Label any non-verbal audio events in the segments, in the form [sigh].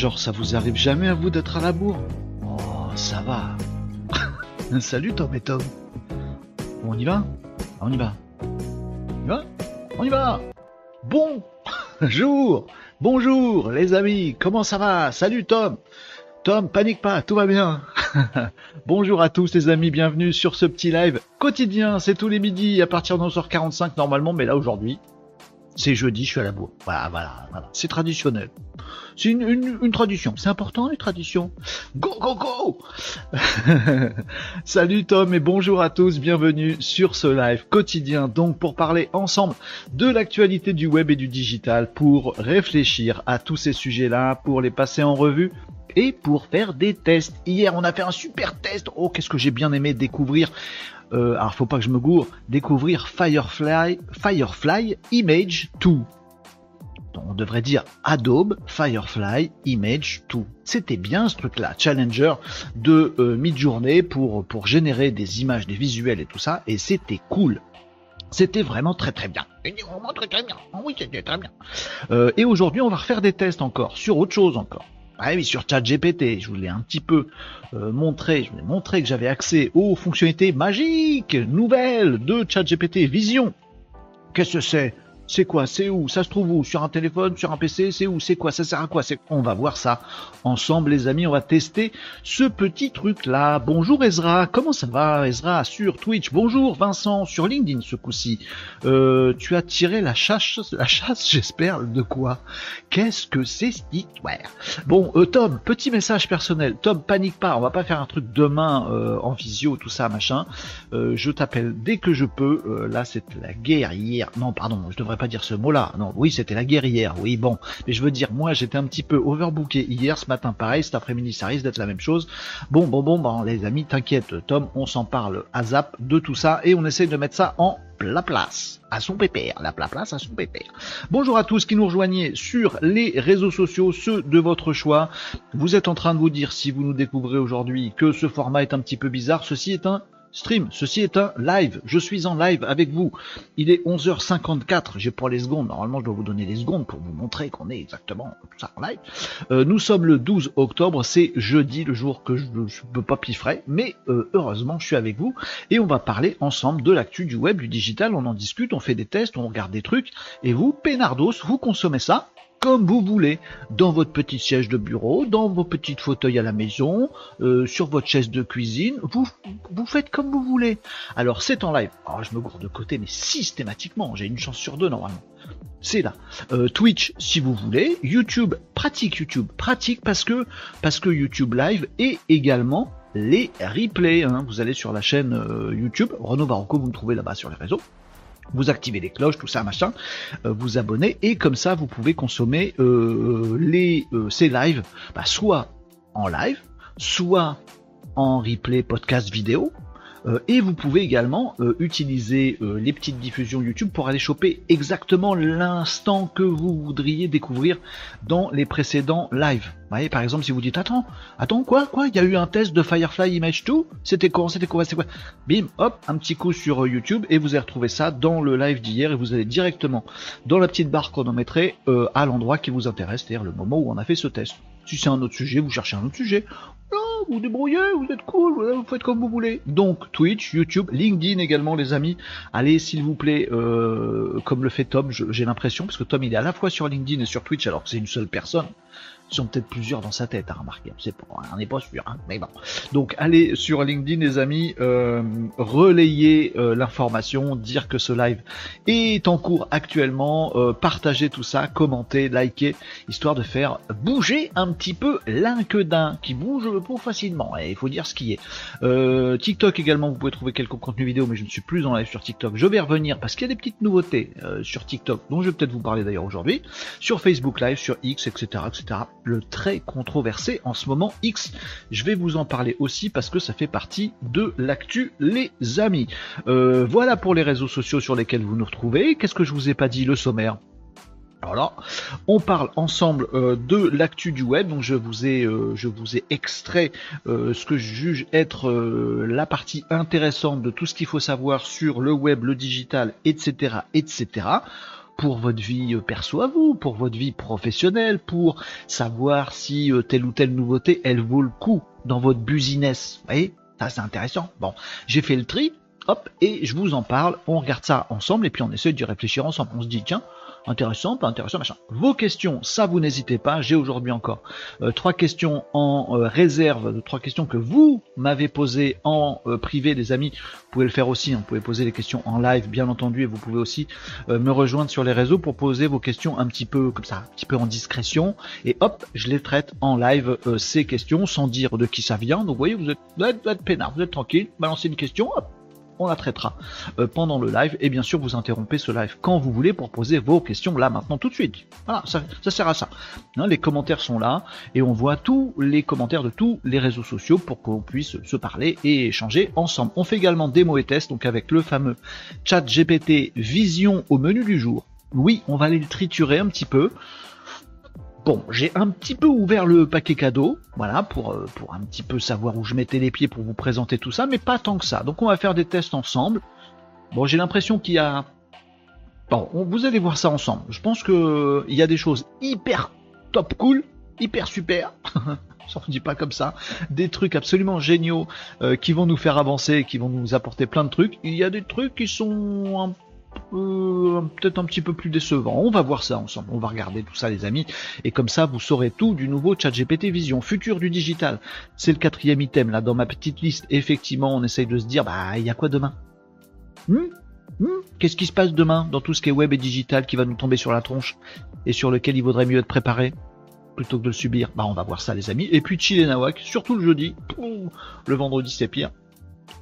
Genre, ça vous arrive jamais à vous d'être à la bourre? Oh, ça va. [laughs] Salut Tom et Tom. on y va? On y va. On y va? On y [laughs] va. Bonjour Bonjour les amis, comment ça va? Salut Tom. Tom, panique pas, tout va bien. [laughs] Bonjour à tous les amis, bienvenue sur ce petit live quotidien, c'est tous les midis à partir de 11h45 normalement, mais là aujourd'hui, c'est jeudi, je suis à la bourre. Voilà, voilà, voilà. C'est traditionnel. C'est une, tradition. C'est important, les traditions. Go, go, go [laughs] Salut Tom et bonjour à tous. Bienvenue sur ce live quotidien. Donc, pour parler ensemble de l'actualité du web et du digital, pour réfléchir à tous ces sujets-là, pour les passer en revue et pour faire des tests. Hier, on a fait un super test. Oh, qu'est-ce que j'ai bien aimé découvrir. Euh, alors, faut pas que je me gourre. Découvrir Firefly, Firefly Image 2. On devrait dire Adobe Firefly Image 2. C'était bien ce truc-là, Challenger de euh, mid-journée pour, pour générer des images, des visuels et tout ça, et c'était cool. C'était vraiment très très bien. Bien. Euh, et aujourd'hui, on va refaire des tests encore, sur autre chose encore. Ah oui, sur ChatGPT, je vous l'ai un petit peu euh, montré, je vous ai montré que j'avais accès aux fonctionnalités magiques, nouvelles de ChatGPT Vision. Qu'est-ce que c'est? C'est quoi C'est où Ça se trouve où Sur un téléphone Sur un PC C'est où C'est quoi Ça sert à quoi On va voir ça ensemble les amis, on va tester ce petit truc là. Bonjour Ezra, comment ça va Ezra sur Twitch? Bonjour Vincent sur LinkedIn ce coup-ci. Euh, tu as tiré la chasse, la chasse j'espère, de quoi? Qu'est-ce que c'est Stickwear Bon euh, Tom, petit message personnel. Tom, panique pas, on va pas faire un truc demain euh, en visio, tout ça, machin. je t'appelle dès que je peux. là c'est la guerre hier. Non pardon, je devrais pas dire ce mot-là. Non, oui, c'était la guerre hier. Oui, bon. Mais je veux dire, moi, j'étais un petit peu overbooké hier, ce matin, pareil, cet après-midi, ça risque d'être la même chose. Bon, bon, bon, bon, les amis, t'inquiète, Tom, on s'en parle à zap de tout ça et on essaie de mettre ça en la place, à son pépère, la place à son pépère. Bonjour à tous qui nous rejoignez sur les réseaux sociaux, ceux de votre choix. Vous êtes en train de vous dire, si vous nous découvrez aujourd'hui, que ce format est un petit peu bizarre. Ceci est un Stream, ceci est un live, je suis en live avec vous. Il est 11h54, j'ai pas les secondes, normalement je dois vous donner les secondes pour vous montrer qu'on est exactement ça en live. Euh, nous sommes le 12 octobre, c'est jeudi, le jour que je ne peux pas piffrer, mais euh, heureusement je suis avec vous. Et on va parler ensemble de l'actu du web, du digital, on en discute, on fait des tests, on regarde des trucs, et vous, Pénardos, vous consommez ça? Comme vous voulez, dans votre petit siège de bureau, dans vos petits fauteuils à la maison, euh, sur votre chaise de cuisine, vous, vous faites comme vous voulez. Alors c'est en live, oh, je me gourde de côté, mais systématiquement, j'ai une chance sur deux normalement. C'est là. Euh, Twitch si vous voulez, YouTube, pratique YouTube, pratique parce que, parce que YouTube Live et également les replays. Hein. Vous allez sur la chaîne euh, YouTube, Renaud Barocco, vous me trouvez là-bas sur les réseaux vous activez les cloches, tout ça, machin, euh, vous abonnez, et comme ça, vous pouvez consommer euh, les, euh, ces lives, bah, soit en live, soit en replay, podcast, vidéo, et vous pouvez également euh, utiliser euh, les petites diffusions YouTube pour aller choper exactement l'instant que vous voudriez découvrir dans les précédents lives. Vous voyez, par exemple, si vous dites attends, attends quoi, quoi, il y a eu un test de Firefly Image 2, c'était quoi, c'était quoi, c'était quoi, bim, hop, un petit coup sur YouTube et vous allez retrouver ça dans le live d'hier et vous allez directement dans la petite barre chronométrée à l'endroit qui vous intéresse, c'est-à-dire le moment où on a fait ce test. Si c'est un autre sujet, vous cherchez un autre sujet vous débrouillez, vous êtes cool, vous faites comme vous voulez. Donc Twitch, YouTube, LinkedIn également les amis. Allez s'il vous plaît, euh, comme le fait Tom, j'ai l'impression, parce que Tom il est à la fois sur LinkedIn et sur Twitch alors que c'est une seule personne. Ils sont peut-être plusieurs dans sa tête à remarquer. C'est pas, on n'est pas sûr, hein, mais bon. Donc allez sur LinkedIn les amis, euh, relayer euh, l'information, dire que ce live est en cours actuellement, euh, partagez tout ça, commentez, likez, histoire de faire bouger un petit peu l'inquedin qui bouge pas facilement. Et il faut dire ce qui est. Euh, TikTok également, vous pouvez trouver quelques contenus vidéo, mais je ne suis plus en live sur TikTok. Je vais revenir parce qu'il y a des petites nouveautés euh, sur TikTok, dont je vais peut-être vous parler d'ailleurs aujourd'hui, sur Facebook Live, sur X, etc., etc le très controversé en ce moment X. Je vais vous en parler aussi parce que ça fait partie de l'actu les amis. Euh, voilà pour les réseaux sociaux sur lesquels vous nous retrouvez. Qu'est-ce que je vous ai pas dit le sommaire? Alors on parle ensemble euh, de l'actu du web. Donc je vous ai, euh, je vous ai extrait ce que je juge être la partie intéressante de tout ce qu'il faut savoir sur le web, le digital, etc., etc pour votre vie euh, perso à vous, pour votre vie professionnelle, pour savoir si euh, telle ou telle nouveauté, elle vaut le coup dans votre business. Vous voyez, ça c'est intéressant. Bon, j'ai fait le tri, hop, et je vous en parle, on regarde ça ensemble, et puis on essaie d'y réfléchir ensemble. On se dit, tiens, intéressant, pas intéressant, machin. Vos questions, ça vous n'hésitez pas. J'ai aujourd'hui encore euh, trois questions en euh, réserve, trois questions que vous m'avez posées en euh, privé, les amis. Vous pouvez le faire aussi. Hein. Vous pouvez poser les questions en live, bien entendu, et vous pouvez aussi me rejoindre sur les réseaux pour poser vos questions un petit peu comme ça, un petit peu en discrétion. Et hop, je les traite en live ces questions sans dire de qui ça vient. Donc vous voyez, vous êtes, vous êtes, vous êtes peinard, vous êtes tranquille, balancez une question, hop, on la traitera euh, pendant le live. Et bien sûr, vous interrompez ce live quand vous voulez pour poser vos questions là, maintenant, tout de suite. Voilà, ça, sert à ça. Hein, les commentaires sont là et on voit tous les commentaires de tous les réseaux sociaux pour qu'on puisse se parler et échanger ensemble. On fait également démo et tests, donc avec le fameux chat GPT Vision au menu du jour. Oui, on va aller le triturer un petit peu. Bon, j'ai un petit peu ouvert le paquet cadeau, voilà, pour, euh, pour un petit peu savoir où je mettais les pieds pour vous présenter tout ça, mais pas tant que ça. Donc on va faire des tests ensemble. Bon, j'ai l'impression qu'il y a... Bon, vous allez voir ça ensemble. Je pense que il y a des choses hyper top cool, hyper super. [laughs] ça ne dit pas comme ça. Des trucs absolument géniaux euh, qui vont nous faire avancer, qui vont nous apporter plein de trucs. Il y a des trucs qui sont euh, peut-être un petit peu plus décevant. On va voir ça ensemble. On va regarder tout ça, les amis. Et comme ça, vous saurez tout du nouveau ChatGPT Vision, futur du digital. C'est le quatrième item là dans ma petite liste. Effectivement, on essaye de se dire, bah, il y a quoi demain? Hmm? Hmm? Qu'est-ce qui se passe demain dans tout ce qui est web et digital qui va nous tomber sur la tronche et sur lequel il vaudrait mieux être préparé plutôt que de le subir? Bah, on va voir ça, les amis. Et puis Chill Nawak, surtout le jeudi. Le vendredi, c'est pire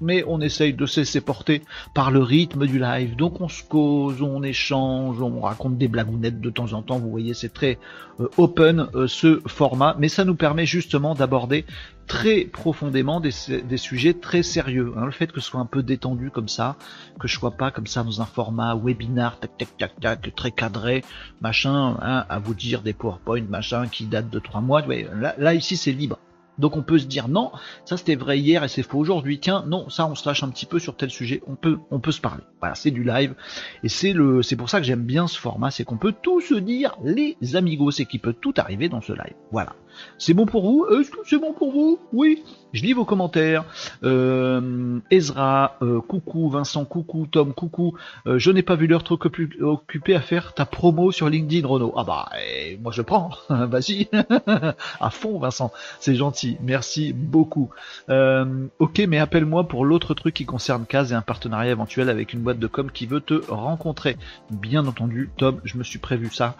mais on essaye de se laisser porter par le rythme du live. Donc on se cause, on échange, on raconte des blagounettes de temps en temps. Vous voyez, c'est très euh, open euh, ce format, mais ça nous permet justement d'aborder très profondément des, sujets très sérieux. Hein. Le fait que ce soit un peu détendu comme ça, que je sois pas comme ça dans un format webinar, tac tac tac tac, très cadré, machin, hein, à vous dire des PowerPoint, machin, qui datent de trois mois. là ici c'est libre. Donc on peut se dire non, ça c'était vrai hier et c'est faux aujourd'hui. Tiens, non, ça on se lâche un petit peu sur tel sujet. On peut, on peut se parler. Voilà, c'est du live et c'est le, c'est pour ça que j'aime bien ce format, c'est qu'on peut tout se dire les amigos, c'est qu'il peut tout arriver dans ce live. Voilà. C'est bon pour vous? Est-ce que c'est bon pour vous? Oui. Je lis vos commentaires. Euh, Ezra, euh, coucou, Vincent, coucou, Tom, coucou. Euh, je n'ai pas vu l'heure trop occupé à faire ta promo sur LinkedIn, Renault. Ah bah, eh, moi je prends. [laughs] Vas-y. [laughs] à fond, Vincent. C'est gentil. Merci beaucoup. ok, mais appelle-moi pour l'autre truc qui concerne Case et un partenariat éventuel avec une boîte de com qui veut te rencontrer. Bien entendu, Tom, je me suis prévu ça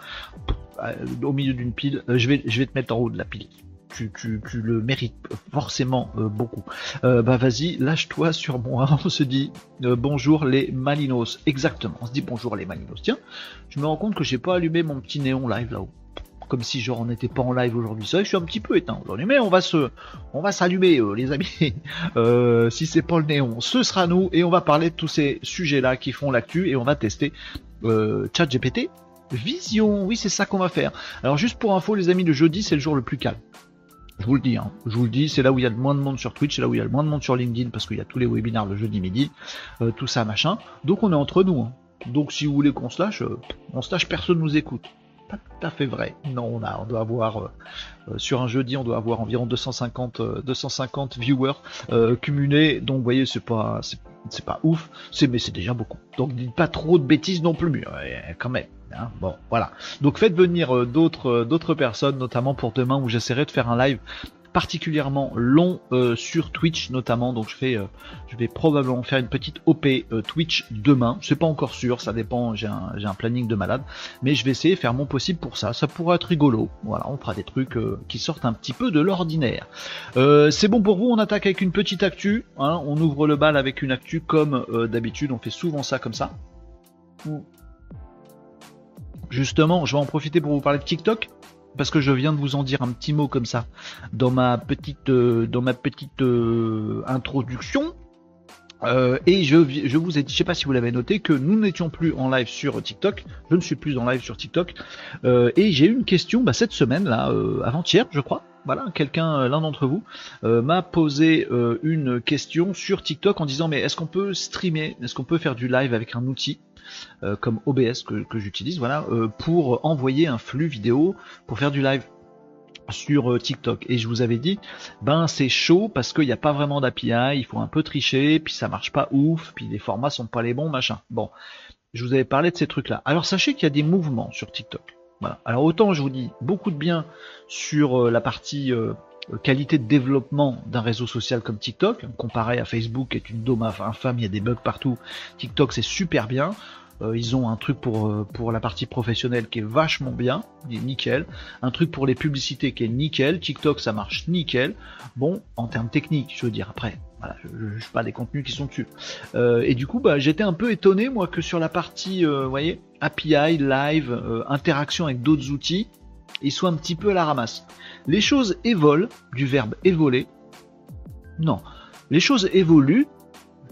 au milieu d'une pile. je, vais, je vais te mettre en haut de la pile tu, tu, tu le mérites forcément euh, beaucoup. Euh, bah vas-y, lâche-toi sur moi. [laughs] On se dit euh, bonjour les Malinos. Exactement, on se dit bonjour les Malinos. Tiens, je me rends compte que j'ai pas allumé mon petit néon live là-haut. Comme si genre on n'était pas en live aujourd'hui. C'est vrai je suis un petit peu éteint aujourd'hui, mais on va se, on va s'allumer les amis. [laughs] si c'est pas le néon, ce sera nous et on va parler de tous ces sujets-là qui font l'actu et on va tester ChatGPT Vision, oui c'est ça qu'on va faire. Alors juste pour info les amis, le jeudi c'est le jour le plus calme. Je vous le dis, hein. je vous le dis, c'est là où il y a le moins de monde sur Twitch, c'est là où il y a le moins de monde sur LinkedIn parce qu'il y a tous les webinaires le jeudi midi, euh, tout ça machin. Donc on est entre nous. Hein. Donc si vous voulez qu'on se lâche, euh, on se lâche, personne nous écoute. Pas tout à fait vrai. Non, on a, on doit avoir euh, sur un jeudi, on doit avoir environ 250, 250 viewers cumulés. Donc vous voyez, c'est pas, c'est pas ouf, c'est mais c'est déjà beaucoup. Donc dites pas trop de bêtises non plus, quand même. Hein. bon, voilà. Donc faites venir euh, d'autres euh, d'autres personnes, notamment pour demain où j'essaierai de faire un live particulièrement long euh, sur Twitch notamment. Donc je fais je vais probablement faire une petite OP Twitch demain. C'est pas encore sûr ça dépend. J'ai un, planning de malade. Mais je vais essayer de faire mon possible pour ça. Ça pourrait être rigolo. Voilà on fera des trucs qui sortent un petit peu de l'ordinaire. C'est bon pour vous on attaque avec une petite actu hein. on ouvre le bal avec une actu comme d'habitude. On fait souvent ça comme ça. Justement, je vais en profiter pour vous parler de TikTok parce que je viens de vous en dire un petit mot comme ça dans ma petite euh, dans ma petite euh, introduction. Euh, et je, je vous ai dit, je sais pas si vous l'avez noté, que nous n'étions plus en live sur TikTok. Je ne suis plus en live sur TikTok. et j'ai eu une question bah, cette semaine là, avant-hier, je crois voilà, quelqu'un, l'un d'entre vous, m'a posé une question sur TikTok en disant mais est-ce qu'on peut streamer, est-ce qu'on peut faire du live avec un outil? Comme OBS que, j'utilise, voilà, pour envoyer un flux vidéo pour faire du live sur euh, TikTok et je vous avais dit ben c'est chaud parce qu'il n'y a pas vraiment d'API, il faut un peu tricher, puis ça marche pas ouf, puis les formats sont pas les bons, machin. Bon, je vous avais parlé de ces trucs là. Alors sachez qu'il y a des mouvements sur TikTok. Voilà. Alors autant je vous dis beaucoup de bien sur euh, la partie euh, qualité de développement d'un réseau social comme TikTok, comparé à Facebook qui est une dôme infâme, il y a des bugs partout. TikTok c'est super bien. Euh, ils ont un truc pour, euh, pour la partie professionnelle qui est vachement bien, nickel. Un truc pour les publicités qui est nickel. TikTok, ça marche nickel. Bon, en termes techniques, je veux dire, après, voilà, je, je, pas des contenus qui sont dessus. Euh, et du coup, bah, j'étais un peu étonné, moi, que sur la partie, voyez, API, live, interaction avec d'autres outils, ils soient un petit peu à la ramasse. Les choses évoluent, du verbe évoluer. Non. Les choses évoluent,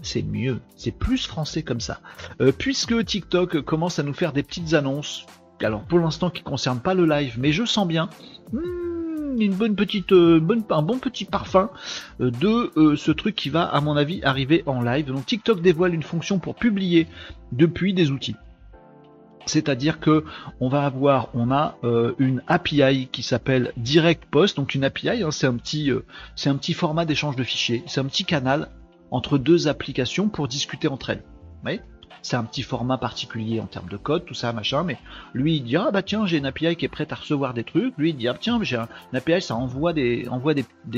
c'est mieux, c'est plus français comme ça. Euh, puisque TikTok commence à nous faire des petites annonces, alors pour l'instant qui ne concernent pas le live, mais je sens bien hmm, une bonne petite, euh, un bon petit parfum euh, de ce truc qui va à mon avis arriver en live. Donc TikTok dévoile une fonction pour publier depuis des outils. C'est-à-dire que on va avoir, on a une API qui s'appelle Direct Post. Donc une API, hein, c'est un petit, c'est un petit format d'échange de fichiers, c'est un petit canal entre deux applications pour discuter entre elles. Vous c'est un petit format particulier en termes de code, tout ça, machin, mais lui il dit ah bah tiens j'ai une API qui est prête à recevoir des trucs, lui il dit ah tiens j'ai un, API ça envoie des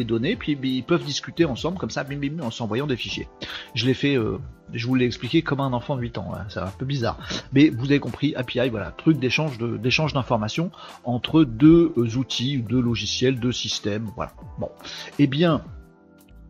données, puis ils peuvent discuter ensemble comme ça, bim bim, en s'envoyant des fichiers. Je l'ai fait, euh, je vous l'ai expliqué comme un enfant de 8 ans, hein, c'est un peu bizarre, mais vous avez compris, API voilà, truc d'échange d'échange d'informations entre deux euh, outils, deux logiciels, deux systèmes, voilà. Bon, eh bien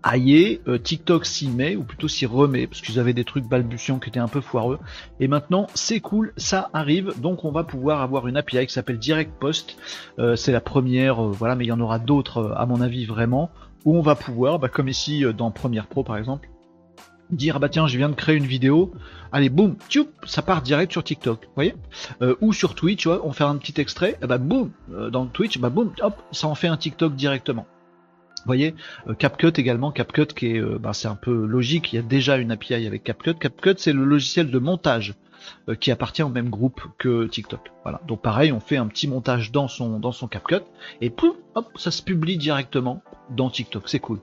Aïe, euh, TikTok s'y met, ou plutôt s'y remet, parce qu'ils avaient des trucs balbutiants qui étaient un peu foireux. Et maintenant, c'est cool, ça arrive, donc on va pouvoir avoir une API qui s'appelle Direct Post. Euh, c'est la première, euh, voilà, mais il y en aura d'autres, à mon avis, vraiment, où on va pouvoir, bah, comme ici dans Premiere Pro par exemple, dire ah bah tiens je viens de créer une vidéo allez boum tchoup ça part direct sur TikTok vous voyez? Ou sur Twitch on fait un petit extrait et bah boum dans Twitch bah boum hop ça en fait un TikTok directement vous voyez, euh, CapCut également, CapCut qui est, euh, ben, c'est un peu logique, il y a déjà une API avec CapCut. CapCut c'est le logiciel de montage euh, qui appartient au même groupe que TikTok. Voilà. Donc pareil, on fait un petit montage dans son dans son CapCut et pouf, hop, ça se publie directement dans TikTok. C'est cool.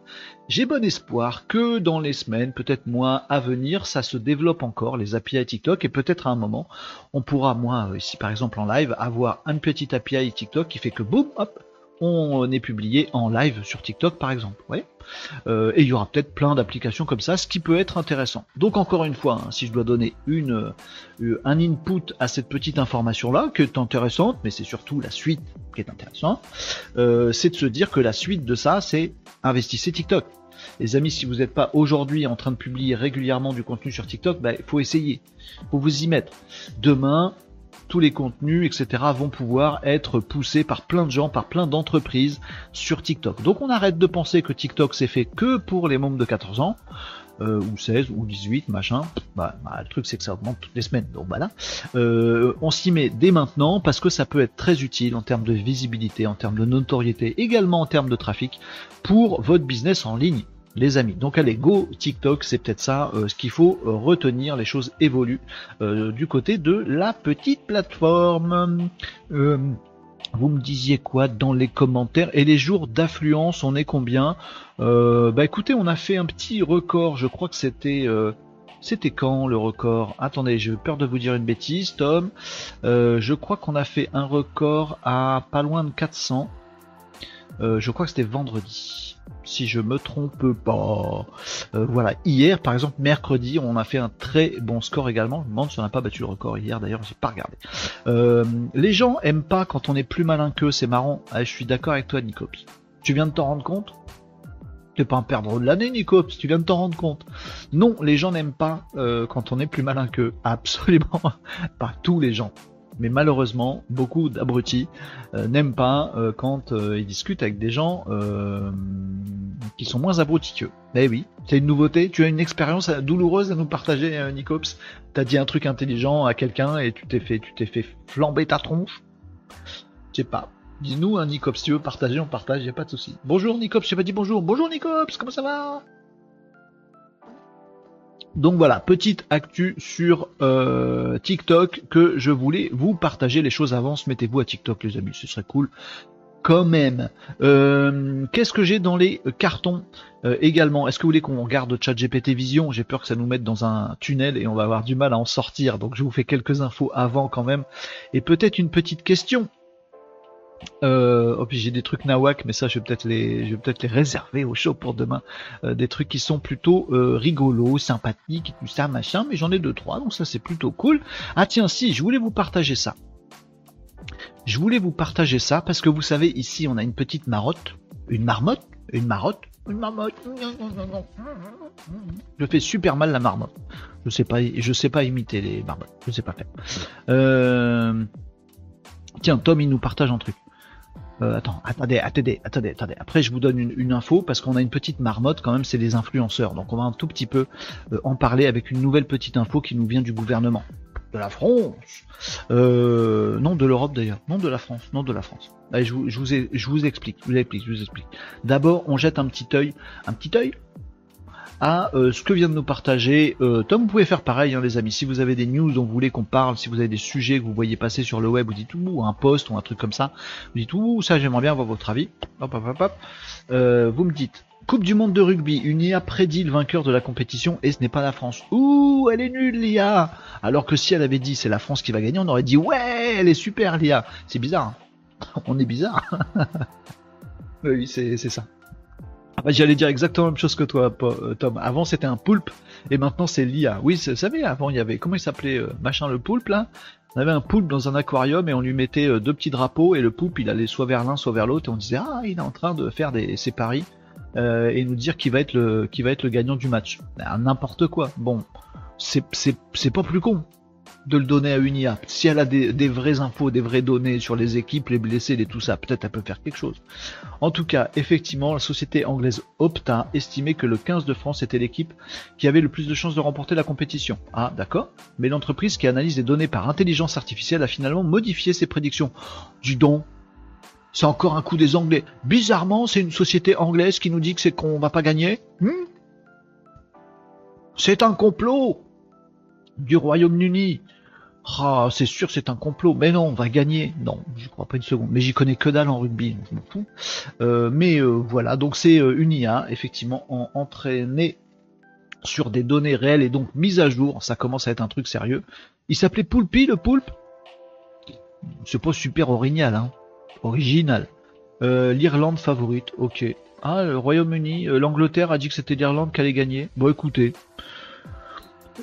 J'ai bon espoir que dans les semaines, peut-être mois à venir, ça se développe encore les API TikTok et peut-être à un moment, on pourra moi ici par exemple en live avoir une petite API TikTok qui fait que boum, hop, on est publié en live sur TikTok par exemple. Ouais. Euh, et il y aura peut-être plein d'applications comme ça, ce qui peut être intéressant. Donc encore une fois, hein, si je dois donner une, euh, un input à cette petite information là, qui est intéressante, mais c'est surtout la suite qui est intéressante, euh, c'est de se dire que la suite de ça, c'est investissez TikTok. Les amis, si vous n'êtes pas aujourd'hui en train de publier régulièrement du contenu sur TikTok, il bah, faut essayer, faut vous y mettre. Demain, tous les contenus, etc., vont pouvoir être poussés par plein de gens, par plein d'entreprises sur TikTok. Donc on arrête de penser que TikTok c'est fait que pour les membres de 14 ans. Euh, ou 16 ou 18 machin bah, bah, le truc c'est que ça augmente toutes les semaines donc voilà euh, on s'y met dès maintenant parce que ça peut être très utile en termes de visibilité en termes de notoriété également en termes de trafic pour votre business en ligne les amis. Donc allez, go TikTok, c'est peut-être ça euh, ce qu'il faut euh, retenir, les choses évoluent euh, du côté de la petite plateforme. vous me disiez quoi dans les commentaires? Et les jours d'affluence, on est combien? Bah écoutez, on a fait un petit record, je crois que c'était... c'était quand le record? Attendez, j'ai peur de vous dire une bêtise, Tom. je crois qu'on a fait un record à pas loin de 400. je crois que c'était vendredi si je me trompe pas. Euh, voilà, hier par exemple, mercredi, on a fait un très bon score également. Je me demande si on n'a pas battu le record hier d'ailleurs, j'ai pas regardé. Euh, les gens aiment pas quand on est plus malin qu'eux, c'est marrant. Ah, je suis d'accord avec toi, Nicops. Tu viens de t'en rendre compte? T'es pas un perdre de l'année, Nicops, tu viens de t'en rendre compte. Non, les gens n'aiment pas euh, quand on est plus malin qu'eux. Absolument [laughs] pas tous les gens mais malheureusement, beaucoup d'abrutis euh, n'aiment pas euh, quand euh, ils discutent avec des gens qui sont moins abrutis qu'eux. Eh oui, c'est une nouveauté. Tu as une expérience douloureuse à nous partager, Nicops? T'as dit un truc intelligent à quelqu'un et tu t'es fait, tu t'es fait flamber ta tronche? Je sais pas. Dis-nous, hein, Nicops, si tu veux partager, on partage, y a pas de souci. Bonjour Nicops, j'ai pas dit bonjour. Bonjour Nicops, comment ça va? Donc voilà, petite actu sur euh, TikTok que je voulais vous partager. Les choses avancent, mettez-vous à TikTok les amis, ce serait cool quand même. Euh, qu'est-ce que j'ai dans les cartons euh, également? Est-ce que vous voulez qu'on regarde ChatGPT Vision? J'ai peur que ça nous mette dans un tunnel et on va avoir du mal à en sortir. Donc je vous fais quelques infos avant quand même. Et peut-être une petite question euh, oh, puis j'ai des trucs nawak, mais ça je vais peut-être les, réserver au show pour demain. Euh, des trucs qui sont plutôt euh, rigolos, sympathiques, tout ça, machin. Mais j'en ai deux trois, donc ça c'est plutôt cool. Ah tiens, si, je voulais vous partager ça. Je voulais vous partager ça parce que vous savez, ici on a une petite marotte, une marmotte, une marotte, une marmotte. Je fais super mal la marmotte. Je sais pas, je sais pas imiter les marmottes. Je sais pas faire. Tiens, Tom, il nous partage un truc. Euh, attends, attendez, attendez, attendez, attendez. Après, je vous donne une, info parce qu'on a une petite marmotte quand même, c'est les influenceurs. Donc, on va un tout petit peu euh, en parler avec une nouvelle petite info qui nous vient du gouvernement de la France. Euh, non, de l'Europe d'ailleurs. Non, de la France. Non, de la France. Allez, je vous, explique. Je vous explique. Je vous explique. D'abord, on jette un petit œil, un petit œil à euh, ce que vient de nous partager euh, Tom. Vous pouvez faire pareil, hein, les amis. Si vous avez des news dont vous voulez qu'on parle, si vous avez des sujets que vous voyez passer sur le web, vous dites ou un post ou un truc comme ça, vous dites ou ça j'aimerais bien avoir votre avis. Hop, hop, hop, hop. Euh, vous me dites Coupe du monde de rugby, une IA prédit le vainqueur de la compétition et ce n'est pas la France. Ouh, elle est nulle l'IA Alors que si elle avait dit c'est la France qui va gagner, on aurait dit ouais, elle est super l'IA. C'est bizarre. Hein. [laughs] on est bizarre. [laughs] oui, c'est ça. Ah bah, J'allais dire exactement la même chose que toi, euh, Tom. Avant, c'était un poulpe, et maintenant, c'est l'IA. Oui, vous savez, avant, il y avait, comment il s'appelait, euh, machin le poulpe, là? On avait un poulpe dans un aquarium, et on lui mettait euh, deux petits drapeaux, et le poulpe, il allait soit vers l'un, soit vers l'autre, et on disait, ah, il est en train de faire des, ses paris, et nous dire qui va être le, qui va être le gagnant du match. Ben, n'importe quoi. Bon, c'est pas plus con de le donner à une IA. Si elle a des, vraies infos, des vraies données sur les équipes, les blessés, les tout ça, peut-être elle peut faire quelque chose. En tout cas, effectivement, la société anglaise Opta estimait que le 15 de France était l'équipe qui avait le plus de chances de remporter la compétition. Ah, d'accord. Mais l'entreprise qui analyse les données par intelligence artificielle a finalement modifié ses prédictions. Du don. C'est encore un coup des Anglais. Bizarrement, c'est une société anglaise qui nous dit que c'est qu'on va pas gagner. Hmm? C'est un complot du Royaume-Uni. Ah, c'est sûr, c'est un complot. Mais non, on va gagner. Non, je crois pas une seconde. Mais j'y connais que dalle en rugby. Euh, mais euh, voilà, donc c'est euh, une IA, effectivement, en, entraînée sur des données réelles et donc mise à jour. Ça commence à être un truc sérieux. Il s'appelait Poulpi, le poulpe? C'est pas super original, hein. Original. L'Irlande favorite, ok. Ah, le Royaume-Uni, l'Angleterre a dit que c'était l'Irlande qui allait gagner. Bon, écoutez,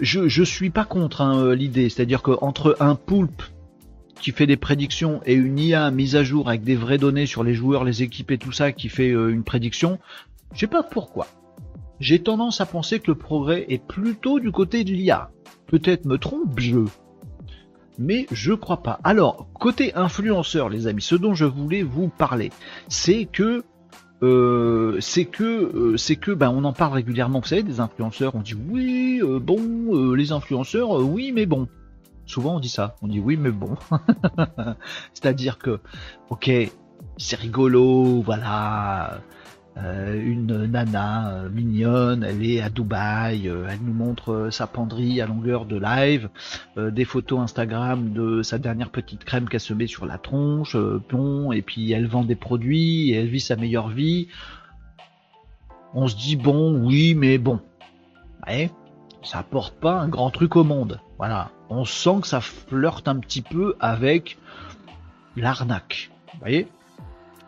je, je suis pas contre hein, euh, l'idée, c'est-à-dire qu'entre un poulpe qui fait des prédictions et une IA mise à jour avec des vraies données sur les joueurs, les équipes et tout ça qui fait euh, une prédiction, je sais pas pourquoi. J'ai tendance à penser que le progrès est plutôt du côté de l'IA. Peut-être me trompe-je, mais je crois pas. Alors, côté influenceur, les amis, ce dont je voulais vous parler, c'est que euh, c'est que euh, c'est que ben on en parle régulièrement. Vous savez, des influenceurs, on dit oui, euh, bon, les influenceurs, oui, mais bon. Souvent on dit ça, on dit oui, mais bon. [laughs] C'est-à-dire que, ok, c'est rigolo, voilà, euh, une nana euh, mignonne, elle est à Dubaï, euh, elle nous montre sa penderie à longueur de live, des photos Instagram de sa dernière petite crème qu'elle se met sur la tronche, bon, et puis elle vend des produits, et elle vit sa meilleure vie. On se dit bon, oui, mais bon, ouais, ça apporte pas un grand truc au monde. Voilà, on sent que ça flirte un petit peu avec l'arnaque. Vous voyez?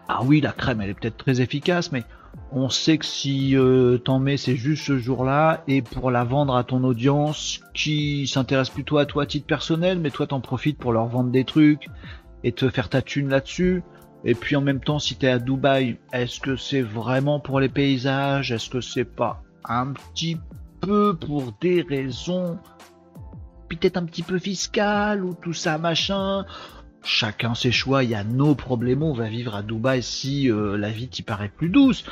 Ah oui, la crème, elle est peut-être très efficace, mais on sait que si euh, t'en mets, c'est juste ce jour-là, et pour la vendre à ton audience qui s'intéresse plutôt à toi à titre personnel, mais toi t'en profites pour leur vendre des trucs et te faire ta thune là-dessus. Et puis en même temps, si t'es à Dubaï, est-ce que c'est vraiment pour les paysages? Est-ce que c'est pas un petit peu pour des raisons peut-être un petit peu fiscales ou tout ça machin? Chacun ses choix, il y a nos problèmes, on va vivre à Dubaï si euh, la vie t'y paraît plus douce.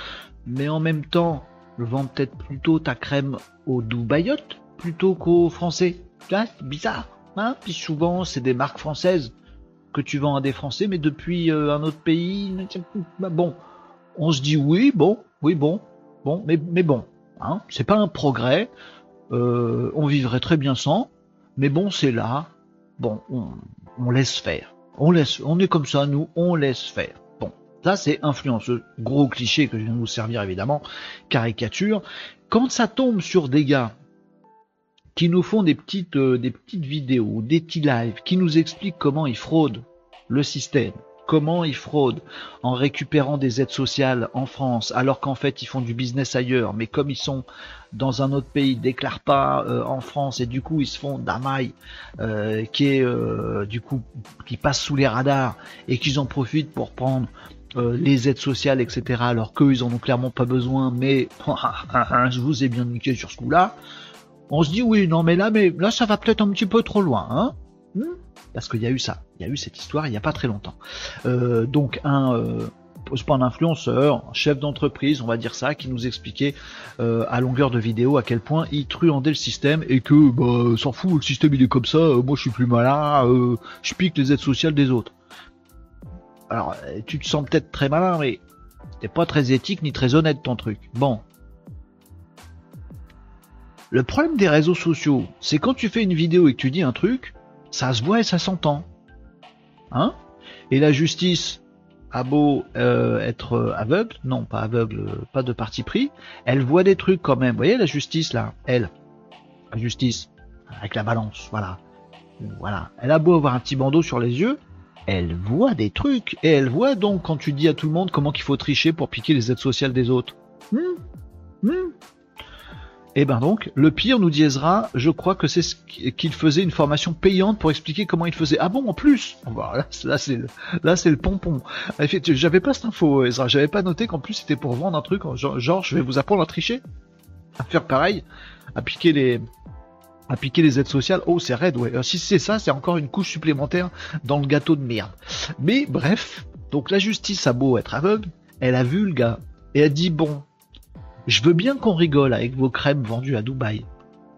Mais en même temps, vends peut-être plutôt ta crème aux Dubaïotes plutôt qu'aux Français. c'est bizarre, hein Puis souvent, c'est des marques françaises. que tu vends à des Français, mais depuis euh, un autre pays. Bah, bon, on se dit oui, bon, oui, bon, bon, mais, bon, hein, c'est pas un progrès. Euh, on vivrait très bien sans, mais bon, c'est là. Bon, on, laisse faire. On laisse, on est comme ça, nous, on laisse faire. Bon, ça c'est influenceux. Gros cliché que je viens de vous servir évidemment, caricature. Quand ça tombe sur des gars qui nous font des petites, euh, des petites vidéos, des petits lives, qui nous expliquent comment ils fraudent le système, comment ils fraudent en récupérant des aides sociales en France, alors qu'en fait ils font du business ailleurs, mais comme ils sont dans un autre pays, ils déclarent pas euh, en France et du coup ils se font d'amaille euh, qui euh, du coup qui passe sous les radars et qu'ils en profitent pour prendre les aides sociales, etc. Alors qu'eux ils en ont clairement pas besoin, mais [laughs] je vous ai bien niqué sur ce coup-là. On se dit oui, non mais là, mais là ça va peut-être un petit peu trop loin, hein parce qu'il y a eu ça, il y a eu cette histoire il n'y a pas très longtemps. Euh, donc un euh, pas influenceur, un chef d'entreprise, on va dire ça, qui nous expliquait euh, à longueur de vidéo à quel point il truandait le système et que bah s'en fout, le système il est comme ça, euh, moi je suis plus malin, je pique les aides sociales des autres. Alors tu te sens peut-être très malin, mais c'était pas très éthique ni très honnête ton truc. Bon. Le problème des réseaux sociaux, c'est quand tu fais une vidéo et que tu dis un truc, ça se voit et ça s'entend. Hein? Et la justice a beau euh, être aveugle, non pas aveugle, pas de parti pris, elle voit des trucs quand même. Vous voyez la justice là, elle, la justice, avec la balance, voilà. Voilà. Elle a beau avoir un petit bandeau sur les yeux, elle voit des trucs. Et elle voit donc quand tu dis à tout le monde comment qu'il faut tricher pour piquer les aides sociales des autres. Hmm hmm et eh ben donc, le pire, nous dit Ezra, je crois que c'est ce qu'il faisait une formation payante pour expliquer comment il faisait. Ah bon, en plus Voilà, là c'est le, là c'est le pompon. J'avais pas cette info, Ezra. J'avais pas noté qu'en plus c'était pour vendre un truc, genre, je vais vous apprendre à tricher, à faire pareil, à piquer les, à piquer les aides sociales. Oh, c'est raide, ouais. si c'est ça, c'est encore une couche supplémentaire dans le gâteau de merde. Mais bref, donc la justice a beau être aveugle, elle a vu le gars et a dit bon, je veux bien qu'on rigole avec vos crèmes vendues à Dubaï.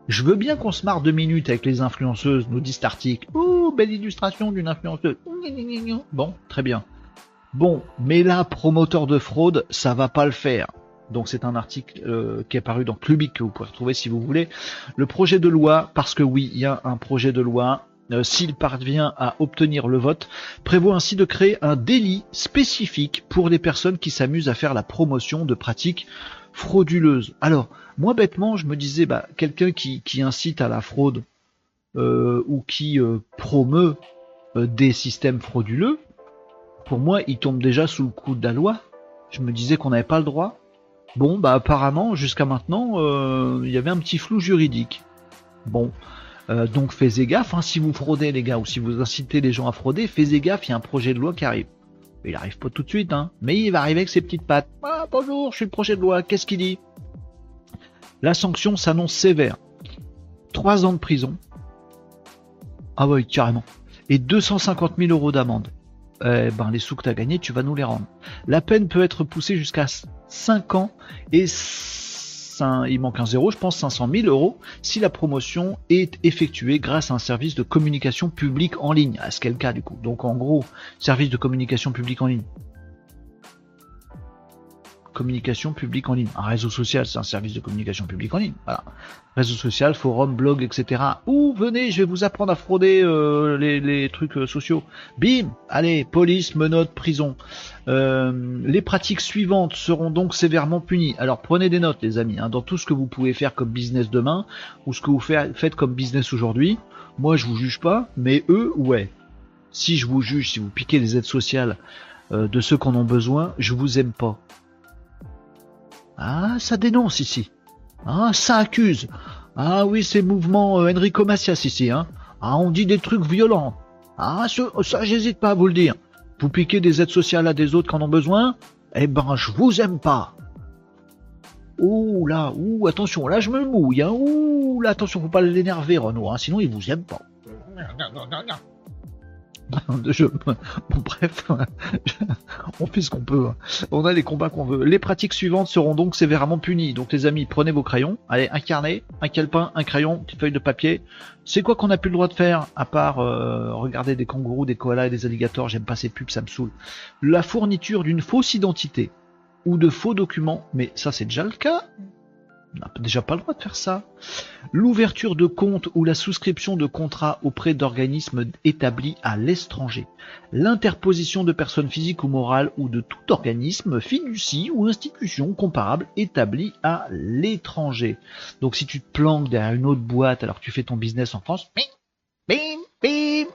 Je veux bien qu'on se marre deux minutes avec les influenceuses, nous dit cet article. Ouh, belle illustration d'une influenceuse. Bon, très bien. Bon, mais là, promoteur de fraude, ça va pas le faire. Donc c'est un article euh, qui est paru dans Public que vous pouvez retrouver si vous voulez. Le projet de loi, parce que oui, il y a un projet de loi, euh, s'il parvient à obtenir le vote, prévoit ainsi de créer un délit spécifique pour les personnes qui s'amusent à faire la promotion de pratiques frauduleuse. Alors, moi bêtement, je me disais, bah, quelqu'un qui, incite à la fraude euh, ou qui euh, promeut euh, des systèmes frauduleux, pour moi, il tombe déjà sous le coup de la loi. Je me disais qu'on n'avait pas le droit. Bon, bah apparemment, jusqu'à maintenant, il y avait un petit flou juridique. Bon, donc faites gaffe, hein, si vous fraudez les gars, ou si vous incitez les gens à frauder, faites gaffe, il y a un projet de loi qui arrive. Il arrive pas tout de suite, hein. Mais il va arriver avec ses petites pattes. Ah, bonjour, je suis le projet de loi. Qu'est-ce qu'il dit? La sanction s'annonce sévère. Trois ans de prison. Ah oui, carrément. Et 250 000 euros d'amende. Eh ben, les sous que tu as gagnés, tu vas nous les rendre. La peine peut être poussée jusqu'à 5 ans et il manque un zéro, je pense 500 000 euros, si la promotion est effectuée grâce à un service de communication publique en ligne. À ce qu'est le cas du coup. Donc en gros, service de communication publique en ligne communication publique en ligne. Un réseau social, c'est un service de communication publique en ligne. Voilà. Réseau social, forum, blog, etc. Ou venez, je vais vous apprendre à frauder euh, les, trucs euh, sociaux. Bim Allez, police, menottes, prison. Euh, les pratiques suivantes seront donc sévèrement punies. Alors prenez des notes, les amis, hein, dans tout ce que vous pouvez faire comme business demain, ou ce que vous faites comme business aujourd'hui. Moi, je vous juge pas, mais eux, ouais. Si je vous juge, si vous piquez les aides sociales de ceux qui en ont besoin, je vous aime pas. Ah, ça dénonce ici. Ah, ça accuse. Ah oui, c'est mouvement euh, Enrico Macias ici. Hein. Ah, on dit des trucs violents. Ah, ça, j'hésite pas à vous le dire. Vous piquez des aides sociales à des autres qui en ont besoin? Eh ben, je vous aime pas. Ouh là, ouh, attention, là je me mouille. Hein. Ouh là, attention, faut pas l'énerver, Renaud, hein, sinon il vous aime pas. [laughs] bref, [laughs] on fait ce qu'on peut. Hein. On a les combats qu'on veut. Les pratiques suivantes seront donc sévèrement punies. Donc les amis, prenez vos crayons. Allez, un carnet, un calepin, un crayon, petite feuille de papier. C'est quoi qu'on a plus le droit de faire à part euh, regarder des kangourous, des koalas et des alligators? J'aime pas ces pubs, ça me saoule. La fourniture d'une fausse identité ou de faux documents. Mais ça, c'est déjà le cas. N'a déjà pas le droit de faire ça. L'ouverture de compte ou la souscription de contrats auprès d'organismes établis à l'étranger. L'interposition de personnes physiques ou morales ou de tout organisme, fiducie ou institution comparable établi à l'étranger. Donc si tu te planques derrière une autre boîte alors que tu fais ton business en France, bim, bim, bim,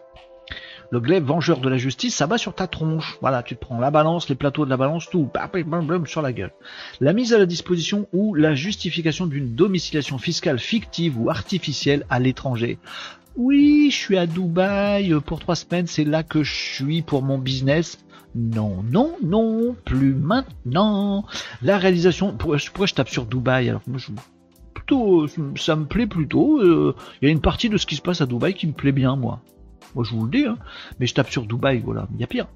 le glaive vengeur de la justice, ça sur ta tronche. Voilà, tu te prends la balance, les plateaux de la balance, tout, sur la gueule. La mise à la disposition ou la justification d'une domiciliation fiscale fictive ou artificielle à l'étranger. Oui, je suis à Dubaï pour trois semaines, c'est là que je suis pour mon business. Non, non, non, plus maintenant. La réalisation, pourquoi je tape sur Dubaï alors moi je plutôt, ça me plaît plutôt. Euh, il y a une partie de ce qui se passe à Dubaï qui me plaît bien moi. Moi, je vous le dis, hein. mais je tape sur Dubaï, voilà, il y a pire.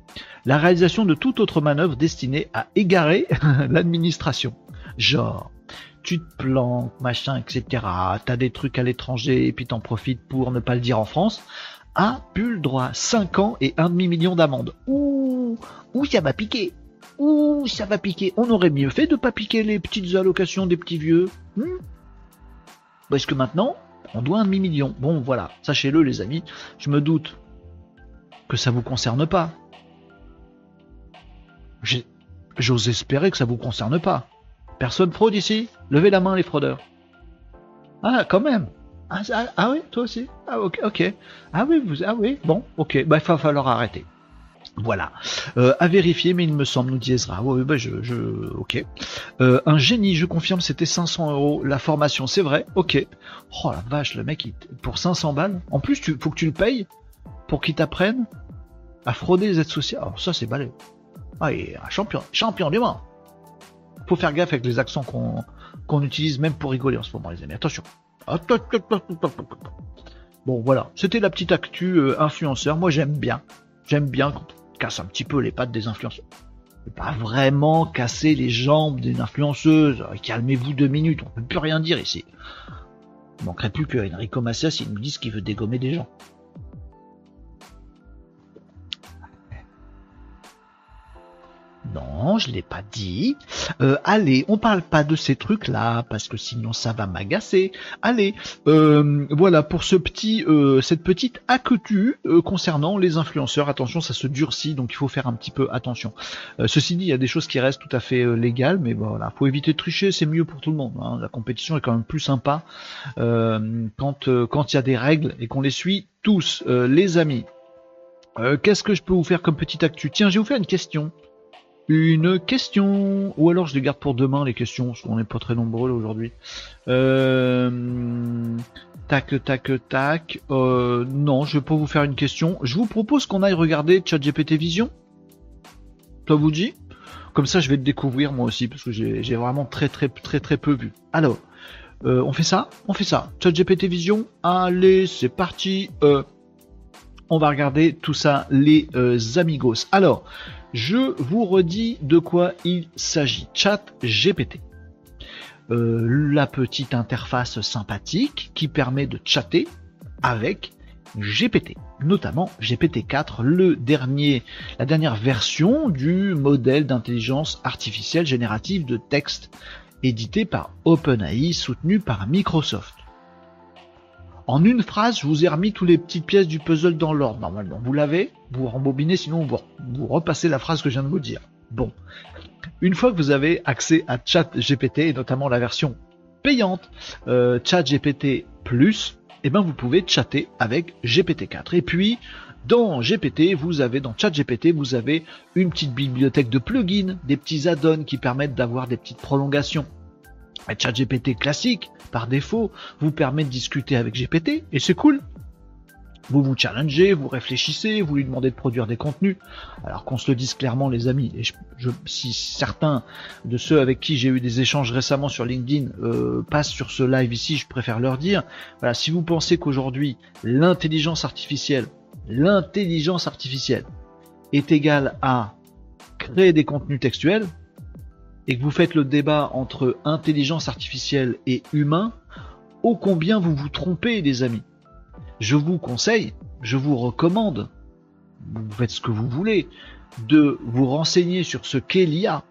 La réalisation de toute autre manœuvre destinée à égarer [laughs] l'administration. Genre, tu te plantes, machin, etc. T'as des trucs à l'étranger et puis t'en profites pour ne pas le dire en France. A plus le droit. 5 ans et un demi-million d'amende. Ouh, ouh, ça va piquer. Ouh, ça va piquer. On aurait mieux fait de pas piquer les petites allocations des petits vieux. Hmm Parce que maintenant, on doit un demi-million. Bon, voilà, sachez-le, les amis. Je me doute que ça vous concerne pas. J'ose espérer que ça vous concerne pas. Personne fraude ici Levez la main, les fraudeurs. Ah, quand même. Ah, ah, ah oui, toi aussi Ah, ok, ok. Ah oui, vous, ah oui, bon, ok. Bah, il va falloir arrêter. Voilà. Euh, à vérifier, mais il me semble, nous dit Ezra. Oui, bah je, je, ok. Euh, un génie, je confirme, c'était 500 euros. La formation, c'est vrai. Ok. Oh la vache, le mec, pour 500 balles. En plus, tu, faut que tu le payes pour qu'il t'apprenne à frauder les aides sociales. Alors ça, c'est balai. Ah, il un champion, champion du monde. Faut faire gaffe avec les accents qu'on qu'on utilise même pour rigoler en ce moment, les amis. Attention. Bon, voilà. C'était la petite actu euh, influenceur. Moi, j'aime bien. J'aime bien quand casse un petit peu les pattes des influenceurs. Pas vraiment casser les jambes des influenceuses. Calmez-vous deux minutes, on peut plus rien dire ici. Il manquerait plus que Enrico Macias il nous dise qu'il veut dégommer des gens. Non, je l'ai pas dit. Euh, allez, on parle pas de ces trucs-là parce que sinon ça va m'agacer. Allez, euh, voilà pour ce petit, euh, cette petite actu concernant les influenceurs. Attention, ça se durcit, donc il faut faire un petit peu attention. ceci dit, il y a des choses qui restent tout à fait légales, mais voilà, faut éviter de tricher, c'est mieux pour tout le monde. Hein. La compétition est quand même plus sympa quand il y a des règles et qu'on les suit tous, les amis. Qu'est-ce que je peux vous faire comme petite actu? Tiens, je vais vous faire une question. Une question, ou alors je les garde pour demain les questions, parce qu'on n'est pas très nombreux aujourd'hui. Euh... Tac, tac, tac. Euh, non, je vais pas vous faire une question. Je vous propose qu'on aille regarder ChatGPT Vision. Ça vous dit? Comme ça, je vais le découvrir moi aussi, parce que j'ai vraiment très, très, très, très peu vu. Alors, euh, on fait ça? On fait ça. ChatGPT Vision. Allez, c'est parti. Euh, on va regarder tout ça, les euh, amigos. Alors, je vous redis de quoi il s'agit. Chat GPT. Euh, la petite interface sympathique qui permet de chatter avec GPT, notamment GPT-4, le dernier, la dernière version du modèle d'intelligence artificielle générative de texte édité par OpenAI, soutenu par Microsoft. En une phrase, je vous ai remis toutes les petites pièces du puzzle dans l'ordre. Normalement, vous l'avez, vous rembobinez, sinon vous, repassez la phrase que je viens de vous dire. Bon. Une fois que vous avez accès à ChatGPT, et notamment la version payante euh, ChatGPT Plus, eh ben vous pouvez chatter avec GPT-4. Et puis, dans GPT, vous avez, dans ChatGPT, vous avez une petite bibliothèque de plugins, des petits add-ons qui permettent d'avoir des petites prolongations. ChatGPT classique, par défaut, vous permet de discuter avec GPT, et c'est cool. Vous vous challengez, vous réfléchissez, vous lui demandez de produire des contenus. Alors qu'on se le dise clairement, les amis, et je, si certains de ceux avec qui j'ai eu des échanges récemment sur LinkedIn euh, passent sur ce live ici, je préfère leur dire, voilà, si vous pensez qu'aujourd'hui l'intelligence artificielle l'intelligence artificielle est égale à créer des contenus textuels, et que vous faites le débat entre intelligence artificielle et humain, ô combien vous vous trompez, les amis. Je vous conseille, je vous recommande, vous faites ce que vous voulez, de vous renseigner sur ce qu'est l'IA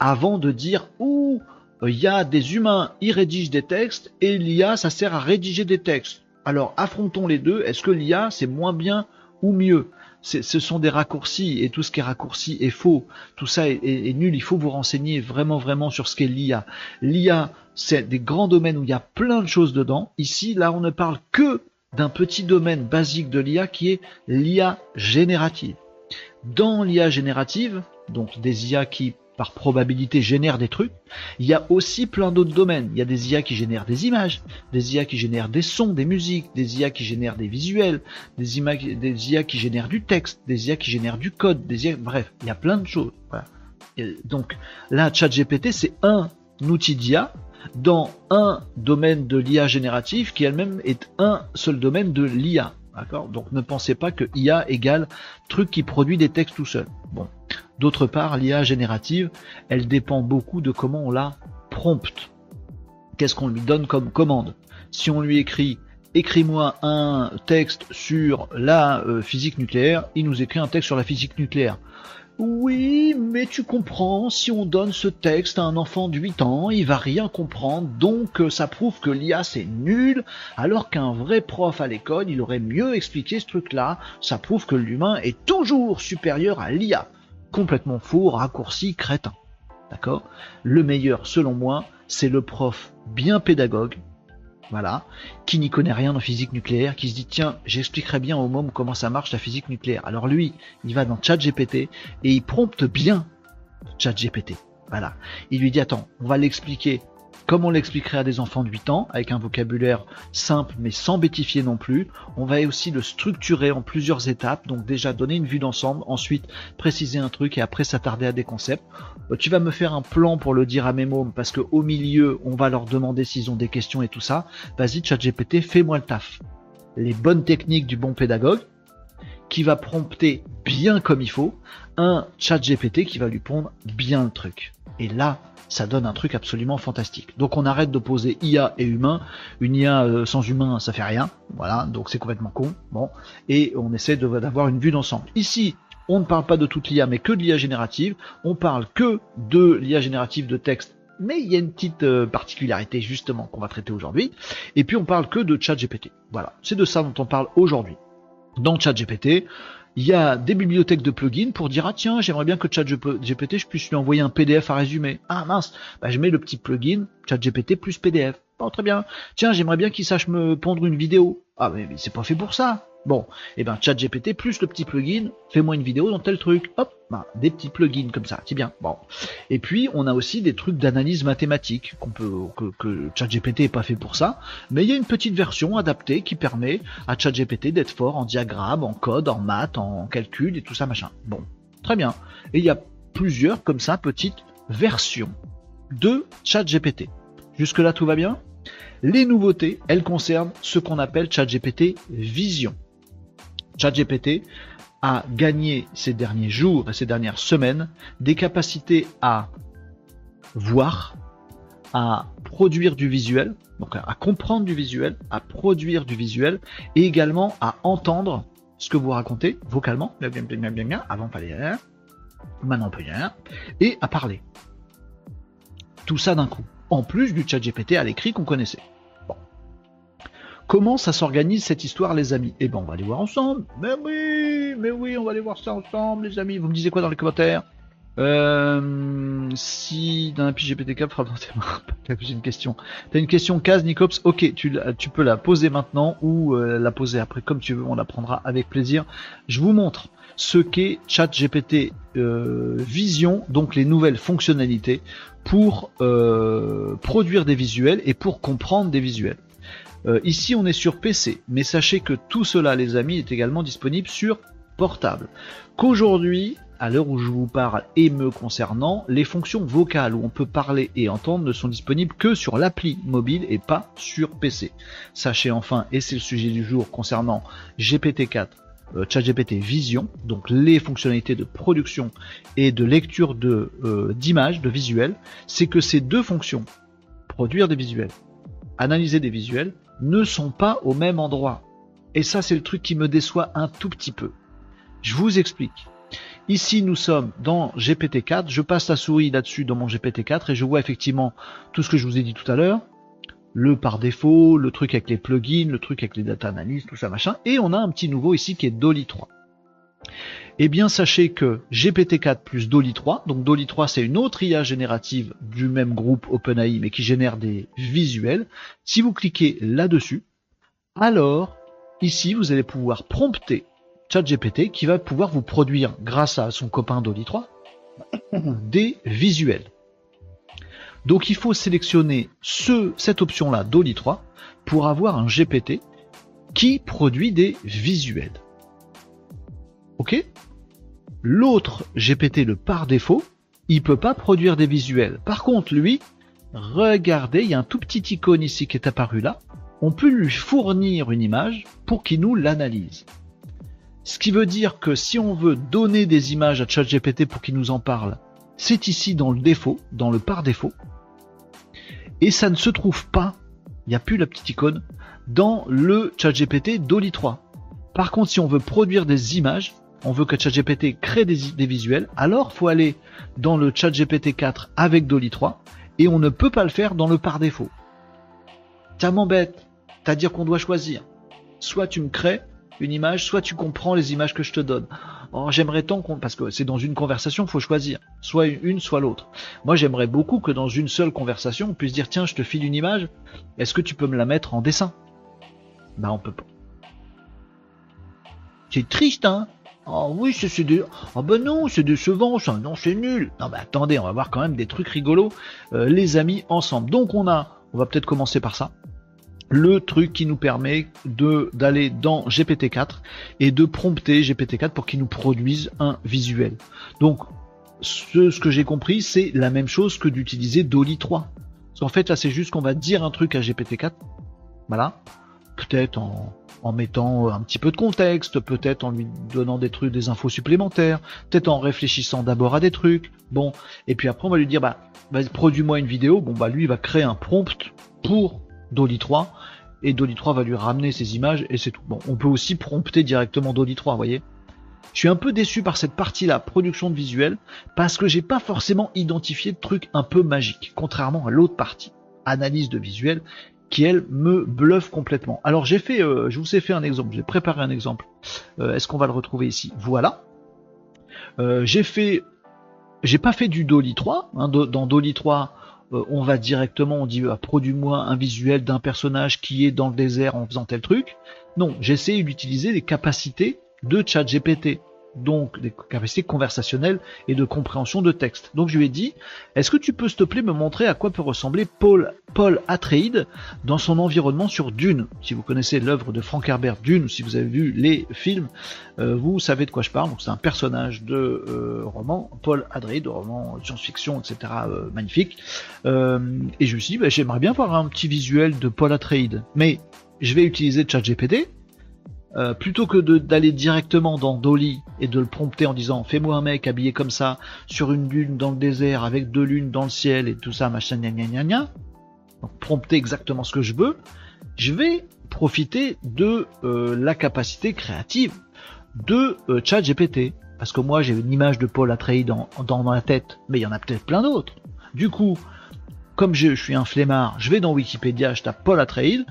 avant de dire ouh, il y a des humains, ils rédigent des textes et l'IA, ça sert à rédiger des textes. Alors affrontons les deux. Est-ce que l'IA, c'est moins bien ou mieux? Ce sont des raccourcis et tout ce qui est raccourci est faux. Tout ça est, nul. Il faut vous renseigner vraiment, vraiment sur ce qu'est l'IA. L'IA, c'est des grands domaines où il y a plein de choses dedans. Ici, là, on ne parle que d'un petit domaine basique de l'IA qui est l'IA générative. Dans l'IA générative, donc des IA qui par probabilité génèrent des trucs, il y a aussi plein d'autres domaines. Il y a des IA qui génèrent des images, des IA qui génèrent des sons, des musiques, des IA qui génèrent des visuels, des, IA qui génèrent du texte, des IA qui génèrent du code, des bref, il y a plein de choses. donc là, ChatGPT, c'est un outil d'IA dans un domaine de l'IA générative qui elle-même est un seul domaine de l'IA. D'accord? Donc ne pensez pas que IA égale truc qui produit des textes tout seul. Bon. D'autre part, l'IA générative, elle dépend beaucoup de comment on la prompte. Qu'est-ce qu'on lui donne comme commande? Si on lui écrit écris-moi un texte sur la euh, physique nucléaire, il nous écrit un texte sur la physique nucléaire. Oui, mais tu comprends, si on donne ce texte à un enfant de 8 ans, il va rien comprendre, donc euh, ça prouve que l'IA c'est nul, alors qu'un vrai prof à l'école, il aurait mieux expliqué ce truc-là, ça prouve que l'humain est toujours supérieur à l'IA complètement faux, raccourci, crétin. D'accord? Le meilleur, selon moi, c'est le prof bien pédagogue, voilà, qui n'y connaît rien en physique nucléaire, qui se dit tiens, j'expliquerai bien au môme comment ça marche la physique nucléaire. Alors lui, il va dans ChatGPT et il prompte bien ChatGPT. Voilà. Il lui dit attends, on va l'expliquer comme on l'expliquerait à des enfants de 8 ans, avec un vocabulaire simple mais sans bêtifier non plus. On va aussi le structurer en plusieurs étapes, donc déjà donner une vue d'ensemble, ensuite préciser un truc et après s'attarder à des concepts. Euh, tu vas me faire un plan pour le dire à mes mômes parce qu'au milieu, on va leur demander s'ils ont des questions et tout ça. Vas-y, ChatGPT, fais-moi le taf. Les bonnes techniques du bon pédagogue, qui va prompter bien comme il faut, un chat GPT qui va lui pondre bien le truc. Et là, ça donne un truc absolument fantastique. Donc on arrête d'opposer IA et humain. Une IA euh, sans humain, ça fait rien. Voilà, donc c'est complètement con. Bon, et on essaie d'avoir une vue d'ensemble. Ici, on ne parle pas de toute l'IA, mais que de l'IA générative. On parle que de l'IA générative de texte. Mais il y a une petite euh, particularité justement qu'on va traiter aujourd'hui. Et puis on parle que de ChatGPT. Voilà, c'est de ça dont on parle aujourd'hui. Dans ChatGPT, il y a des bibliothèques de plugins pour dire ah tiens j'aimerais bien que ChatGPT je puisse lui envoyer un PDF à résumer. Ah mince, bah, je mets le petit plugin ChatGPT plus PDF. Bon très bien. Tiens j'aimerais bien qu'il sache me pondre une vidéo. Ah mais c'est pas fait pour ça. Bon, et eh ben ChatGPT plus le petit plugin, fais-moi une vidéo dans tel truc. Hop, ben, des petits plugins comme ça, c'est bien. Bon. Et puis on a aussi des trucs d'analyse mathématique qu'on peut que, que ChatGPT est pas fait pour ça, mais il y a une petite version adaptée qui permet à ChatGPT d'être fort en diagramme, en code, en maths, en calcul et tout ça machin. Bon, très bien. Et il y a plusieurs comme ça petites versions de ChatGPT. Jusque là tout va bien? Les nouveautés, elles concernent ce qu'on appelle ChatGPT Vision. ChatGPT a gagné ces derniers jours et ces dernières semaines des capacités à voir, à produire du visuel, donc à comprendre du visuel, à produire du visuel et également à entendre ce que vous racontez vocalement, avant pas rien, maintenant on peut rien, et à parler. Tout ça d'un coup, en plus du chat GPT à l'écrit qu'on connaissait. Comment ça s'organise cette histoire, les amis? Eh ben, on va aller voir ensemble. Mais oui, mais oui, on va aller voir ça ensemble, les amis. Vous me disiez quoi dans les commentaires? Euh, si d'un API GPT-4 j'ai une question. T'as une question case Nicops? Ok, tu, peux la poser maintenant ou euh, la poser après comme tu veux. On la prendra avec plaisir. Je vous montre ce qu'est ChatGPT euh, Vision, donc les nouvelles fonctionnalités pour produire des visuels et pour comprendre des visuels. Euh, ici, on est sur PC, mais sachez que tout cela, les amis, est également disponible sur portable. Qu'aujourd'hui, à l'heure où je vous parle et me concernant, les fonctions vocales où on peut parler et entendre ne sont disponibles que sur l'appli mobile et pas sur PC. Sachez enfin, et c'est le sujet du jour concernant GPT-4, euh, ChatGPT Vision, donc les fonctionnalités de production et de lecture euh, d'images, de visuels, c'est que ces deux fonctions, produire des visuels, analyser des visuels, ne sont pas au même endroit. Et ça, c'est le truc qui me déçoit un tout petit peu. Je vous explique. Ici, nous sommes dans GPT-4. Je passe la souris là-dessus dans mon GPT-4 et je vois effectivement tout ce que je vous ai dit tout à l'heure. Le par défaut, le truc avec les plugins, le truc avec les data analysis, tout ça machin. Et on a un petit nouveau ici qui est Dolly 3. Eh bien, sachez que GPT-4 plus Dolly 3, donc Dolly 3 c'est une autre IA générative du même groupe OpenAI mais qui génère des visuels. Si vous cliquez là-dessus, alors ici vous allez pouvoir prompter ChatGPT qui va pouvoir vous produire, grâce à son copain Dolly 3, [coughs] des visuels. Donc il faut sélectionner ce, cette option-là, Dolly 3, pour avoir un GPT qui produit des visuels. Ok? L'autre GPT, le par défaut, il peut pas produire des visuels. Par contre, lui, regardez, il y a un tout petit icône ici qui est apparu là. On peut lui fournir une image pour qu'il nous l'analyse. Ce qui veut dire que si on veut donner des images à ChatGPT pour qu'il nous en parle, c'est ici dans le défaut, dans le par défaut. Et ça ne se trouve pas, il n'y a plus la petite icône, dans le ChatGPT Dolly 3. Par contre, si on veut produire des images, on veut que ChatGPT crée des, visuels, alors faut aller dans le ChatGPT 4 avec Dolly 3 et on ne peut pas le faire dans le par défaut. Ça m'embête, c'est-à-dire qu'on doit choisir. Soit tu me crées une image, soit tu comprends les images que je te donne. Oh, j'aimerais tant qu'on, parce que c'est dans une conversation, faut choisir, soit une, soit l'autre. Moi, j'aimerais beaucoup que dans une seule conversation, on puisse dire tiens, je te file une image, est-ce que tu peux me la mettre en dessin? Bah, on peut pas. C'est triste, hein? Oh oui, c'est de... Oh ben non, c'est décevant, ça. non, c'est nul. Non, bah attendez, on va voir quand même des trucs rigolos, euh, les amis, ensemble. Donc on a, on va peut-être commencer par ça le truc qui nous permet de d'aller dans GPT-4 et de prompter GPT-4 pour qu'il nous produise un visuel. Donc ce, ce que j'ai compris, c'est la même chose que d'utiliser Dolly 3. Parce qu'en fait là c'est juste qu'on va dire un truc à GPT-4. Voilà. Peut-être en, en mettant un petit peu de contexte, peut-être en lui donnant des trucs, des infos supplémentaires, peut-être en réfléchissant d'abord à des trucs. Bon, et puis après on va lui dire bah, produis-moi une vidéo. Bon bah lui va créer un prompt pour Dolly 3 et Dolly 3 va lui ramener ses images et c'est tout. Bon, on peut aussi prompter directement Dolly 3, vous voyez. Je suis un peu déçu par cette partie-là, production de visuel, parce que j'ai pas forcément identifié de trucs un peu magiques, contrairement à l'autre partie, analyse de visuel, qui elle me bluffe complètement. Alors j'ai fait, euh, je vous ai fait un exemple, j'ai préparé un exemple. Euh, est-ce qu'on va le retrouver ici? Voilà. Euh, j'ai fait, j'ai pas fait du Dolly 3. Hein, dans Dolly 3, euh, on va directement, on dit, ah, produis-moi un visuel d'un personnage qui est dans le désert en faisant tel truc. Non, j'essaie d'utiliser les capacités de ChatGPT donc des capacités conversationnelles et de compréhension de texte. Donc je lui ai dit, est-ce que tu peux s'il te plaît me montrer à quoi peut ressembler Paul, Paul Atreides dans son environnement sur Dune? Si vous connaissez l'œuvre de Frank Herbert Dune, si vous avez vu les films, euh, vous savez de quoi je parle. Donc c'est un personnage de euh, roman, Paul Atreides, roman science-fiction, etc. Euh, magnifique. et je me suis dit, bah, j'aimerais bien voir un petit visuel de Paul Atreides, mais je vais utiliser ChatGPT euh, plutôt que d'aller directement dans Dolly et de le prompter en disant fais-moi un mec habillé comme ça sur une lune dans le désert avec deux lunes dans le ciel et tout ça machin gna gna gna gna. Donc prompter exactement ce que je veux. Je vais profiter de euh, la capacité créative de euh, ChatGPT. Parce que moi j'ai une image de Paul Atreides dans, dans ma tête mais il y en a peut-être plein d'autres. Du coup comme je, suis un flemmard je vais dans Wikipédia je tape Paul Atreides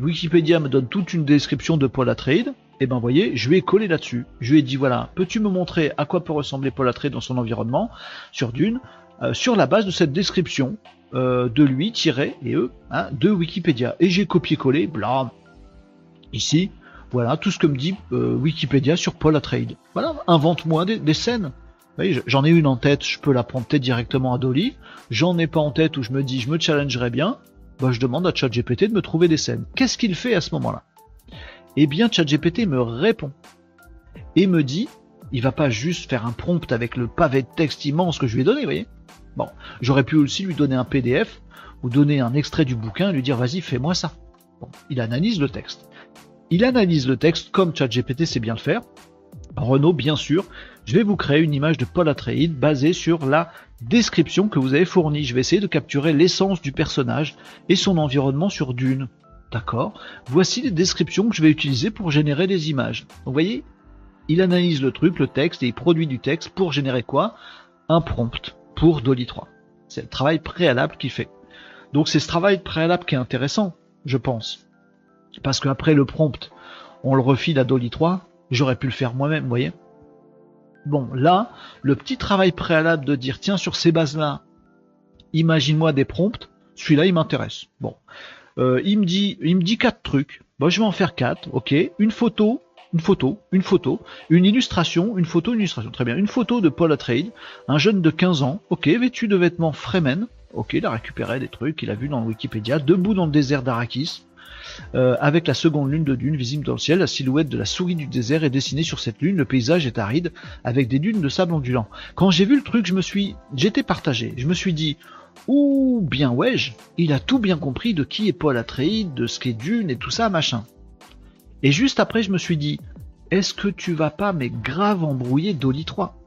Wikipédia me donne toute une description de Paul Atreides, et ben voyez, je lui ai collé là-dessus. Je lui ai dit voilà, peux-tu me montrer à quoi peut ressembler Paul Atreides dans son environnement sur Dune, euh, sur la base de cette description euh, de lui tiré et eux hein, de Wikipédia. Et j'ai copié-collé, bla, ici, voilà tout ce que me dit euh, Wikipédia sur Paul Atreides. Voilà, invente-moi des, scènes. J'en ai une en tête, je peux la prompter directement à Dolly. J'en ai pas en tête où je me dis je me challengerais bien bah, je demande à ChatGPT de me trouver des scènes. Qu'est-ce qu'il fait à ce moment-là? Eh bien, ChatGPT me répond et me dit Il va pas juste faire un prompt avec le pavé de texte immense que je lui ai donné, vous voyez? Bon, j'aurais pu aussi lui donner un PDF ou donner un extrait du bouquin et lui dire vas-y fais-moi ça. Bon, il analyse le texte. Il analyse le texte comme ChatGPT sait bien le faire. Renault, bien sûr, je vais vous créer une image de Paul Atreides basée sur la description que vous avez fournie. Je vais essayer de capturer l'essence du personnage et son environnement sur Dune. D'accord? Voici les descriptions que je vais utiliser pour générer des images. vous voyez, il analyse le truc, le texte, et il produit du texte pour générer quoi? Un prompt pour Dolly 3. C'est le travail préalable qu'il fait. Donc c'est ce travail préalable qui est intéressant, je pense. Parce qu'après le prompt, on le refile à Dolly 3, j'aurais pu le faire moi-même, vous voyez? Bon, là, le petit travail préalable de dire, tiens, sur ces bases-là, imagine-moi des prompts, celui-là, il m'intéresse. Bon, euh, il me dit, il quatre trucs. Bon, je vais en faire quatre, ok. Une photo, une photo, une photo, une illustration, une photo, une illustration. Très bien. Une photo de Paul Atreides, un jeune de 15 ans, ok, vêtu de vêtements Fremen. Ok, il a récupéré des trucs qu'il a vu dans Wikipédia, debout dans le désert d'Arakis. Euh, avec la seconde lune de dune visible dans le ciel, la silhouette de la souris du désert est dessinée sur cette lune, le paysage est aride, avec des dunes de sable ondulant. Quand j'ai vu le truc, je me suis, j'étais partagé. Je me suis dit, ou bien ouais, il a tout bien compris de qui est Paul Atreides, de ce qu'est Dune et tout ça, machin. Et juste après, je me suis dit, est-ce que tu vas pas, mais grave embrouiller Dolly 3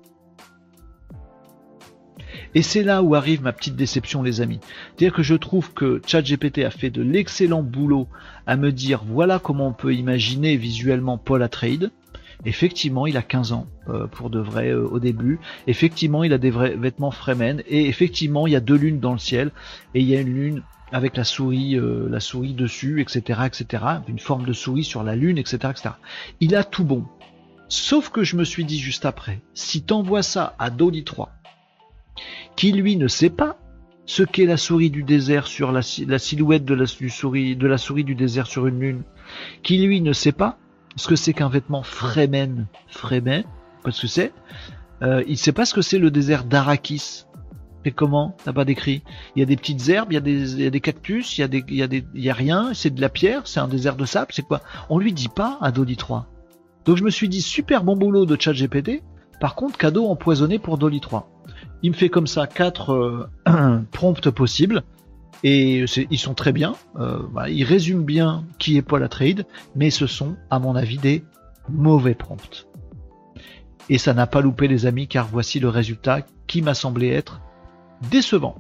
et c'est là où arrive ma petite déception, les amis. C'est-à-dire que je trouve que ChatGPT a fait de l'excellent boulot à me dire voilà comment on peut imaginer visuellement Paul Atreides. Effectivement, il a 15 ans euh, pour de vrai euh, au début. Effectivement, il a des vrais vêtements Fremen. Et effectivement, il y a deux lunes dans le ciel. Et il y a une lune avec la souris, euh, la souris dessus, etc., etc. Une forme de souris sur la lune, etc., etc. Il a tout bon. Sauf que je me suis dit juste après, si t'envoies ça à Dolly 3, qui lui ne sait pas ce qu'est la souris du désert sur la, silhouette de la, souris, du désert sur une lune, qui lui ne sait pas ce que c'est qu'un vêtement Fremen, Fremen, parce que c'est, euh, il sait pas ce que c'est le désert d'Arakis. Mais comment? T'as pas décrit? Il y a des petites herbes, il y a des, cactus, il y a rien. C'est de la pierre, c'est un désert de sable, c'est quoi? On lui dit pas à Dolly 3. Donc je me suis dit super bon boulot de ChatGPT. Par contre, cadeau empoisonné pour Dolly 3. Il me fait comme ça quatre euh, [clears throat] prompts possibles. Et ils sont très bien. Euh, ils résument bien qui est Paul Atreides, mais ce sont, à mon avis, des mauvais prompts. Et ça n'a pas loupé les amis, car voici le résultat qui m'a semblé être décevant.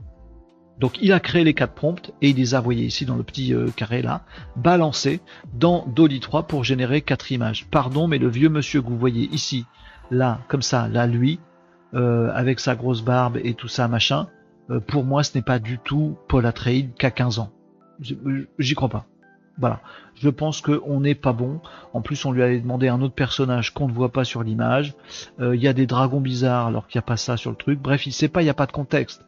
Donc il a créé les quatre prompts et il les a envoyés ici dans le petit euh, carré là, balancés dans Dolly 3 pour générer quatre images. Pardon, mais le vieux monsieur que vous voyez ici, là, comme ça, là, lui, avec sa grosse barbe et tout ça, machin, euh, pour moi, ce n'est pas du tout Paul Atreides qu'à 15 ans. J'y crois pas. Voilà. Je pense qu'on n'est pas bon. En plus, on lui avait demandé un autre personnage qu'on ne voit pas sur l'image. Euh, il y a des dragons bizarres alors qu'il n'y a pas ça sur le truc. Bref, il sait pas, il n'y a pas de contexte.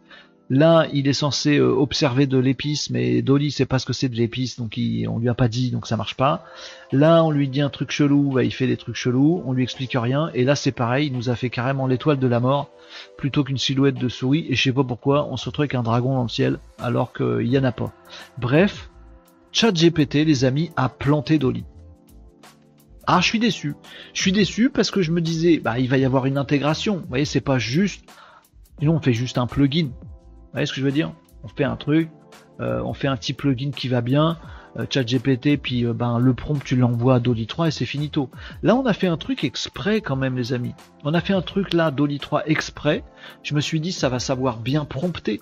Là, il est censé euh, observer de l'épice, mais Dolly sait pas ce que c'est de l'épice, donc il, on lui a pas dit, donc ça marche pas. Là, on lui dit un truc chelou, bah, il fait des trucs chelous, on lui explique rien, et là c'est pareil, il nous a fait carrément l'étoile de la mort, plutôt qu'une silhouette de souris, et je sais pas pourquoi, on se retrouve avec un dragon dans le ciel, alors qu'il y en a pas. Bref, GPT, les amis, a planté Dolly. Ah, je suis déçu. Je suis déçu parce que je me disais, bah, il va y avoir une intégration. Vous voyez, c'est pas juste. Sinon, on fait juste un plugin voyez ce que je veux dire? On fait un truc, euh, on fait un petit plugin qui va bien, euh, ChatGPT, puis euh, ben le prompt tu l'envoies à Dolly 3 et c'est finito. Là on a fait un truc exprès quand même les amis. On a fait un truc là Dolly 3 exprès. Je me suis dit ça va savoir bien prompter.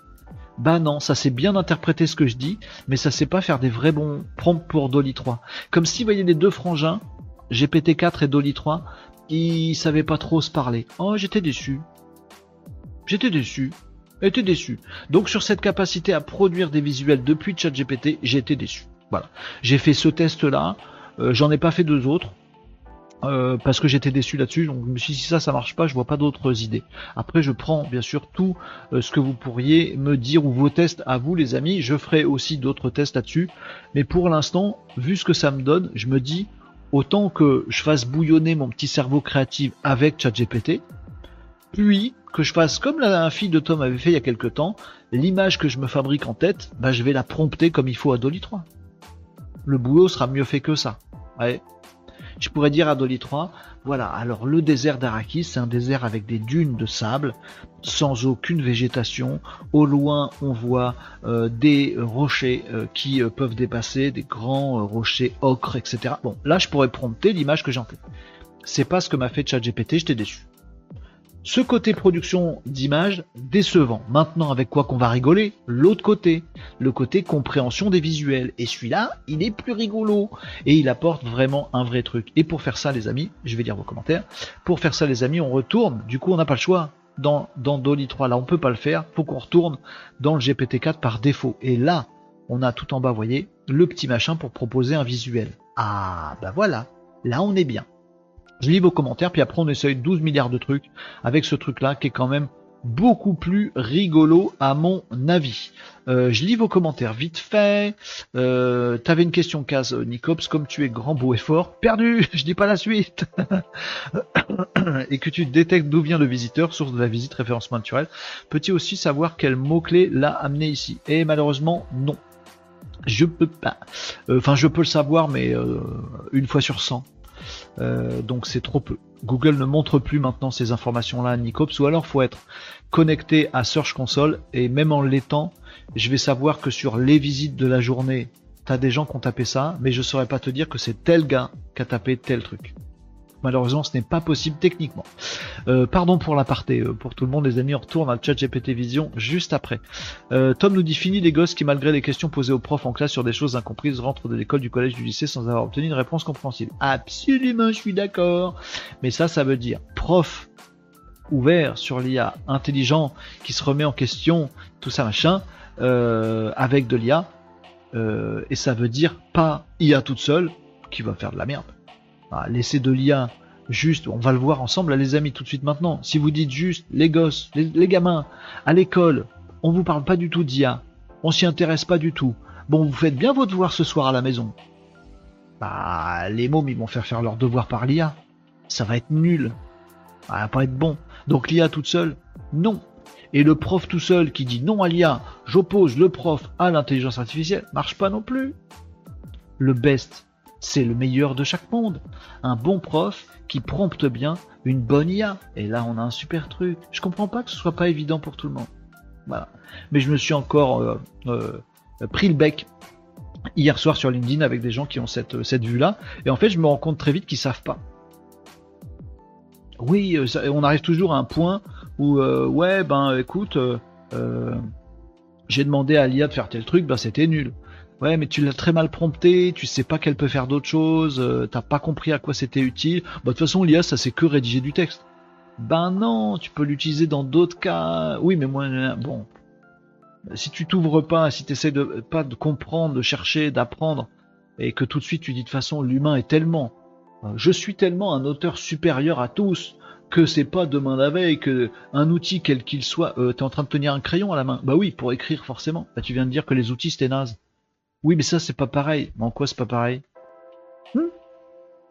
Bah non, ça sait bien interpréter ce que je dis, mais ça sait pas faire des vrais bons prompts pour Dolly 3. Comme si vous voyez les deux frangins, GPT-4 et Dolly 3, ils savaient pas trop se parler. Oh j'étais déçu. J'étais déçu été déçu. Donc sur cette capacité à produire des visuels depuis ChatGPT, j'ai été déçu. Voilà. J'ai fait ce test là, euh, j'en ai pas fait deux autres. Euh, parce que j'étais déçu là-dessus, donc je me suis dit si ça ça marche pas, je vois pas d'autres idées. Après je prends bien sûr tout euh, ce que vous pourriez me dire ou vos tests à vous les amis, je ferai aussi d'autres tests là-dessus, mais pour l'instant, vu ce que ça me donne, je me dis autant que je fasse bouillonner mon petit cerveau créatif avec ChatGPT, puis que je fasse comme la fille de Tom avait fait il y a quelque temps, l'image que je me fabrique en tête, bah, je vais la prompter comme il faut à Dolly 3. Le boulot sera mieux fait que ça. Ouais. je pourrais dire à Dolly 3, voilà, alors le désert d'Arakis, c'est un désert avec des dunes de sable, sans aucune végétation. Au loin, on voit euh, des rochers euh, qui euh, peuvent dépasser, des grands rochers ocre, etc. Bon, là, je pourrais prompter l'image que j'en fais. C'est pas ce que m'a fait ChatGPT, j'étais déçu. Ce côté production d'image décevant. Maintenant, avec quoi qu'on va rigoler? L'autre côté, le côté compréhension des visuels. Et celui-là, il est plus rigolo et il apporte vraiment un vrai truc. Et pour faire ça, les amis, je vais lire vos commentaires. Pour faire ça, les amis, on retourne. Du coup, on n'a pas le choix. Dans, dans Dolly 3, là, on peut pas le faire. Faut qu'on retourne dans le GPT-4 par défaut. Et là, on a tout en bas, vous voyez, le petit machin pour proposer un visuel. Ah, bah voilà. Là, on est bien. Je lis vos commentaires, puis après on essaye 12 milliards de trucs avec ce truc-là qui est quand même beaucoup plus rigolo à mon avis. Euh, je lis vos commentaires vite fait. Euh, T'avais une question case Nicops, comme tu es grand, beau et fort, perdu, [laughs] je dis pas la suite. [coughs] et que tu détectes d'où vient le visiteur, source de la visite, référencement naturel. Peux-tu aussi savoir quel mot-clé l'a amené ici? Et malheureusement, non. Je peux pas. Euh, enfin, je peux le savoir, mais euh, une fois sur 100. Euh, donc c'est trop peu. Google ne montre plus maintenant ces informations-là à Nicops, ou alors faut être connecté à Search Console, et même en l'étant, je vais savoir que sur les visites de la journée, t'as des gens qui ont tapé ça, mais je saurais pas te dire que c'est tel gars qui a tapé tel truc. Malheureusement, ce n'est pas possible techniquement. Euh, pardon pour l'aparté, euh, pour tout le monde, les amis, on retourne à chat GPT Vision juste après. Euh, Tom nous dit fini les gosses qui, malgré les questions posées aux profs en classe sur des choses incomprises, rentrent de l'école, du collège, du lycée sans avoir obtenu une réponse compréhensible. Absolument, je suis d'accord. Mais ça, ça veut dire prof ouvert sur l'IA, intelligent, qui se remet en question, tout ça machin, avec de l'IA. et ça veut dire pas IA toute seule qui va faire de la merde. Ah, laissez de l'IA juste, on va le voir ensemble, les amis, tout de suite maintenant. Si vous dites juste, les gosses, les, gamins, à l'école, on vous parle pas du tout d'IA, on s'y intéresse pas du tout. Bon, vous faites bien vos devoirs ce soir à la maison. Bah, les mômes, ils vont faire faire leurs devoirs par l'IA. Ça va être nul. Ça va pas être bon. Donc l'IA toute seule, non. Et le prof tout seul qui dit non à l'IA, j'oppose le prof à l'intelligence artificielle, marche pas non plus. Le best, c'est le meilleur de chaque monde. Un bon prof qui prompte bien une bonne IA. Et là, on a un super truc. Je comprends pas que ce soit pas évident pour tout le monde. Voilà. Mais je me suis encore euh, euh, pris le bec hier soir sur LinkedIn avec des gens qui ont cette, cette vue-là. Et en fait, je me rends compte très vite qu'ils savent pas. Oui, euh, on arrive toujours à un point où, ouais, ben écoute, j'ai demandé à l'IA de faire tel truc, ben c'était nul. Ouais, mais tu l'as très mal prompté, tu sais pas qu'elle peut faire d'autres choses, euh, t'as pas compris à quoi c'était utile. Bah, de toute façon, l'IA, ça c'est que rédiger du texte. Ben non, tu peux l'utiliser dans d'autres cas. Oui, mais moi, euh, bon. Si tu t'ouvres pas, si tu de pas de comprendre, de chercher, d'apprendre, et que tout de suite tu dis de façon l'humain est tellement, euh, je suis tellement un auteur supérieur à tous que c'est pas demain la veille que un outil quel qu'il soit, euh, t'es en train de tenir un crayon à la main. Bah oui, pour écrire forcément. Bah tu viens de dire que les outils c'était naze. Oui, mais ça, c'est pas pareil. Mais en quoi c'est pas pareil? Hmm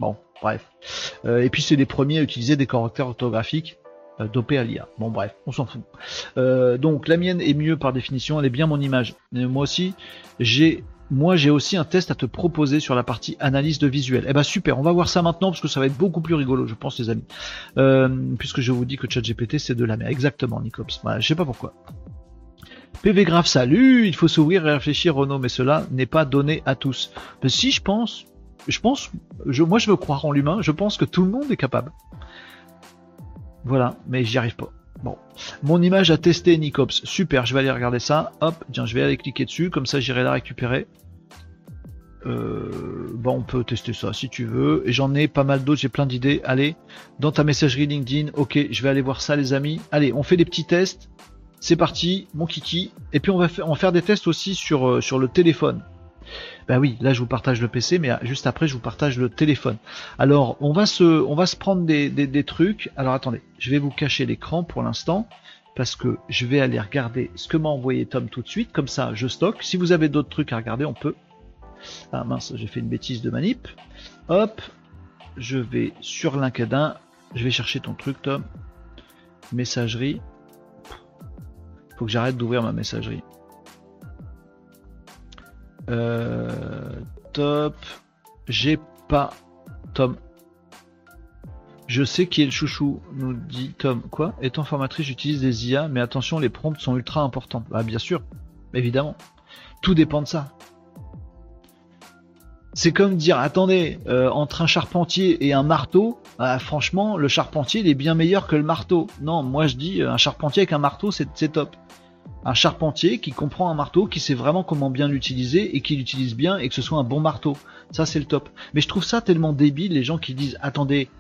Bon, bref. Euh, et puis, c'est les premiers à utiliser des caractères orthographiques euh, dopés à l'IA. Bon, bref, on s'en fout. Euh, donc, la mienne est mieux par définition. Elle est bien mon image. moi aussi, j'ai moi j'ai aussi un test à te proposer sur la partie analyse de visuel. Eh ben super, on va voir ça maintenant parce que ça va être beaucoup plus rigolo, je pense les amis. puisque je vous dis que ChatGPT c'est de la merde. Exactement, Nicops. je sais pas pourquoi. PV grave salut, il faut s'ouvrir et réfléchir Renault, mais cela n'est pas donné à tous. Mais si je pense, je pense, moi je veux croire en l'humain, je pense que tout le monde est capable. Voilà, mais j'y arrive pas. Bon, mon image à tester Nicops, super, je vais aller regarder ça. Hop, tiens, je vais aller cliquer dessus, comme ça j'irai la récupérer. Euh, bon, on peut tester ça si tu veux. Et j'en ai pas mal d'autres, j'ai plein d'idées. Allez, dans ta messagerie LinkedIn, ok, je vais aller voir ça les amis. Allez, on fait des petits tests. C'est parti, mon kiki. Et puis on va, faire, des tests aussi sur, euh, le téléphone. Bah oui, là je vous partage le PC, mais euh, juste après je vous partage le téléphone. Alors on va se, on va se prendre des, trucs. Alors attendez, je vais vous cacher l'écran pour l'instant parce que je vais aller regarder ce que m'a envoyé Tom tout de suite. Comme ça, je stocke. Si vous avez d'autres trucs à regarder, on peut. Ah mince, j'ai fait une bêtise de manip. Hop, je vais sur LinkedIn. Je vais chercher ton truc, Tom. Messagerie. Que j'arrête d'ouvrir ma messagerie. Euh, top. J'ai pas Tom Je sais qui est le chouchou, nous dit Tom. Quoi? Étant formatrice, j'utilise des IA, mais attention, les prompts sont ultra importants. Ah, bien sûr, évidemment. Tout dépend de ça. C'est comme dire, attendez, euh, entre un charpentier et un marteau, bah, franchement, le charpentier, il est bien meilleur que le marteau. Non, moi je dis, un charpentier avec un marteau, c'est top. Un charpentier qui comprend un marteau, qui sait vraiment comment bien l'utiliser et qui l'utilise bien et que ce soit un bon marteau. Ça, c'est le top. Mais je trouve ça tellement débile, les gens qui disent, attendez,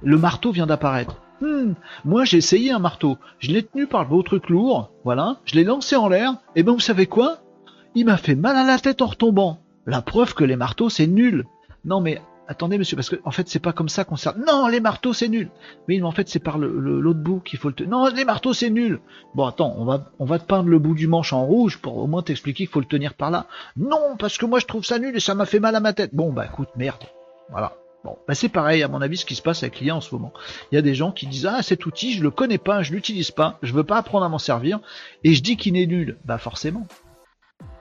le marteau vient d'apparaître. Hmm, moi j'ai essayé un marteau, je l'ai tenu par le beau truc lourd, voilà, je l'ai lancé en l'air, et ben vous savez quoi? Il m'a fait mal à la tête en retombant. La preuve que les marteaux c'est nul. Non mais attendez monsieur, parce que en fait c'est pas comme ça qu'on sert. Non les marteaux c'est nul. Oui mais en fait c'est par l'autre le, bout qu'il faut le tenir. Non les marteaux c'est nul. Bon attends, on va, on va te peindre le bout du manche en rouge pour au moins t'expliquer qu'il faut le tenir par là. Non parce que moi je trouve ça nul et ça m'a fait mal à ma tête. Bon bah écoute merde. Voilà. Bon, bah c'est pareil, à mon avis, ce qui se passe avec l'IA en ce moment. Il y a des gens qui disent Ah, cet outil, je le connais pas, je l'utilise pas, je veux pas apprendre à m'en servir, et je dis qu'il est nul. Bah forcément.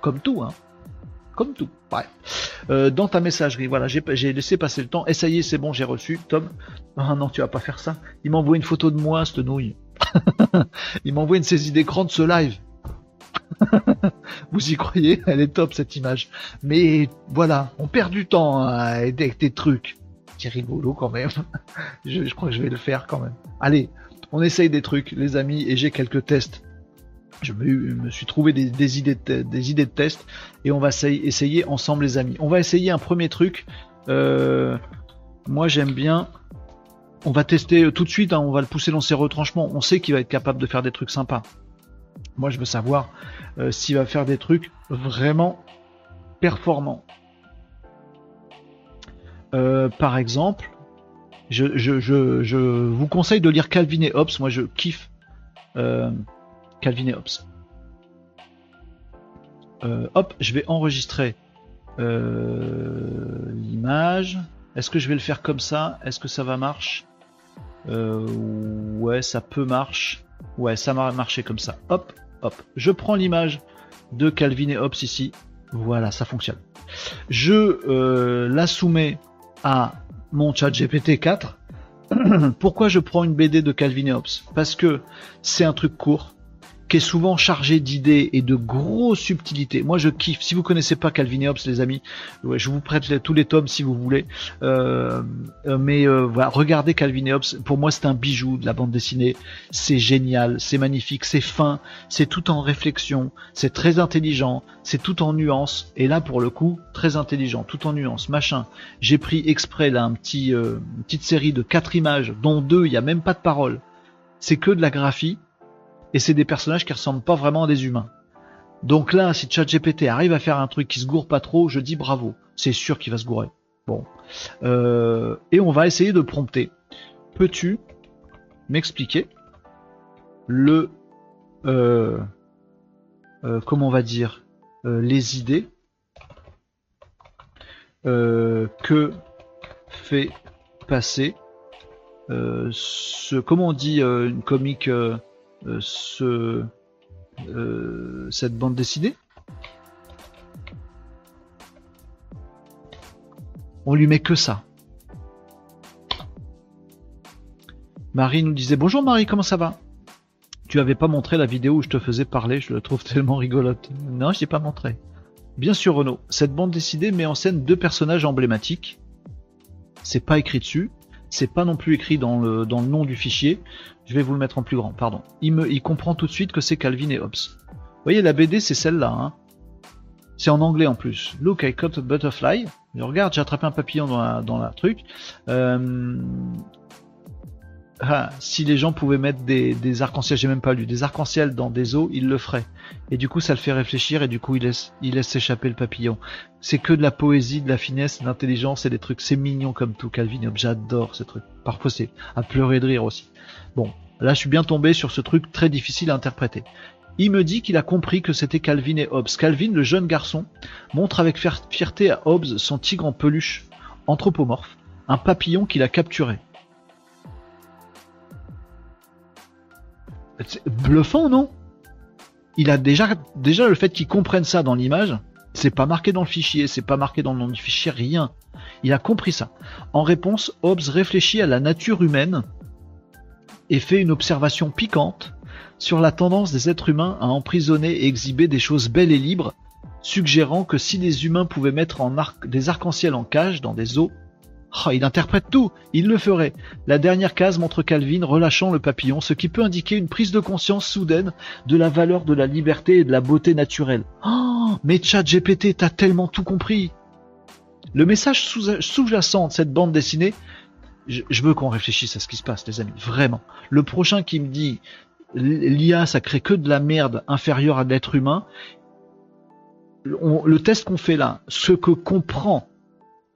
Comme tout, hein. Comme tout. Euh, dans ta messagerie, voilà, j'ai laissé passer le temps. Est, c'est bon, j'ai reçu. Tom. Ah non, tu vas pas faire ça. Il m'envoie une photo de moi, cette nouille. [laughs] Il m'envoie une saisie d'écran de ce live. [laughs] Vous y croyez? Elle est top cette image. Mais voilà, on perd du temps hein, avec des trucs. C'est rigolo quand même. [laughs] je, crois que je vais le faire quand même. Allez, on essaye des trucs, les amis, et j'ai quelques tests. Je me, suis trouvé des, idées de, des idées de tests et on va essayer, ensemble, les amis. On va essayer un premier truc. Euh, moi, j'aime bien. On va tester tout de suite. Hein, on va le pousser dans ses retranchements. On sait qu'il va être capable de faire des trucs sympas. Moi, je veux savoir euh, s'il va faire des trucs vraiment performants. Euh, par exemple, je, vous conseille de lire Calvin et Hobbes. Moi, je kiffe Calvin et Hobbes. Euh, hop, je vais enregistrer l'image. Est-ce que je vais le faire comme ça? Est-ce que ça va marcher? Ouais, ça peut marcher. Ouais, ça va marcher comme ça. Hop, hop. Je prends l'image de Calvin et Hobbes ici. Voilà, ça fonctionne. Je la soumets à mon chat GPT 4 [clears throat] pourquoi je prends une BD de Calvin et Hobbes? Parce que c'est un truc court, qui est souvent chargé d'idées et de grosses subtilités. Moi, je kiffe. Si vous connaissez pas Calvin et Hobbes, les amis, je vous prête tous les tomes si vous voulez. Euh, euh, mais euh, voilà, regardez Calvin et Hobbes. Pour moi, c'est un bijou de la bande dessinée. C'est génial, c'est magnifique, c'est fin, c'est tout en réflexion, c'est très intelligent, c'est tout en nuances. Et là, pour le coup, très intelligent, tout en nuances, machin. J'ai pris exprès là un petit, une petite série de quatre images, dont deux, il y a même pas de parole. C'est que de la graphie et c'est des personnages qui ressemblent pas vraiment à des humains. Donc là, si ChatGPT arrive à faire un truc qui se gourre pas trop, je dis bravo. C'est sûr qu'il va se gourer. Bon. Euh, et on va essayer de prompter. Peux-tu m'expliquer le euh, euh, comment on va dire les idées que fait passer ce comment on dit une comique ce, euh, cette bande dessinée. On lui met que ça. Marie nous disait Bonjour Marie, comment ça va? Tu avais pas montré la vidéo où je te faisais parler, je le trouve [laughs] tellement rigolote. Non, je l'ai pas montré. Bien sûr Renaud, cette bande dessinée met en scène deux personnages emblématiques. C'est pas écrit dessus, c'est pas non plus écrit dans le, nom du fichier. Je vais vous le mettre en plus grand, pardon. Il, me, il comprend tout de suite que c'est Calvin et Hobbes. Vous voyez, la BD, c'est celle-là. Hein. C'est en anglais en plus. Look, I caught a butterfly. regarde, j'ai attrapé un papillon dans la, dans la truc. Euh, ah, si les gens pouvaient mettre des, arcs-en-ciel, j'ai même pas lu, des arcs-en-ciel dans des eaux, ils le feraient. Et du coup, ça le fait réfléchir et du coup, il laisse, il s'échapper le papillon. C'est que de la poésie, de la finesse, de l'intelligence et des trucs. C'est mignon comme tout, Calvin. J'adore ce truc. Parfois, c'est à pleurer de rire aussi. Bon, là, je suis bien tombé sur ce truc très difficile à interpréter. Il me dit qu'il a compris que c'était Calvin et Hobbes. Calvin, le jeune garçon, montre avec fierté à Hobbes son tigre en peluche, anthropomorphe, un papillon qu'il a capturé. Bluffant, non? Il a déjà, déjà le fait qu'il comprenne ça dans l'image, c'est pas marqué dans le fichier, c'est pas marqué dans le nom du fichier, rien. Il a compris ça. En réponse, Hobbes réfléchit à la nature humaine et fait une observation piquante sur la tendance des êtres humains à emprisonner et exhiber des choses belles et libres, suggérant que si les humains pouvaient mettre en des arcs-en-ciel en cage dans des eaux, oh, il interprète tout, il le ferait. La dernière case montre Calvin relâchant le papillon, ce qui peut indiquer une prise de conscience soudaine de la valeur de la liberté et de la beauté naturelle. Oh, mais Chat GPT, t'as tellement tout compris. Le message sous-jacent de cette bande dessinée, je, veux qu'on réfléchisse à ce qui se passe, les amis, vraiment. Le prochain qui me dit l'IA, ça crée que de la merde inférieure à l'être humain. le test qu'on fait là, ce que comprend,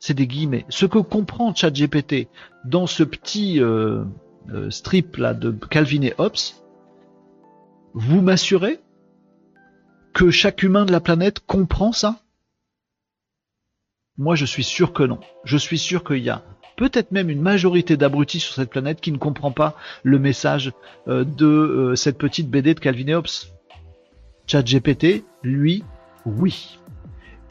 c'est des guillemets, ce que comprend ChatGPT dans ce petit euh, euh, strip là de Calvin et Hobbes, vous m'assurez que chaque humain de la planète comprend ça? Moi, je suis sûr que non. Je suis sûr qu'il y a peut-être même une majorité d'abrutis sur cette planète qui ne comprend pas le message euh, de cette petite BD de Calvin et Hobbes. GPT, lui, oui.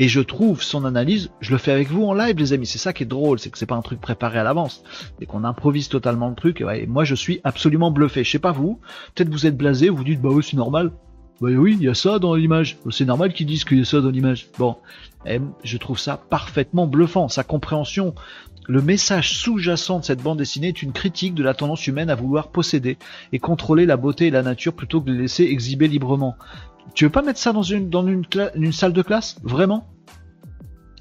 Et je trouve son analyse, je le fais avec vous en live, les amis. C'est ça qui est drôle, c'est que c'est pas un truc préparé à l'avance, c'est qu'on improvise totalement le truc. Et, moi, je suis absolument bluffé. Je sais pas vous, peut-être vous êtes blasé, vous dites bah oui, c'est normal. Bah oui, il y a ça dans l'image. C'est normal qu'ils disent qu'il y a ça dans l'image. Bon, je trouve ça parfaitement bluffant. Sa compréhension le message sous-jacent de cette bande dessinée est une critique de la tendance humaine à vouloir posséder et contrôler la beauté et la nature plutôt que de les laisser exhiber librement. Tu veux pas mettre ça dans une, salle de classe? Vraiment?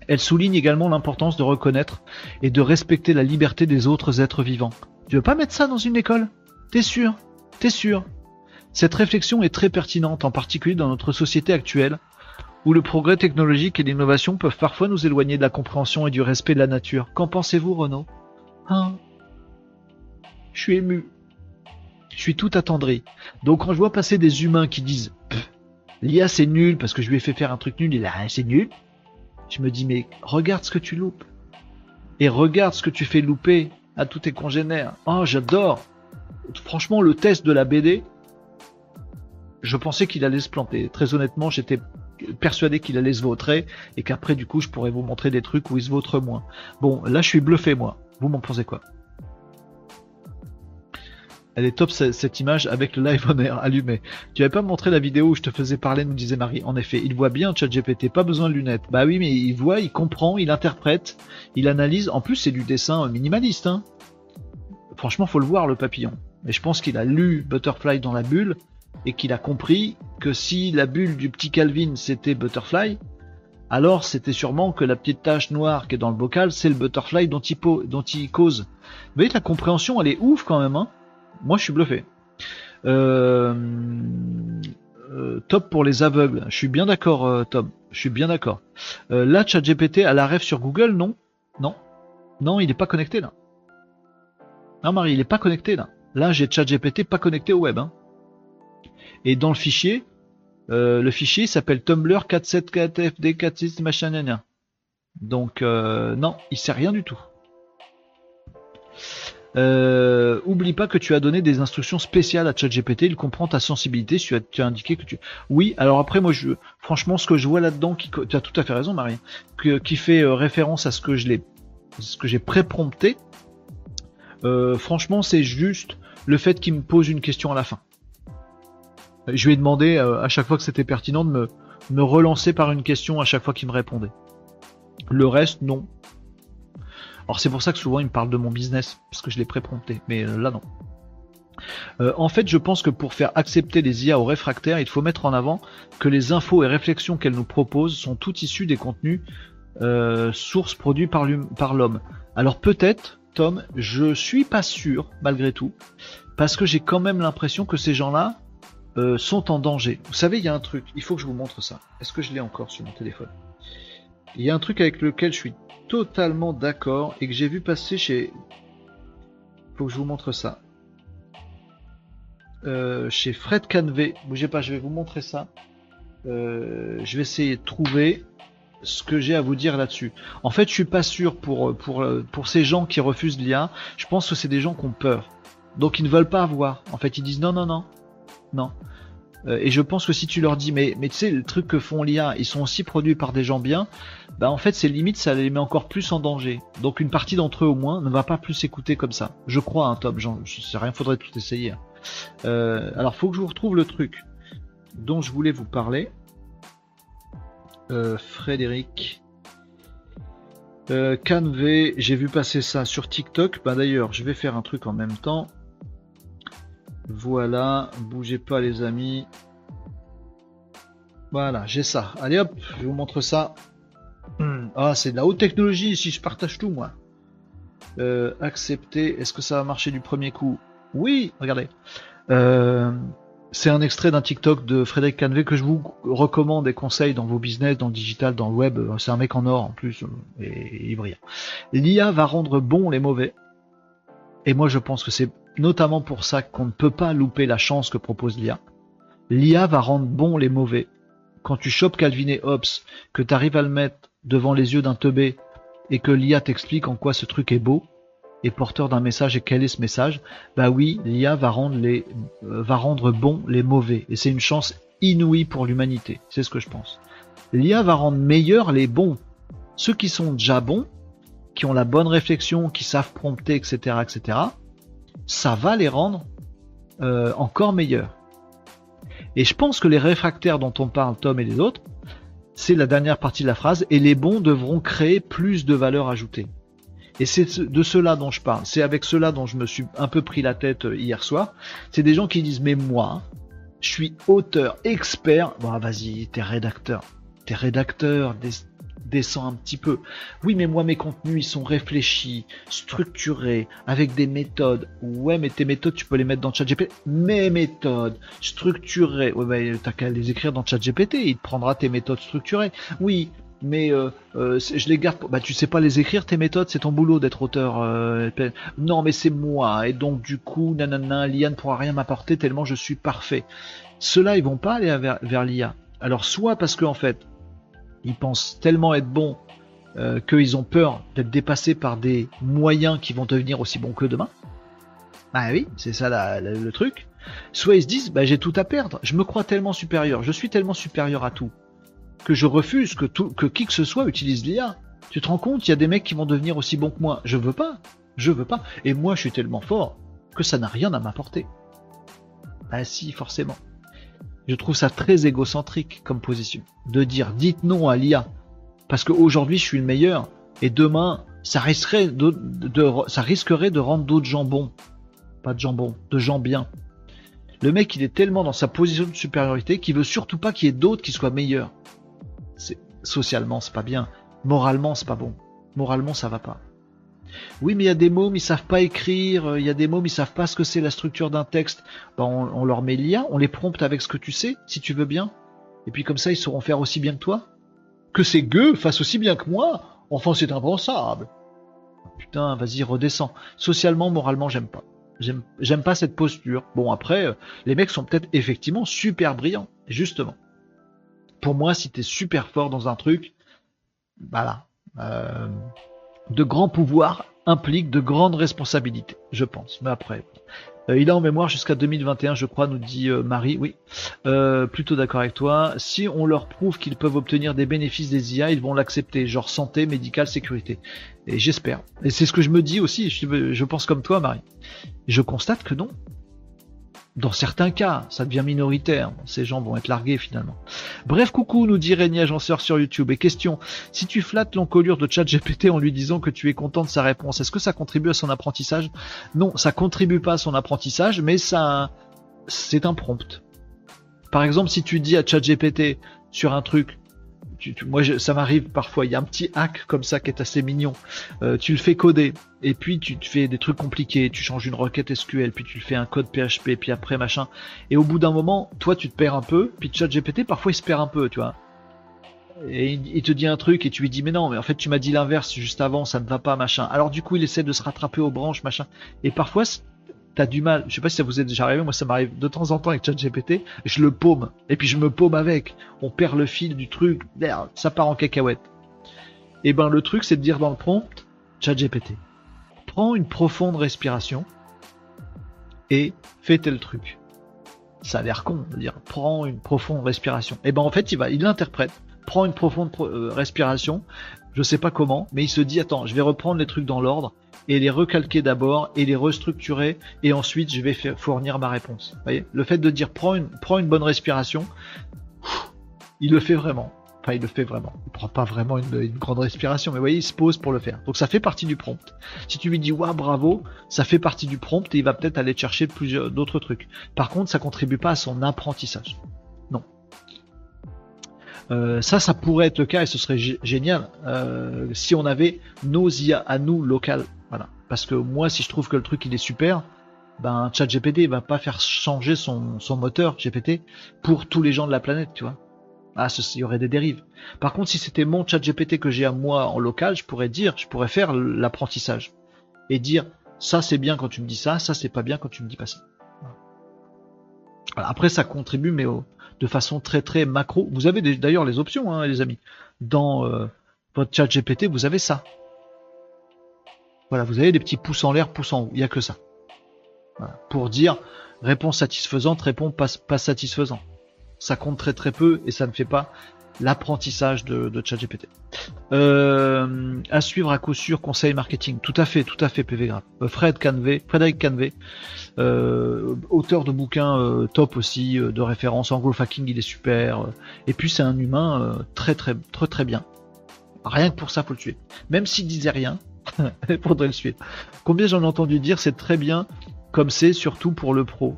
Elle souligne également l'importance de reconnaître et de respecter la liberté des autres êtres vivants. Tu veux pas mettre ça dans une école? T'es sûr? T'es sûr? Cette réflexion est très pertinente, en particulier dans notre société actuelle, où le progrès technologique et l'innovation peuvent parfois nous éloigner de la compréhension et du respect de la nature. Qu'en pensez-vous, Renaud? Hein? Je suis ému. Je suis tout attendri. Donc quand je vois passer des humains qui disent l'IA c'est nul parce que je lui ai fait faire un truc nul, il a rien, c'est nul. Je me dis mais regarde ce que tu loupes. Et regarde ce que tu fais louper à tous tes congénères. Oh j'adore. Franchement le test de la BD, je pensais qu'il allait se planter. Très honnêtement, j'étais persuadé qu'il allait se vautrer et qu'après du coup je pourrais vous montrer des trucs où il se vautre moins. Bon, là je suis bluffé moi. Vous m'en pensez quoi? Elle est top cette image avec le live on air allumé. Tu avais pas montré la vidéo où je te faisais parler, nous disait Marie. En effet, il voit bien ChatGPT, pas besoin de lunettes. Bah oui, mais il voit, il comprend, il interprète, il analyse. En plus, c'est du dessin minimaliste. Hein. Franchement, faut le voir le papillon. Mais je pense qu'il a lu Butterfly dans la bulle et qu'il a compris que si la bulle du petit Calvin c'était Butterfly, alors c'était sûrement que la petite tache noire qui est dans le bocal, c'est le Butterfly dont il, dont il cause. Vous voyez, la compréhension, elle est ouf quand même. Hein Moi, je suis bluffé. Euh, euh, top pour les aveugles. Je suis bien d'accord, euh, Tom. Je suis bien d'accord. là, ChatGPT à la rêve sur Google, non? Non. Non, il n'est pas connecté là. Non, Marie, il n'est pas connecté là. Là, j'ai ChatGPT pas connecté au web. Hein. Et dans le fichier, le fichier s'appelle Tumblr 474FD46 machin Donc non, il sait rien du tout. Euh, oublie pas que tu as donné des instructions spéciales à ChatGPT, il comprend ta sensibilité, tu as, tu as, indiqué que tu... Oui, alors après moi je... Franchement ce que je vois là-dedans, qui... tu as tout à fait raison Marie, qui fait référence à ce que je l'ai... ce que j'ai pré-prompté, franchement c'est juste le fait qu'il me pose une question à la fin. Je lui ai demandé euh, à chaque fois que c'était pertinent de me, relancer par une question à chaque fois qu'il me répondait. Le reste, non. Alors c'est pour ça que souvent il me parle de mon business, parce que je l'ai pré-prompté, mais euh, là non. Euh, en fait, je pense que pour faire accepter les IA aux réfractaires, il faut mettre en avant que les infos et réflexions qu'elles nous proposent sont toutes issues des contenus sources produits par l'homme. Alors peut-être, Tom, je suis pas sûr, malgré tout, parce que j'ai quand même l'impression que ces gens-là, euh, sont en danger. Vous savez, il y a un truc, il faut que je vous montre ça. Est-ce que je l'ai encore sur mon téléphone? Il y a un truc avec lequel je suis totalement d'accord et que j'ai vu passer chez... Faut que je vous montre ça. Euh, chez Fred Canvé, bougez pas, je vais vous montrer ça. Euh, je vais essayer de trouver ce que j'ai à vous dire là-dessus. En fait, je suis pas sûr pour, pour, pour ces gens qui refusent l'IA. Je pense que c'est des gens qui ont peur. Donc ils ne veulent pas avoir. En fait, ils disent non, non, non, non. Euh, et je pense que si tu leur dis, mais, tu sais, le truc que font l'IA, ils sont aussi produits par des gens bien, bah en fait, c'est limite, ça les met encore plus en danger. Donc une partie d'entre eux au moins ne va pas plus s'écouter comme ça. Je crois, hein, Tom, je sais rien, faudrait tout essayer. Hein. Euh, alors, faut que je vous retrouve le truc dont je voulais vous parler. Euh, Frédéric. Euh, j'ai vu passer ça sur TikTok. Bah d'ailleurs, je vais faire un truc en même temps. Voilà, bougez pas les amis. Voilà, j'ai ça. Allez hop, je vous montre ça. Hmm. Ah, c'est de la haute technologie ici, je partage tout moi. Euh, accepter, est-ce que ça va marcher du premier coup? Oui, regardez. Euh, c'est un extrait d'un TikTok de Frédéric Canvé que je vous recommande et conseille dans vos business, dans le digital, dans le web. C'est un mec en or en plus, et il brille. L'IA va rendre bons les mauvais. Et moi je pense que c'est notamment pour ça qu'on ne peut pas louper la chance que propose l'IA. L'IA va rendre bons les mauvais. Quand tu chopes Calvin et Hobbes, que tu arrives à le mettre devant les yeux d'un teubé et que l'IA t'explique en quoi ce truc est beau et porteur d'un message et quel est ce message, bah oui, l'IA va rendre les euh, va rendre bons les mauvais et c'est une chance inouïe pour l'humanité. C'est ce que je pense. L'IA va rendre meilleurs les bons. Ceux qui sont déjà bons, qui ont la bonne réflexion, qui savent prompter, etc., etc ça va les rendre euh, encore meilleurs. Et je pense que les réfractaires dont on parle, Tom et les autres, c'est la dernière partie de la phrase, et les bons devront créer plus de valeur ajoutée. Et c'est de cela dont je parle. C'est avec cela dont je me suis un peu pris la tête euh, hier soir. C'est des gens qui disent, mais moi, je suis auteur, expert. Bon, vas-y, t'es rédacteur. T'es rédacteur, descend un petit peu. Oui, mais moi, mes contenus, ils sont réfléchis, structurés, avec des méthodes. Ouais, mais tes méthodes, tu peux les mettre dans ChatGPT. Mes méthodes structurées. Ouais, bah, t'as qu'à les écrire dans ChatGPT. Il te prendra tes méthodes structurées. Oui, mais euh, euh, je les garde. Bah, tu sais pas les écrire tes méthodes, c'est ton boulot d'être auteur. Euh, non, mais c'est moi, et donc du coup, nanana, l'IA ne pourra rien m'apporter tellement je suis parfait. Ceux-là, ils vont pas aller vers, vers l'IA. Alors soit parce que en fait, ils pensent tellement être bons euh, qu'ils ont peur d'être dépassés par des moyens qui vont devenir aussi bons que demain. Ah oui, c'est ça le truc. Soit ils se disent, bah, j'ai tout à perdre, je me crois tellement supérieur, je suis tellement supérieur à tout, que je refuse que, tout, que qui que ce soit utilise l'IA. Tu te rends compte, il y a des mecs qui vont devenir aussi bons que moi. Je veux pas, je veux pas. Et moi, je suis tellement fort que ça n'a rien à m'apporter. Ah si, forcément. Je trouve ça très égocentrique comme position. De dire dites non à l'IA. Parce qu'aujourd'hui je suis le meilleur. Et demain, ça risquerait de, rendre d'autres gens bons. Pas de gens bons, de gens bien. Le mec, il est tellement dans sa position de supériorité qu'il veut surtout pas qu'il y ait d'autres qui soient meilleurs. Socialement, c'est pas bien. Moralement, c'est pas bon. Moralement, ça va pas. Oui, mais il y a des mômes, ils savent pas écrire, euh, il y a des mômes, ils savent pas ce que c'est la structure d'un texte. Ben, on, leur met l'IA, on les prompte avec ce que tu sais, si tu veux bien. Et puis comme ça, ils sauront faire aussi bien que toi. Que ces gueux fassent aussi bien que moi Enfin, c'est impensable. Putain, vas-y, redescends. Socialement, moralement, j'aime pas. J'aime pas cette posture. Bon, après, euh, les mecs sont peut-être effectivement super brillants. Justement. Pour moi, si t'es super fort dans un truc, voilà. Euh, de grands pouvoirs impliquent de grandes responsabilités, je pense. Mais après, euh, il a en mémoire jusqu'à 2021, je crois, nous dit euh, Marie. Oui, euh, plutôt d'accord avec toi. Si on leur prouve qu'ils peuvent obtenir des bénéfices des IA, ils vont l'accepter, genre santé, médicale, sécurité. Et j'espère. Et c'est ce que je me dis aussi. Je, je pense comme toi, Marie. Je constate que non. Dans certains cas, ça devient minoritaire. Ces gens vont être largués finalement. Bref, coucou, nous dit Régnier Agenceur sur YouTube. Et question, si tu flattes l'encolure de ChatGPT en lui disant que tu es content de sa réponse, est-ce que ça contribue à son apprentissage? Non, ça contribue pas à son apprentissage, mais ça, c'est un prompt. Par exemple, si tu dis à ChatGPT sur un truc, moi, ça m'arrive parfois. Il y a un petit hack comme ça qui est assez mignon. Euh, tu le fais coder et puis tu te fais des trucs compliqués. Tu changes une requête SQL, puis tu le fais un code PHP, puis après machin. Et au bout d'un moment, toi, tu te perds un peu. Puis ChatGPT, parfois, il se perd un peu, tu vois. Et il te dit un truc et tu lui dis mais non mais en fait tu m'as dit l'inverse juste avant ça ne va pas machin alors du coup il essaie de se rattraper aux branches machin et parfois t'as du mal. Je sais pas si ça vous est déjà arrivé, moi ça m'arrive de temps en temps avec ChatGPT, je le paume, et puis je me paume avec. On perd le fil du truc, ça part en cacahuète. Et eh ben le truc c'est de dire dans le prompt, ChatGPT, prends une profonde respiration et fais tel truc. Ça a l'air con de dire prends une profonde respiration. Et ben en fait, il va, il l'interprète, prend une profonde euh, respiration. Je sais pas comment, mais il se dit attends, je vais reprendre les trucs dans l'ordre et les recalquer d'abord et les restructurer et ensuite je vais fournir ma réponse. Voyez, le fait de dire prends une, prends une bonne respiration, il le fait vraiment. Enfin, il le fait vraiment. Il prend pas vraiment une, grande respiration, mais vous voyez, il se pose pour le faire. Donc ça fait partie du prompt. Si tu lui dis waouh bravo, ça fait partie du prompt et il va peut-être aller chercher plusieurs d'autres trucs. Par contre, ça contribue pas à son apprentissage. Non. Euh, ça, ça pourrait être le cas et ce serait génial euh, si on avait nos IA à nous locales. Parce que moi, si je trouve que le truc il est super, ben ChatGPT va pas faire changer son, son moteur GPT pour tous les gens de la planète, tu vois. Ah, il y aurait des dérives. Par contre, si c'était mon chat GPT que j'ai à moi en local, je pourrais dire, je pourrais faire l'apprentissage et dire ça c'est bien quand tu me dis ça, ça c'est pas bien quand tu me dis pas ça. Après, ça contribue, mais de façon très très macro. Vous avez d'ailleurs les options, hein, les amis. Dans euh, votre chat GPT, vous avez ça. Voilà, vous avez des petits pouces en l'air, pouces en haut. Il n'y a que ça. Pour dire réponse satisfaisante, réponse pas satisfaisant ça compte très très peu et ça ne fait pas l'apprentissage de, de ChatGPT. Euh, à suivre à coup sûr conseil marketing. Tout à fait, tout à fait PV euh, Fred Canvé, Frédéric Canvé, euh, auteur de bouquins euh, top aussi, de référence. Anglo Fucking, il est super. et puis c'est un humain très très très très bien. Rien que pour ça, faut le tuer. Même s'il disait rien, [laughs] Combien j'en ai entendu dire, c'est très bien comme c'est surtout pour le pro.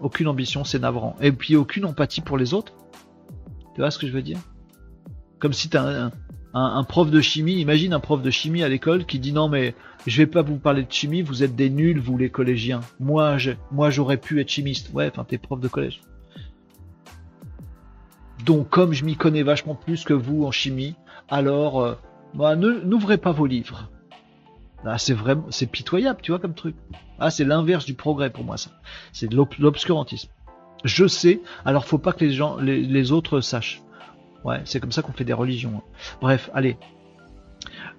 Aucune ambition, c'est navrant. Et puis aucune empathie pour les autres. Tu vois ce que je veux dire? Comme si tu un, un, prof de chimie, imagine un prof de chimie à l'école qui dit non mais je vais pas vous parler de chimie, vous êtes des nuls, vous les collégiens. Moi, j'aurais pu être chimiste. Ouais, enfin t'es prof de collège. Donc comme je m'y connais vachement plus que vous en chimie, alors euh, n'ouvrez pas vos livres. Ah, c'est vraiment, c'est pitoyable, tu vois, comme truc. Ah, c'est l'inverse du progrès pour moi, ça. C'est de l'obscurantisme. Je sais, alors faut pas que les gens, les, autres sachent. Ouais, c'est comme ça qu'on fait des religions. Hein. Bref, allez.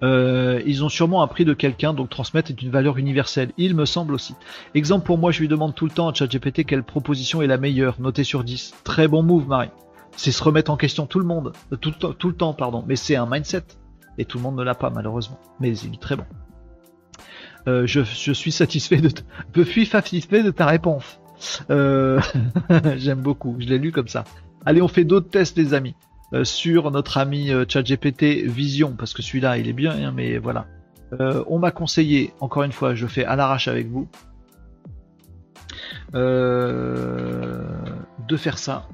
Euh, ils ont sûrement appris de quelqu'un, donc transmettre est une valeur universelle. Il me semble aussi. Exemple pour moi, je lui demande tout le temps à ChatGPT quelle proposition est la meilleure, notée sur 10. Très bon move, Marie. C'est se remettre en question tout le monde, tout, tout le temps, pardon. Mais c'est un mindset. Et tout le monde ne l'a pas, malheureusement. Mais il est très bon. Euh, je, suis satisfait de, je satisfait de ta réponse. Euh, [laughs] j'aime beaucoup. Je l'ai lu comme ça. Allez, on fait d'autres tests, les amis, euh, sur notre ami ChatGPT Vision, parce que celui-là, il est bien, hein, mais voilà. on m'a conseillé, encore une fois, je fais à l'arrache avec vous, de faire ça.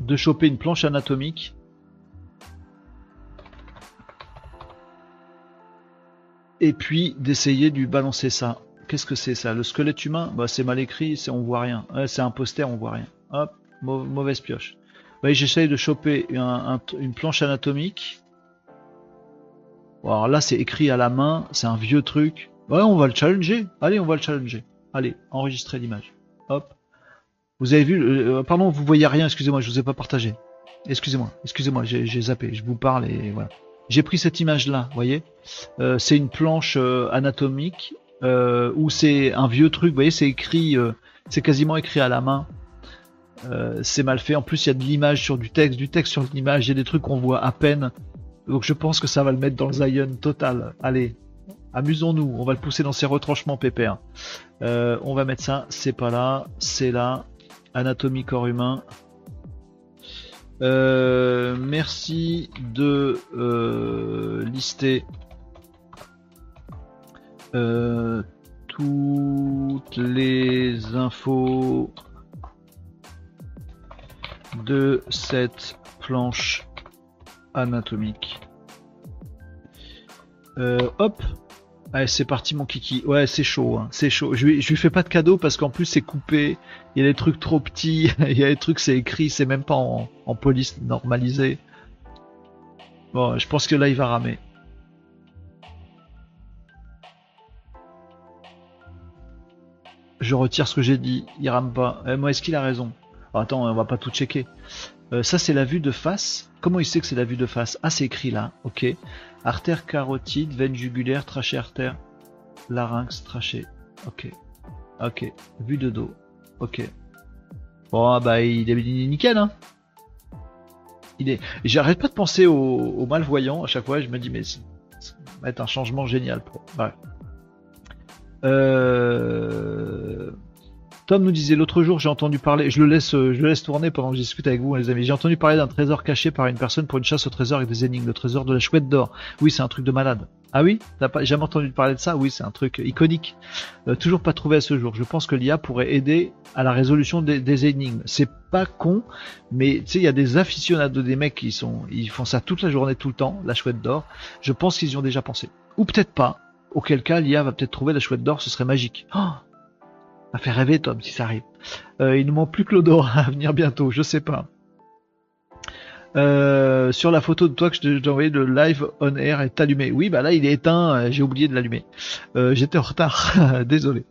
De choper une planche anatomique et puis d'essayer de balancer ça. Qu'est-ce que c'est ça? Le squelette humain? Bah, C'est mal écrit, c'est on voit rien. c'est un poster, on voit rien. Hop, mauvaise pioche. Bah, J'essaye de choper une planche anatomique. alors là, c'est écrit à la main, c'est un vieux truc. Ouais, on va le challenger. Allez, on va le challenger. Allez, enregistrer l'image. Hop. Vous avez vu, euh, pardon, vous voyez rien, excusez-moi, je vous ai pas partagé. Excusez-moi, excusez-moi, j'ai zappé, je vous parle et voilà. J'ai pris cette image-là, vous voyez euh, C'est une planche euh, anatomique euh, où c'est un vieux truc, vous voyez, c'est écrit, c'est quasiment écrit à la main. c'est mal fait. En plus, il y a de l'image sur du texte, du texte sur l'image. Il y a des trucs qu'on voit à peine. Donc, je pense que ça va le mettre dans le Zion total. Allez, amusons-nous. On va le pousser dans ses retranchements pépères. on va mettre ça. C'est pas là, c'est là. Anatomie corps humain. Euh, merci de euh, lister euh, toutes les infos de cette planche anatomique. hop, Allez, c'est parti mon kiki. Ouais, c'est chaud, hein. c'est chaud. Je lui, fais pas de cadeau parce qu'en plus c'est coupé. Il y a des trucs trop petits. [laughs] il y a des trucs c'est écrit, c'est même pas en, police normalisé. Bon, je pense que là il va ramer. Je retire ce que j'ai dit. Il rame pas. Eh, moi, est-ce qu'il a raison? Attends, on va pas tout checker. Euh, ça, c'est la vue de face. Comment il sait que c'est la vue de face? Ah, c'est écrit là. Ok. Artère carotide, veine jugulaire, trachée artère. larynx traché. Ok. Ok. Vue de dos. Ok. Bon, ah bah il est nickel, hein. Il est. J'arrête pas de penser aux, malvoyants à chaque fois. Je me dis, mais ça va être un changement génial pour. Ouais. Euh... Tom nous disait l'autre jour, j'ai entendu parler, je le laisse, euh, je le laisse tourner pendant que je discute avec vous, les amis. J'ai entendu parler d'un trésor caché par une personne pour une chasse au trésor avec des énigmes, le trésor de la chouette d'or. Oui, c'est un truc de malade. Ah oui, t'as pas jamais entendu parler de ça? Oui, c'est un truc iconique. Euh, toujours pas trouvé à ce jour. Je pense que l'IA pourrait aider à la résolution des, énigmes. C'est pas con, mais tu sais, il y a des aficionados, des mecs qui sont, ils font ça toute la journée, tout le temps, la chouette d'or. Je pense qu'ils y ont déjà pensé. Ou peut-être pas. Auquel cas, l'IA va peut-être trouver la chouette d'or, ce serait magique. Oh ça fait rêver Tom si ça arrive. Euh, il ne manque plus que l'odorat à venir bientôt, je sais pas. Euh, sur la photo de toi que je t'ai envoyé, le live on air est allumé. Oui, bah là il est éteint, euh, j'ai oublié de l'allumer. J'étais en retard, [laughs] désolé.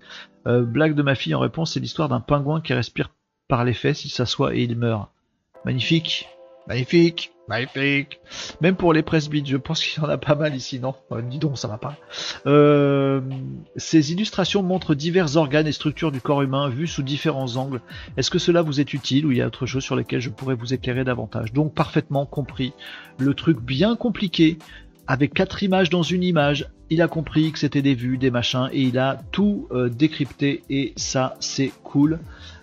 blague de ma fille en réponse, c'est l'histoire d'un pingouin qui respire par les fesses, il s'assoit et il meurt. Magnifique, magnifique. Même pour les presbytes, je pense qu'il y en a pas mal ici, non? Euh, Dis donc, ça va pas. Euh, ces illustrations montrent divers organes et structures du corps humain vus sous différents angles. Est-ce que cela vous est utile ou il y a autre chose sur lesquelles je pourrais vous éclairer davantage? Donc parfaitement compris. Le truc bien compliqué, avec quatre images dans une image, il a compris que c'était des vues, des machins, et il a tout euh, décrypté, et ça c'est cool.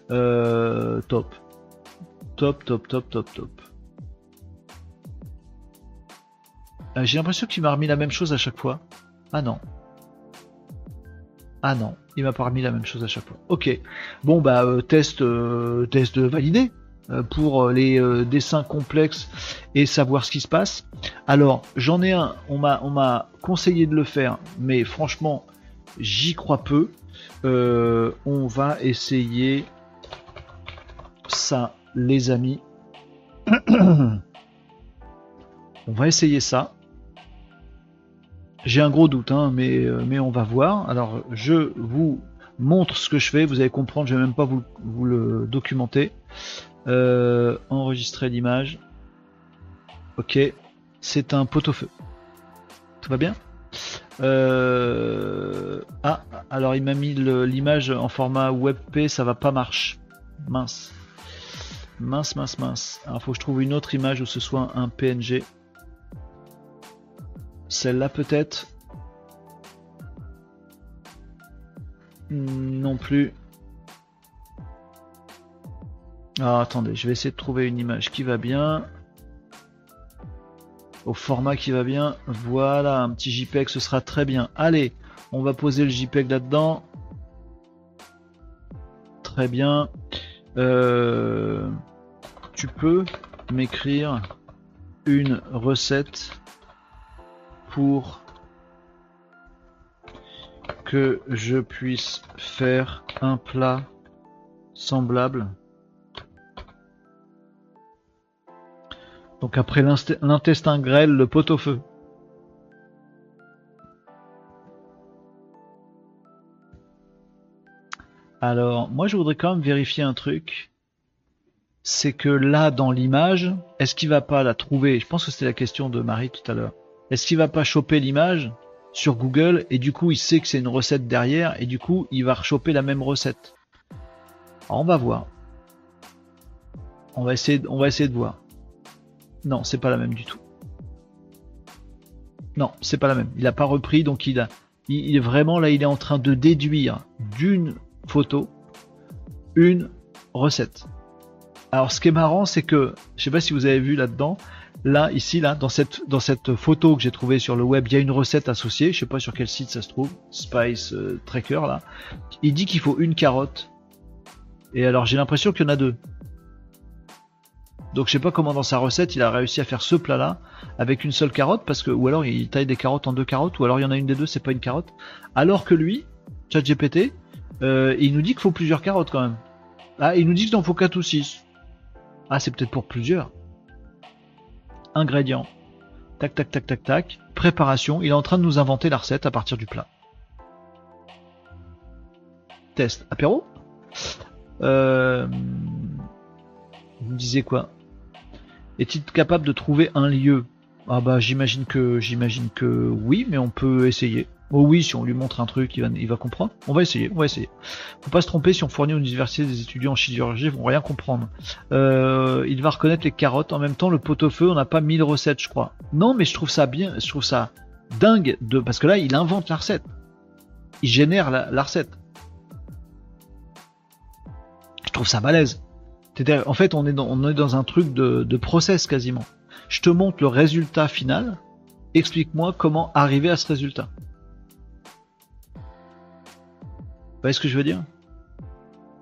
top. Top, top, top, top, top. Euh, j'ai l'impression qu'il m'a remis la même chose à chaque fois. Ah non. Ah non, il m'a pas remis la même chose à chaque fois. Ok. Bon bah euh, test euh, test validé pour les dessins complexes et savoir ce qui se passe. Alors j'en ai un. On m'a on m'a conseillé de le faire, mais franchement j'y crois peu. on va essayer ça, les amis. [coughs] on va essayer ça. J'ai un gros doute, hein, mais, euh, mais on va voir. Alors, je vous montre ce que je fais. Vous allez comprendre, je vais même pas vous, vous le documenter. Euh, enregistrer l'image. Ok, c'est un pot-au-feu. Tout va bien? Euh, Ah, alors il m'a mis l'image en format WebP, ça va pas marcher. Mince. Mince, mince, mince. Alors faut que je trouve une autre image où ce soit un PNG. Celle-là peut-être. Non plus. Ah, attendez, je vais essayer de trouver une image qui va bien. Au format qui va bien. Voilà, un petit JPEG, ce sera très bien. Allez, on va poser le JPEG là-dedans. Très bien. Euh, tu peux m'écrire une recette pour que je puisse faire un plat semblable. Donc après l'intestin grêle, le pot-au-feu. Alors, moi je voudrais quand même vérifier un truc. C'est que là, dans l'image, est-ce qu'il va pas la trouver? Je pense que c'était la question de Marie tout à l'heure. Est-ce qu'il va pas choper l'image sur Google et du coup il sait que c'est une recette derrière et du coup il va rechoper la même recette on va voir. On va essayer, on va essayer de voir. Non, c'est pas la même du tout. Non, c'est pas la même. Il a pas repris, donc il a, il est vraiment là, il est en train de déduire d'une photo une recette. Alors, ce qui est marrant, c'est que, je sais pas si vous avez vu là-dedans, Là, ici, là, dans cette, photo que j'ai trouvée sur le web, il y a une recette associée. Je sais pas sur quel site ça se trouve. Spice euh, Tracker, là. Il dit qu'il faut une carotte. Et alors, j'ai l'impression qu'il y en a deux. Donc, je sais pas comment dans sa recette, il a réussi à faire ce plat-là avec une seule carotte, parce que, ou alors il taille des carottes en deux carottes, ou alors il y en a une des deux, c'est pas une carotte. Alors que lui, ChatGPT, euh, il nous dit qu'il faut plusieurs carottes quand même. Ah, il nous dit qu'il en faut 4 ou 6. Ah, c'est peut-être pour plusieurs ingrédients. Tac, tac, tac, tac, tac. Préparation. Il est en train de nous inventer la recette à partir du plat. Test. Apéro? Euh... Vous me disiez quoi? Est-il capable de trouver un lieu? Ah bah j'imagine que j'imagine que oui, mais on peut essayer. Oh oui, si on lui montre un truc, il va, comprendre. On va essayer, on va essayer. Faut pas se tromper, si on fournit aux universités des étudiants en chirurgie, ils vont rien comprendre. Euh, il va reconnaître les carottes. En même temps, le pot-au-feu, on n'a pas mille recettes, je crois. Non, mais je trouve ça bien, je trouve ça dingue de, parce que là, il invente la recette. Il génère la, recette. Je trouve ça malaise. En fait, on est dans, on est dans un truc de process quasiment. Je te montre le résultat final. Explique-moi comment arriver à ce résultat. Vous voyez ce que je veux dire?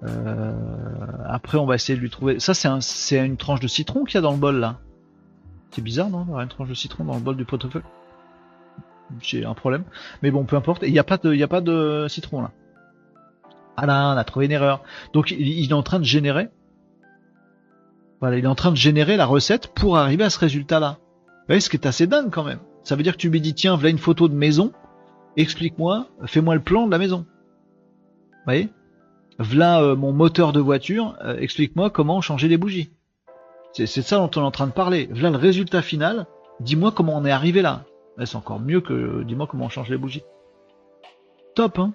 Euh, Après, on va essayer de lui trouver. Ça, c'est un, une tranche de citron qu'il y a dans le bol là. C'est bizarre, non Une tranche de citron dans le bol du portefeuille. J'ai un problème. Mais bon, peu importe. Il n'y a pas de, il citron là. Ah là, on a trouvé une erreur. Donc, il, est en train de générer. Voilà, il est en train de générer la recette pour arriver à ce résultat-là. Vous voyez, ce qui est assez dingue quand même. Ça veut dire que tu lui dis, tiens, voilà une photo de maison. Explique-moi, fais-moi le plan de la maison voyez V'là euh, mon moteur de voiture, euh, explique-moi comment changer les bougies. C'est ça dont on est en train de parler. V'là le résultat final, dis-moi comment on est arrivé là. C'est encore mieux que dis-moi comment on change les bougies. Top, hein.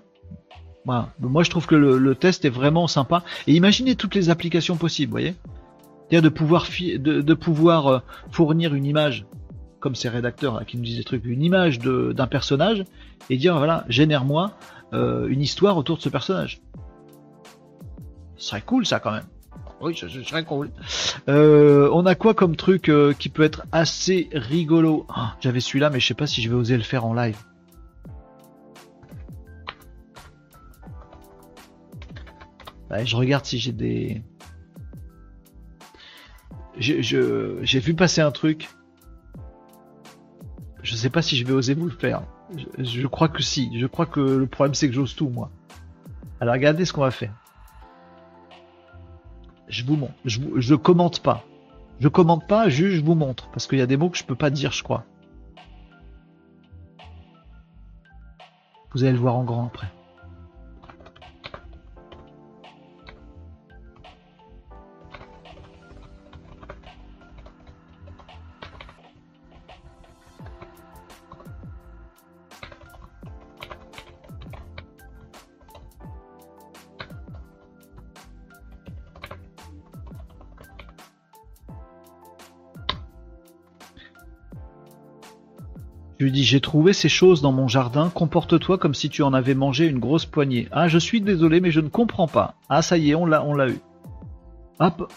Moi, je trouve que le, test est vraiment sympa. Et imaginez toutes les applications possibles, voyez C'est-à-dire de pouvoir, euh, fournir une image, comme ces rédacteurs qui nous disent des trucs, une image d'un personnage, et dire, voilà, génère-moi euh, une histoire autour de ce personnage. Ce serait cool ça quand même. Oui, ce serait cool. Euh, on a quoi comme truc euh, qui peut être assez rigolo? Ah, J'avais celui-là, mais je sais pas si je vais oser le faire en live. je regarde si j'ai des. J'ai vu passer un truc. Je sais pas si je vais oser vous le faire. Je, crois que si. Je crois que le problème c'est que j'ose tout moi. Alors regardez ce qu'on va faire. Je vous montre. Je, je commente pas. Je commente pas, juste je vous montre. Parce qu'il y a des mots que je peux pas dire, je crois. Vous allez le voir en grand après. Je lui dis j'ai trouvé ces choses dans mon jardin, comporte-toi comme si tu en avais mangé une grosse poignée. Ah je suis désolé mais je ne comprends pas. Ah ça y est, on l'a on l'a eu. Hop.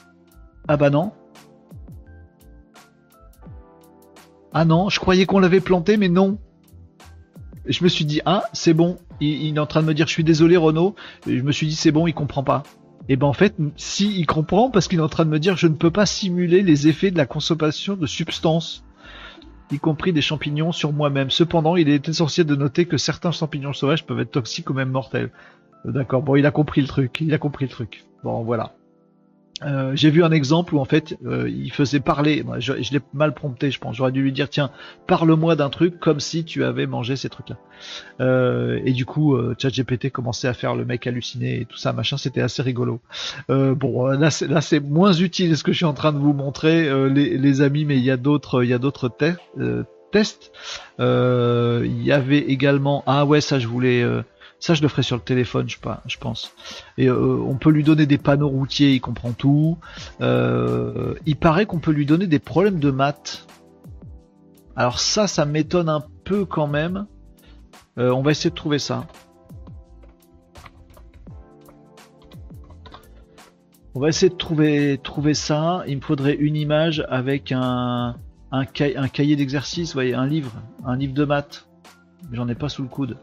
Ah bah non. Ah non, je croyais qu'on l'avait planté mais non. je me suis dit ah c'est bon, il, est en train de me dire je suis désolé Renaud. Et je me suis dit c'est bon, il comprend pas. Et ben en fait, si il comprend parce qu'il est en train de me dire je ne peux pas simuler les effets de la consommation de substances y compris des champignons sur moi-même. Cependant, il est essentiel de noter que certains champignons sauvages peuvent être toxiques ou même mortels. Euh, d'accord, bon, il a compris le truc, il a compris le truc. Bon, voilà. Euh, j'ai vu un exemple où en fait euh, il faisait parler, je, l'ai mal prompté je pense, j'aurais dû lui dire tiens parle-moi d'un truc comme si tu avais mangé ces trucs là. Euh, et du coup ChatGPT commençait à faire le mec halluciné et tout ça machin, c'était assez rigolo. bon là c'est, moins utile ce que je suis en train de vous montrer les, amis, mais il y a d'autres il y a d'autres tests. Il y avait également ah ouais ça je voulais ça, je le ferai sur le téléphone, je, pense. Et euh, on peut lui donner des panneaux routiers, il comprend tout. Euh, il paraît qu'on peut lui donner des problèmes de maths. Alors ça, ça m'étonne un peu quand même. Euh, on va essayer de trouver ça. On va essayer de trouver, ça. Il me faudrait une image avec un, un, cahier d'exercice, voyez, un livre, un livre de maths. J'en ai pas sous le coude.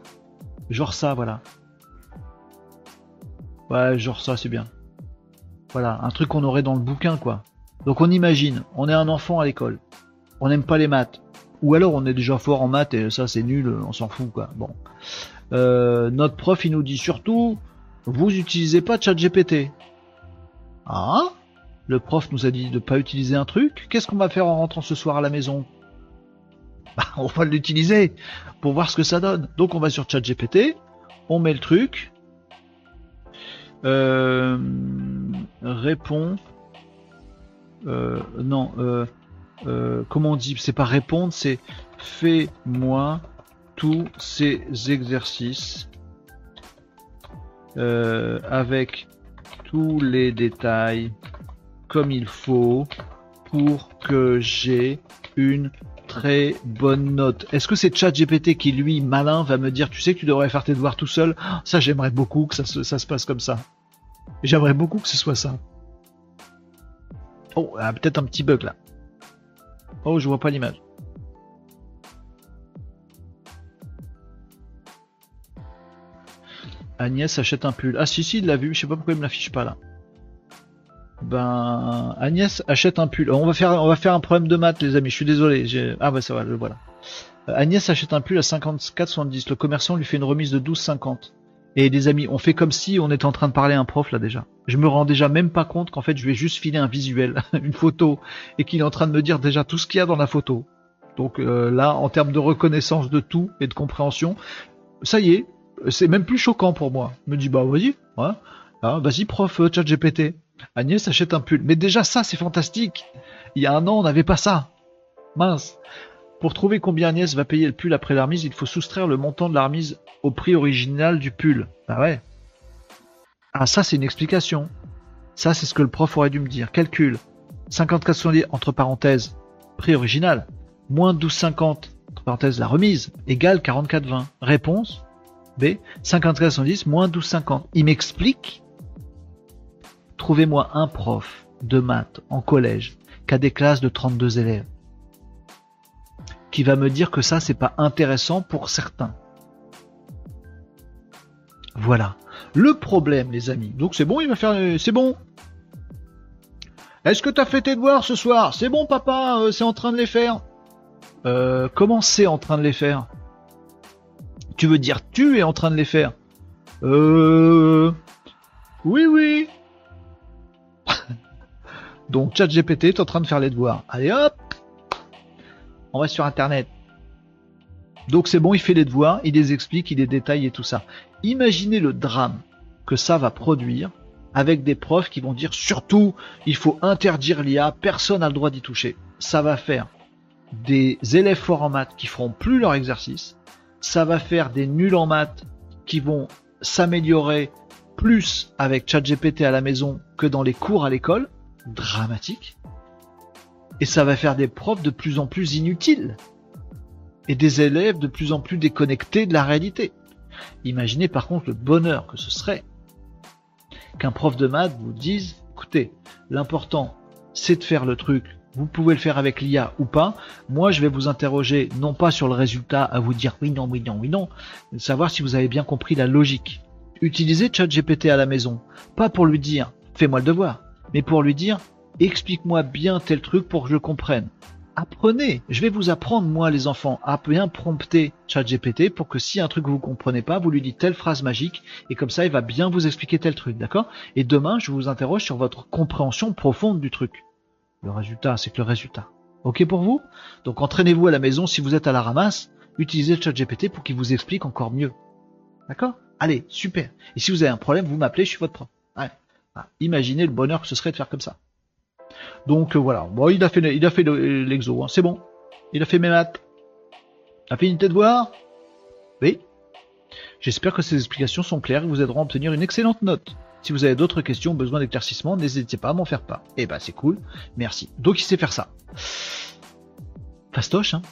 Genre ça, voilà. Ouais, genre ça, c'est bien. Voilà, un truc qu'on aurait dans le bouquin, quoi. Donc on imagine, on est un enfant à l'école, on n'aime pas les maths, ou alors on est déjà fort en maths et ça c'est nul, on s'en fout, quoi. Bon. Euh, notre prof, il nous dit surtout, vous utilisez pas ChatGPT. Ah? Le prof nous a dit de pas utiliser un truc. Qu'est-ce qu'on va faire en rentrant ce soir à la maison? Bah, on va l'utiliser pour voir ce que ça donne. Donc on va sur ChatGPT, on met le truc, euh, répond, euh, non, euh, euh, comment on dit C'est pas répondre, c'est fais-moi tous ces exercices avec tous les détails comme il faut pour que j'ai une très bonne note. Est-ce que c'est ChatGPT qui, lui, malin, va me dire, tu sais que tu devrais faire tes devoirs tout seul? Ça, j'aimerais beaucoup que ça se, ça se passe comme ça. J'aimerais beaucoup que ce soit ça. Oh, ah, peut-être un petit bug là. Oh, je vois pas l'image. Agnès achète un pull. Ah si si, il l'a vu, je sais pas pourquoi il me l'affiche pas là. Ben Agnès achète un pull. On va faire on va faire un problème de maths les amis, je suis désolé. Ah bah ça va, le voilà. Euh, Agnès achète un pull à 54,70. Le commerçant lui fait une remise de 12,50. Et les amis, on fait comme si on était en train de parler à un prof là déjà. Je me rends déjà même pas compte qu'en fait je vais juste filer un visuel, [laughs] une photo, et qu'il est en train de me dire déjà tout ce qu'il y a dans la photo. Donc euh, là, en termes de reconnaissance de tout et de compréhension, ça y est, c'est même plus choquant pour moi. Je me dis bah vas-y, ouais, ah, vas-y prof euh, chat GPT. Agnès achète un pull. Mais déjà ça c'est fantastique. Il y a un an on n'avait pas ça. Mince. Pour trouver combien Agnès va payer le pull après la remise, il faut soustraire le montant de la remise au prix original du pull. Ah ouais. Ah ça c'est une explication. Ça c'est ce que le prof aurait dû me dire. Calcul. 54,70 entre parenthèses prix original moins 12,50 entre parenthèses la remise égale 44,20. Réponse B 54,70 moins 12,50. Il m'explique. Trouvez-moi un prof de maths en collège qui a des classes de 32 élèves qui va me dire que ça c'est pas intéressant pour certains. Voilà. Le problème, les amis. Donc c'est bon, il va faire. C'est bon. Est-ce que t'as fait tes devoirs ce soir? C'est bon, papa. Euh, c'est en train de les faire. Euh, comment c'est en train de les faire? Tu veux dire tu es en train de les faire? Euh. Oui, oui. [laughs] Donc ChatGPT est en train de faire les devoirs. Allez hop on va sur internet. Donc c'est bon, il fait les devoirs, il les explique, il les détaille et tout ça. Imaginez le drame que ça va produire avec des profs qui vont dire surtout il faut interdire l'IA, personne n'a le droit d'y toucher. Ça va faire des élèves forts en maths qui feront plus leur exercice. Ça va faire des nuls en maths qui vont s'améliorer plus avec ChatGPT à la maison que dans les cours à l'école. Dramatique. Et ça va faire des profs de plus en plus inutiles. Et des élèves de plus en plus déconnectés de la réalité. Imaginez par contre le bonheur que ce serait qu'un prof de maths vous dise, écoutez, l'important c'est de faire le truc, vous pouvez le faire avec l'IA ou pas. Moi, je vais vous interroger non pas sur le résultat, à vous dire oui, non, oui, non, oui, non, mais savoir si vous avez bien compris la logique. Utilisez ChatGPT à la maison, pas pour lui dire fais-moi le devoir, mais pour lui dire explique-moi bien tel truc pour que je comprenne. Apprenez, je vais vous apprendre moi les enfants à bien prompter ChatGPT pour que si un truc que vous comprenez pas, vous lui dites telle phrase magique et comme ça il va bien vous expliquer tel truc, d'accord? Et demain je vous interroge sur votre compréhension profonde du truc. Le résultat, c'est que le résultat. Ok pour vous? Donc entraînez-vous à la maison si vous êtes à la ramasse, utilisez ChatGPT pour qu'il vous explique encore mieux. D'accord? Allez, super. Et si vous avez un problème, vous m'appelez, je suis votre prof. Imaginez le bonheur que ce serait de faire comme ça. Donc euh, voilà, bon, il a fait, il a fait l'exo, hein. c'est bon. Il a fait mes maths. A fini de voir? Oui. J'espère que ces explications sont claires et vous aideront à obtenir une excellente note. Si vous avez d'autres questions besoin d'éclaircissement, n'hésitez pas à m'en faire part. Eh ben c'est cool, merci. Donc il sait faire ça. Fastoche, hein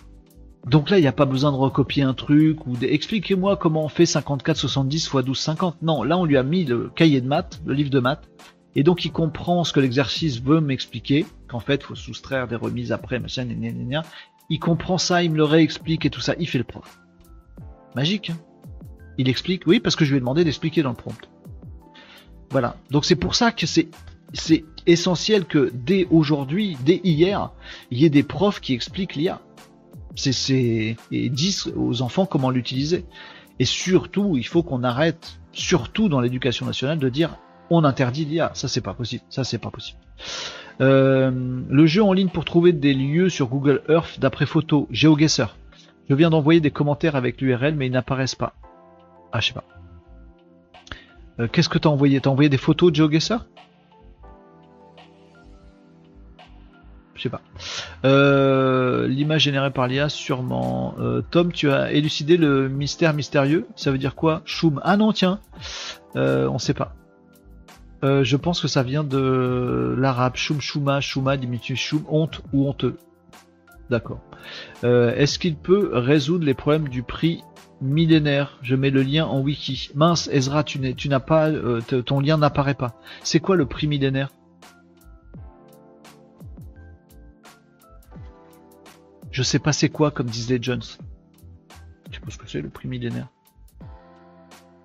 donc là, il n'y a pas besoin de recopier un truc ou expliquez-moi comment on fait 54 70 x 12 50. Non, là on lui a mis le cahier de maths, le livre de maths, et donc il comprend ce que l'exercice veut m'expliquer, qu'en fait, il faut soustraire des remises après, machin, gna, gna, gna. Il comprend ça, il me le réexplique et tout ça, il fait le prof. Magique. Hein il explique, oui, parce que je lui ai demandé d'expliquer dans le prompt. Voilà. Donc c'est pour ça que c'est c'est essentiel que dès aujourd'hui, dès hier, il y ait des profs qui expliquent l'IA. C'est et disent aux enfants comment l'utiliser. Et surtout, il faut qu'on arrête, surtout dans l'éducation nationale, de dire on interdit l'IA. Ça, c'est pas possible. Ça, c'est pas possible. Euh, le jeu en ligne pour trouver des lieux sur Google Earth d'après photo, GeoGuessr. Je viens d'envoyer des commentaires avec l'URL, mais ils n'apparaissent pas. Ah, je sais pas. Euh, qu'est-ce que t'as envoyé? T'as envoyé des photos de GeoGuessr je sais pas. Euh, l'image générée par l'IA, sûrement. Euh, Tom, tu as élucidé le mystère mystérieux. Ça veut dire quoi Choum. Ah non, tiens. Euh, on sait pas. je pense que ça vient de l'arabe. Choum, chouma, chouma, diminutif choum, honte ou honteux. D'accord. Est-ce qu'il peut résoudre les problèmes du prix millénaire? Je mets le lien en wiki. Mince, Ezra, tu n'as pas, ton lien n'apparaît pas. C'est quoi le prix millénaire? Je sais pas c'est quoi, comme les Jones. Tu sais pas ce que c'est le prix millénaire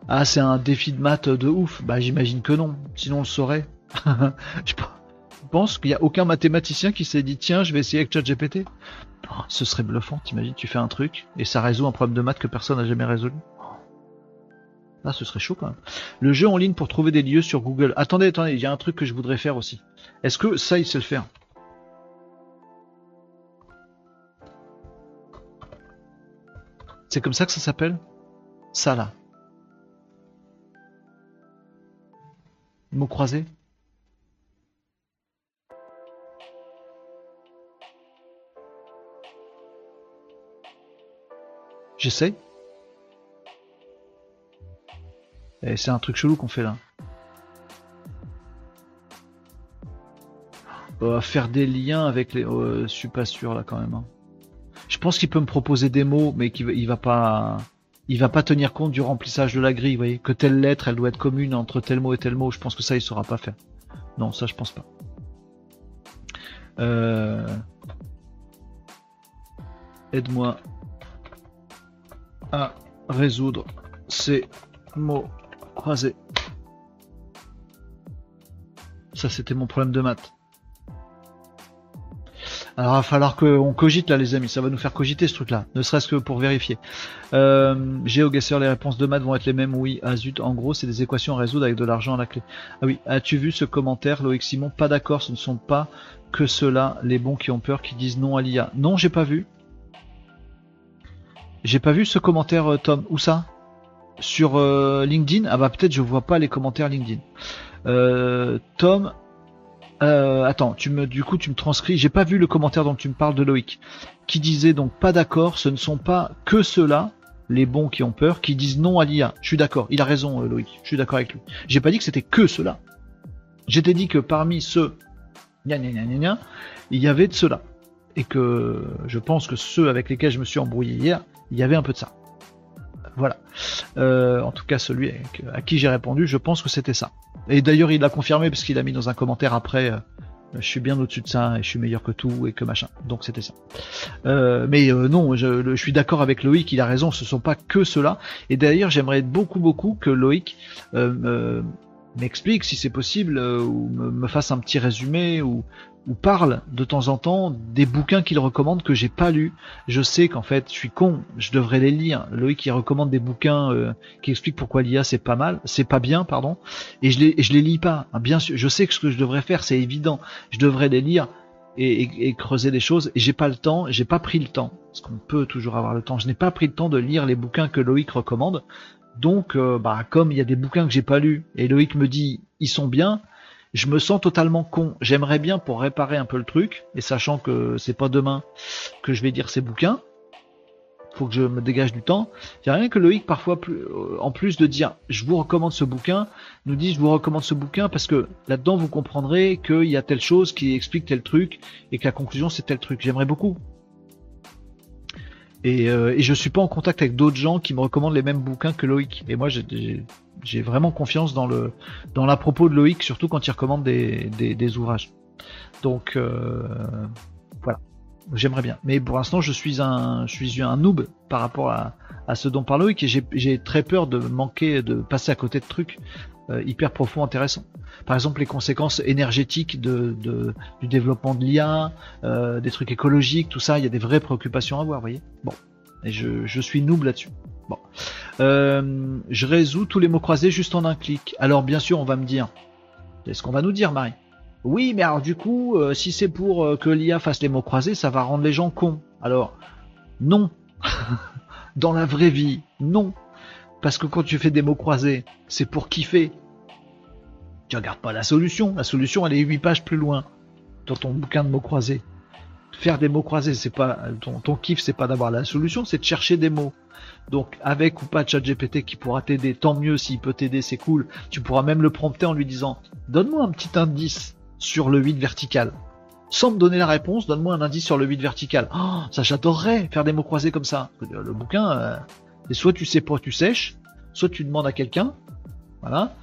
Ah, c'est un défi de maths de ouf. Bah, j'imagine que non. Sinon, on le saurait. [laughs] je pense qu'il n'y a aucun mathématicien qui s'est dit tiens, je vais essayer avec ChatGPT. Oh, ce serait bluffant. T'imagines, tu fais un truc et ça résout un problème de maths que personne n'a jamais résolu. Ah, ce serait chaud quand même. Le jeu en ligne pour trouver des lieux sur Google. Attendez, attendez, il y a un truc que je voudrais faire aussi. Est-ce que ça, il sait le faire? C'est comme ça que ça s'appelle? Ça là. Mot croisé? J'essaye? Et eh, c'est un truc chelou qu'on fait là. faire des liens avec les. Oh, je suis pas sûr là quand même. Hein. Je pense qu'il peut me proposer des mots, mais qu'il il va pas, il va pas tenir compte du remplissage de la grille. Vous voyez, que telle lettre, elle doit être commune entre tel mot et tel mot. Je pense que ça, il saura pas faire. Non, ça, je pense pas. Euh, aide-moi à résoudre ces mots croisés. Ça, c'était mon problème de maths. Alors il va falloir qu'on cogite là les amis, ça va nous faire cogiter ce truc là, ne serait-ce que pour vérifier. Euh, les réponses de maths vont être les mêmes, oui, ah zut, en gros c'est des équations à résoudre avec de l'argent à la clé. Ah oui, as-tu vu ce commentaire Loïc Simon? Pas d'accord, ce ne sont pas que ceux-là, les bons qui ont peur, qui disent non à l'IA. Non, j'ai pas vu. J'ai pas vu ce commentaire euh, Tom, où ça? Sur euh, LinkedIn? Ah bah peut-être je vois pas les commentaires LinkedIn. Euh, Tom, euh, attends, tu me, du coup, tu me transcris. J'ai pas vu le commentaire dont tu me parles de Loïc, qui disait donc pas d'accord. Ce ne sont pas que ceux-là, les bons qui ont peur, qui disent non à l'IA. Je suis d'accord. Il a raison, euh, Loïc. Je suis d'accord avec lui. J'ai pas dit que c'était que ceux-là. J'étais dit que parmi ceux, gna, gna, gna, il y avait de ceux-là, et que je pense que ceux avec lesquels je me suis embrouillé hier, il y avait un peu de ça. Voilà. Euh, en tout cas, celui à qui j'ai répondu, je pense que c'était ça. Et d'ailleurs, il l'a confirmé parce qu'il a mis dans un commentaire après. Euh, je suis bien au-dessus de ça et je suis meilleur que tout et que machin. Donc c'était ça. Euh, mais non, je, suis d'accord avec Loïc, il a raison, ce sont pas que cela. Et d'ailleurs, j'aimerais beaucoup beaucoup que Loïc m'explique si c'est possible ou me, fasse un petit résumé ou, ou parle de temps en temps des bouquins qu'il recommande que j'ai pas lus. Je sais qu'en fait, je suis con, je devrais les lire. Loïc qui recommande des bouquins euh, qui expliquent pourquoi l'IA c'est pas mal, c'est pas bien, pardon, et je les je les lis pas. Hein, bien sûr, je sais que ce que je devrais faire, c'est évident. Je devrais les lire et, creuser des choses. Et j'ai pas le temps, j'ai pas pris le temps, parce qu'on peut toujours avoir le temps. Je n'ai pas pris le temps de lire les bouquins que Loïc recommande. Donc, euh, bah, comme il y a des bouquins que j'ai pas lus et Loïc me dit ils sont bien, je me sens totalement con. J'aimerais bien pour réparer un peu le truc, et sachant que c'est pas demain que je vais dire ces bouquins, faut que je me dégage du temps. Il rien que Loïc, parfois, euh, en plus de dire je vous recommande ce bouquin, nous dit je vous recommande ce bouquin parce que là-dedans vous comprendrez qu'il y a telle chose qui explique tel truc et que la conclusion c'est tel truc. J'aimerais beaucoup. Et, euh, et je suis pas en contact avec d'autres gens qui me recommandent les mêmes bouquins que Loïc. Et moi, j'ai vraiment confiance dans le dans la propos de Loïc, surtout quand il recommande des, des, ouvrages. Donc euh, voilà, j'aimerais bien. Mais pour l'instant, je suis un je suis un noob par rapport à, à ce dont parle Loïc et j'ai très peur de manquer, de passer à côté de trucs euh, hyper profonds, intéressants. Par exemple, les conséquences énergétiques de, de du développement de l'IA, euh, des trucs écologiques, tout ça, il y a des vraies préoccupations à avoir, vous voyez. Bon, et je, je suis noob là-dessus. Bon. Euh, je résous tous les mots croisés juste en un clic. Alors bien sûr, on va me dire, c'est ce qu'on va nous dire, Marie? Oui, mais alors du coup, euh, si c'est pour euh, que l'IA fasse les mots croisés, ça va rendre les gens cons. Alors, non. [laughs] Dans la vraie vie, non. Parce que quand tu fais des mots croisés, c'est pour kiffer. Tu regardes pas la solution. La solution, elle est 8 pages plus loin dans ton bouquin de mots croisés. faire des mots croisés, c'est pas ton, ton kiff, c'est pas d'avoir la solution, c'est de chercher des mots. Donc avec ou pas ChatGPT qui pourra t'aider, tant mieux s'il peut t'aider, c'est cool. Tu pourras même le prompter en lui disant donne-moi un petit indice sur le 8 vertical. Sans me donner la réponse, donne-moi un indice sur le 8 vertical. Oh, ça j'adorerais faire des mots croisés comme ça. Le bouquin, euh, et soit tu sais pas, tu sèches, soit tu demandes à quelqu'un, voilà,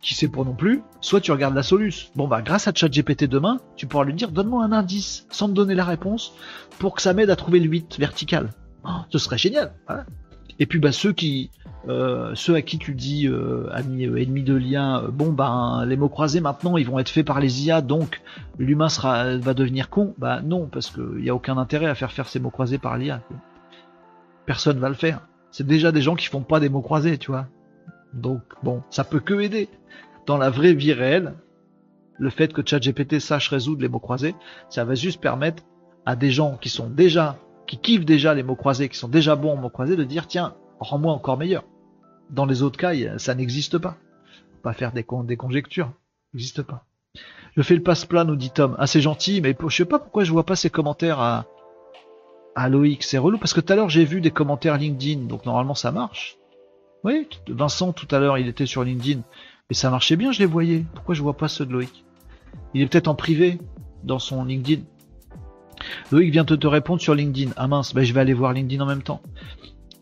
qui sait pas non plus, soit tu regardes la solution. Bon bah grâce à ChatGPT demain, tu pourras lui dire donne-moi un indice sans me donner la réponse pour que ça m'aide à trouver le 8 vertical. Oh, ce serait génial. Et puis bah ceux qui euh, ceux à qui tu dis euh, ami euh, ennemi de lien, bon bah les mots croisés maintenant ils vont être faits par les IA donc l'humain sera va devenir con. Bah non parce qu'il n'y a aucun intérêt à faire faire ces mots croisés par l'IA. Personne va le faire. C'est déjà des gens qui font pas des mots croisés, tu vois. Donc bon, ça peut que aider. Dans la vraie vie réelle, le fait que ChatGPT sache résoudre les mots croisés, ça va juste permettre à des gens qui sont déjà, qui kiffent déjà les mots croisés, qui sont déjà bons en mots croisés, de dire tiens, rends-moi encore meilleur. Dans les autres cas, ça n'existe pas. Pas faire des, des conjectures, n'existe pas. Je fais le passe-plat, nous dit Tom. Ah, c'est gentil, mais je sais pas pourquoi je vois pas ces commentaires à, à Loïc. C'est relou parce que tout à l'heure j'ai vu des commentaires LinkedIn, donc normalement ça marche. Oui, Vincent tout à l'heure il était sur LinkedIn et ça marchait bien, je les voyais. Pourquoi je vois pas ceux de Loïc? Il est peut-être en privé dans son LinkedIn. Loïc vient de te répondre sur LinkedIn. Ah mince, ben je vais aller voir LinkedIn en même temps.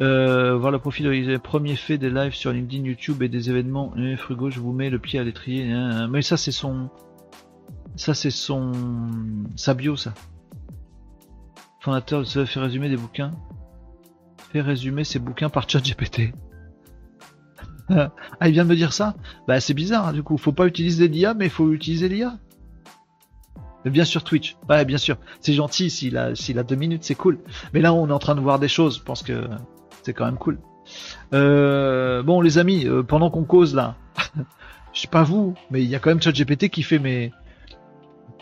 Euh, voir le profil premier fait des lives sur LinkedIn, YouTube et des événements. Eh, Frugo, je vous mets le pied à l'étrier. Hein, hein. Mais ça c'est son, ça c'est son, sa bio ça. Fondateur de fait résumer des bouquins. Fait résumer ses bouquins par ChatGPT. [laughs] ah, il vient de me dire ça? Bah, c'est bizarre, hein, du coup. Faut pas utiliser l'IA, mais il faut utiliser l'IA. Bien sûr, Twitch. Ouais, bien sûr. C'est gentil, s'il a, deux minutes, c'est cool. Mais là, on est en train de voir des choses. Je pense que c'est quand même cool. Euh, bon, les amis, euh, pendant qu'on cause là, [laughs] je sais pas vous, mais il y a quand même ChatGPT qui fait mes,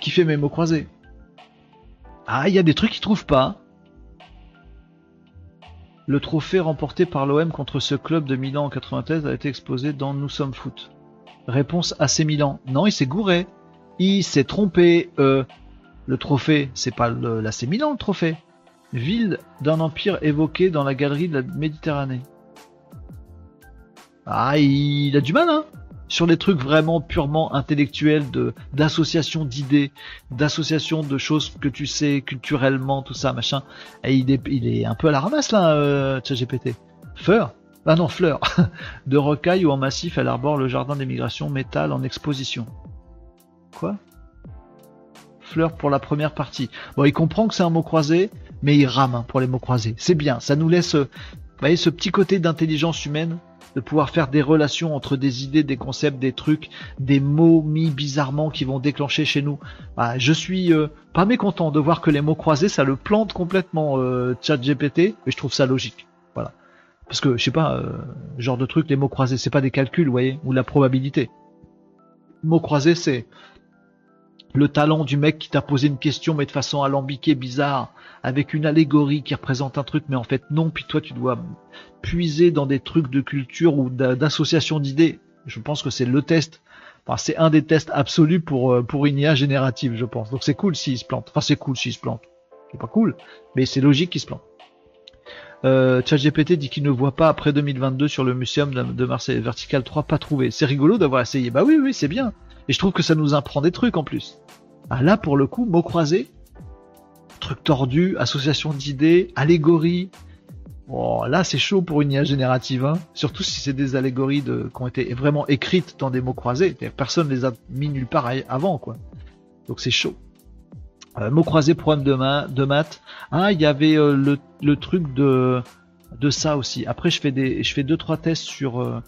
qui fait mes mots croisés. Ah, il y a des trucs qu'ils trouvent pas. Le trophée remporté par l'OM contre ce club de Milan en 93 a été exposé dans Nous sommes foot. Réponse AC Milan. Non, il s'est gouré. Il s'est trompé. Euh, le trophée, c'est pas l'AC Milan le trophée. Ville d'un empire évoqué dans la galerie de la Méditerranée. Ah, il a du mal, hein sur les trucs vraiment purement intellectuels de d'association d'idées, d'association de choses que tu sais culturellement, tout ça, machin. Et il est, un peu à la ramasse là, euh, ChatGPT. Fleur? Ah non, fleur. [laughs] de rocaille ou en massif, elle arbore le jardin des migrations, métal en exposition. Quoi? Fleur pour la première partie. Bon, il comprend que c'est un mot croisé, mais il rame hein, pour les mots croisés. C'est bien, ça nous laisse, vous voyez, ce petit côté d'intelligence humaine de pouvoir faire des relations entre des idées, des concepts, des trucs, des mots mis bizarrement qui vont déclencher chez nous. Bah, je suis euh, pas mécontent de voir que les mots croisés, ça le plante complètement euh, chat GPT, mais je trouve ça logique. Voilà. Parce que, je sais pas, euh, genre de truc, les mots croisés, c'est pas des calculs, vous voyez, ou la probabilité. Mots croisés, c'est le talent du mec qui t'a posé une question mais de façon alambiquée, bizarre, avec une allégorie qui représente un truc, mais en fait non, puis toi tu dois puiser dans des trucs de culture ou d'association d'idées. Je pense que c'est le test. Enfin, c'est un des tests absolus pour, euh, pour une IA générative, je pense. Donc c'est cool s'il se plante. Enfin, c'est cool s'il se plante. C'est pas cool, mais c'est logique qu'il se plante. Euh, ChatGPT dit qu'il ne voit pas après 2022 sur le muséum de Marseille Vertical 3 pas trouvé. C'est rigolo d'avoir essayé. Bah oui, oui, c'est bien. Et je trouve que ça nous apprend des trucs en plus. Ah là, pour le coup, mots croisés, truc tordu, association d'idées, allégorie. Oh, là, c'est chaud pour une IA générative, hein. surtout si c'est des allégories de, qui ont été vraiment écrites dans des mots croisés. Personne les a mis nulle part avant, quoi. Donc c'est chaud. Euh, mots croisés, problème de, de maths. Ah, il y avait euh, le, truc de, ça aussi. Après, je fais des, je fais deux trois tests sur, euh,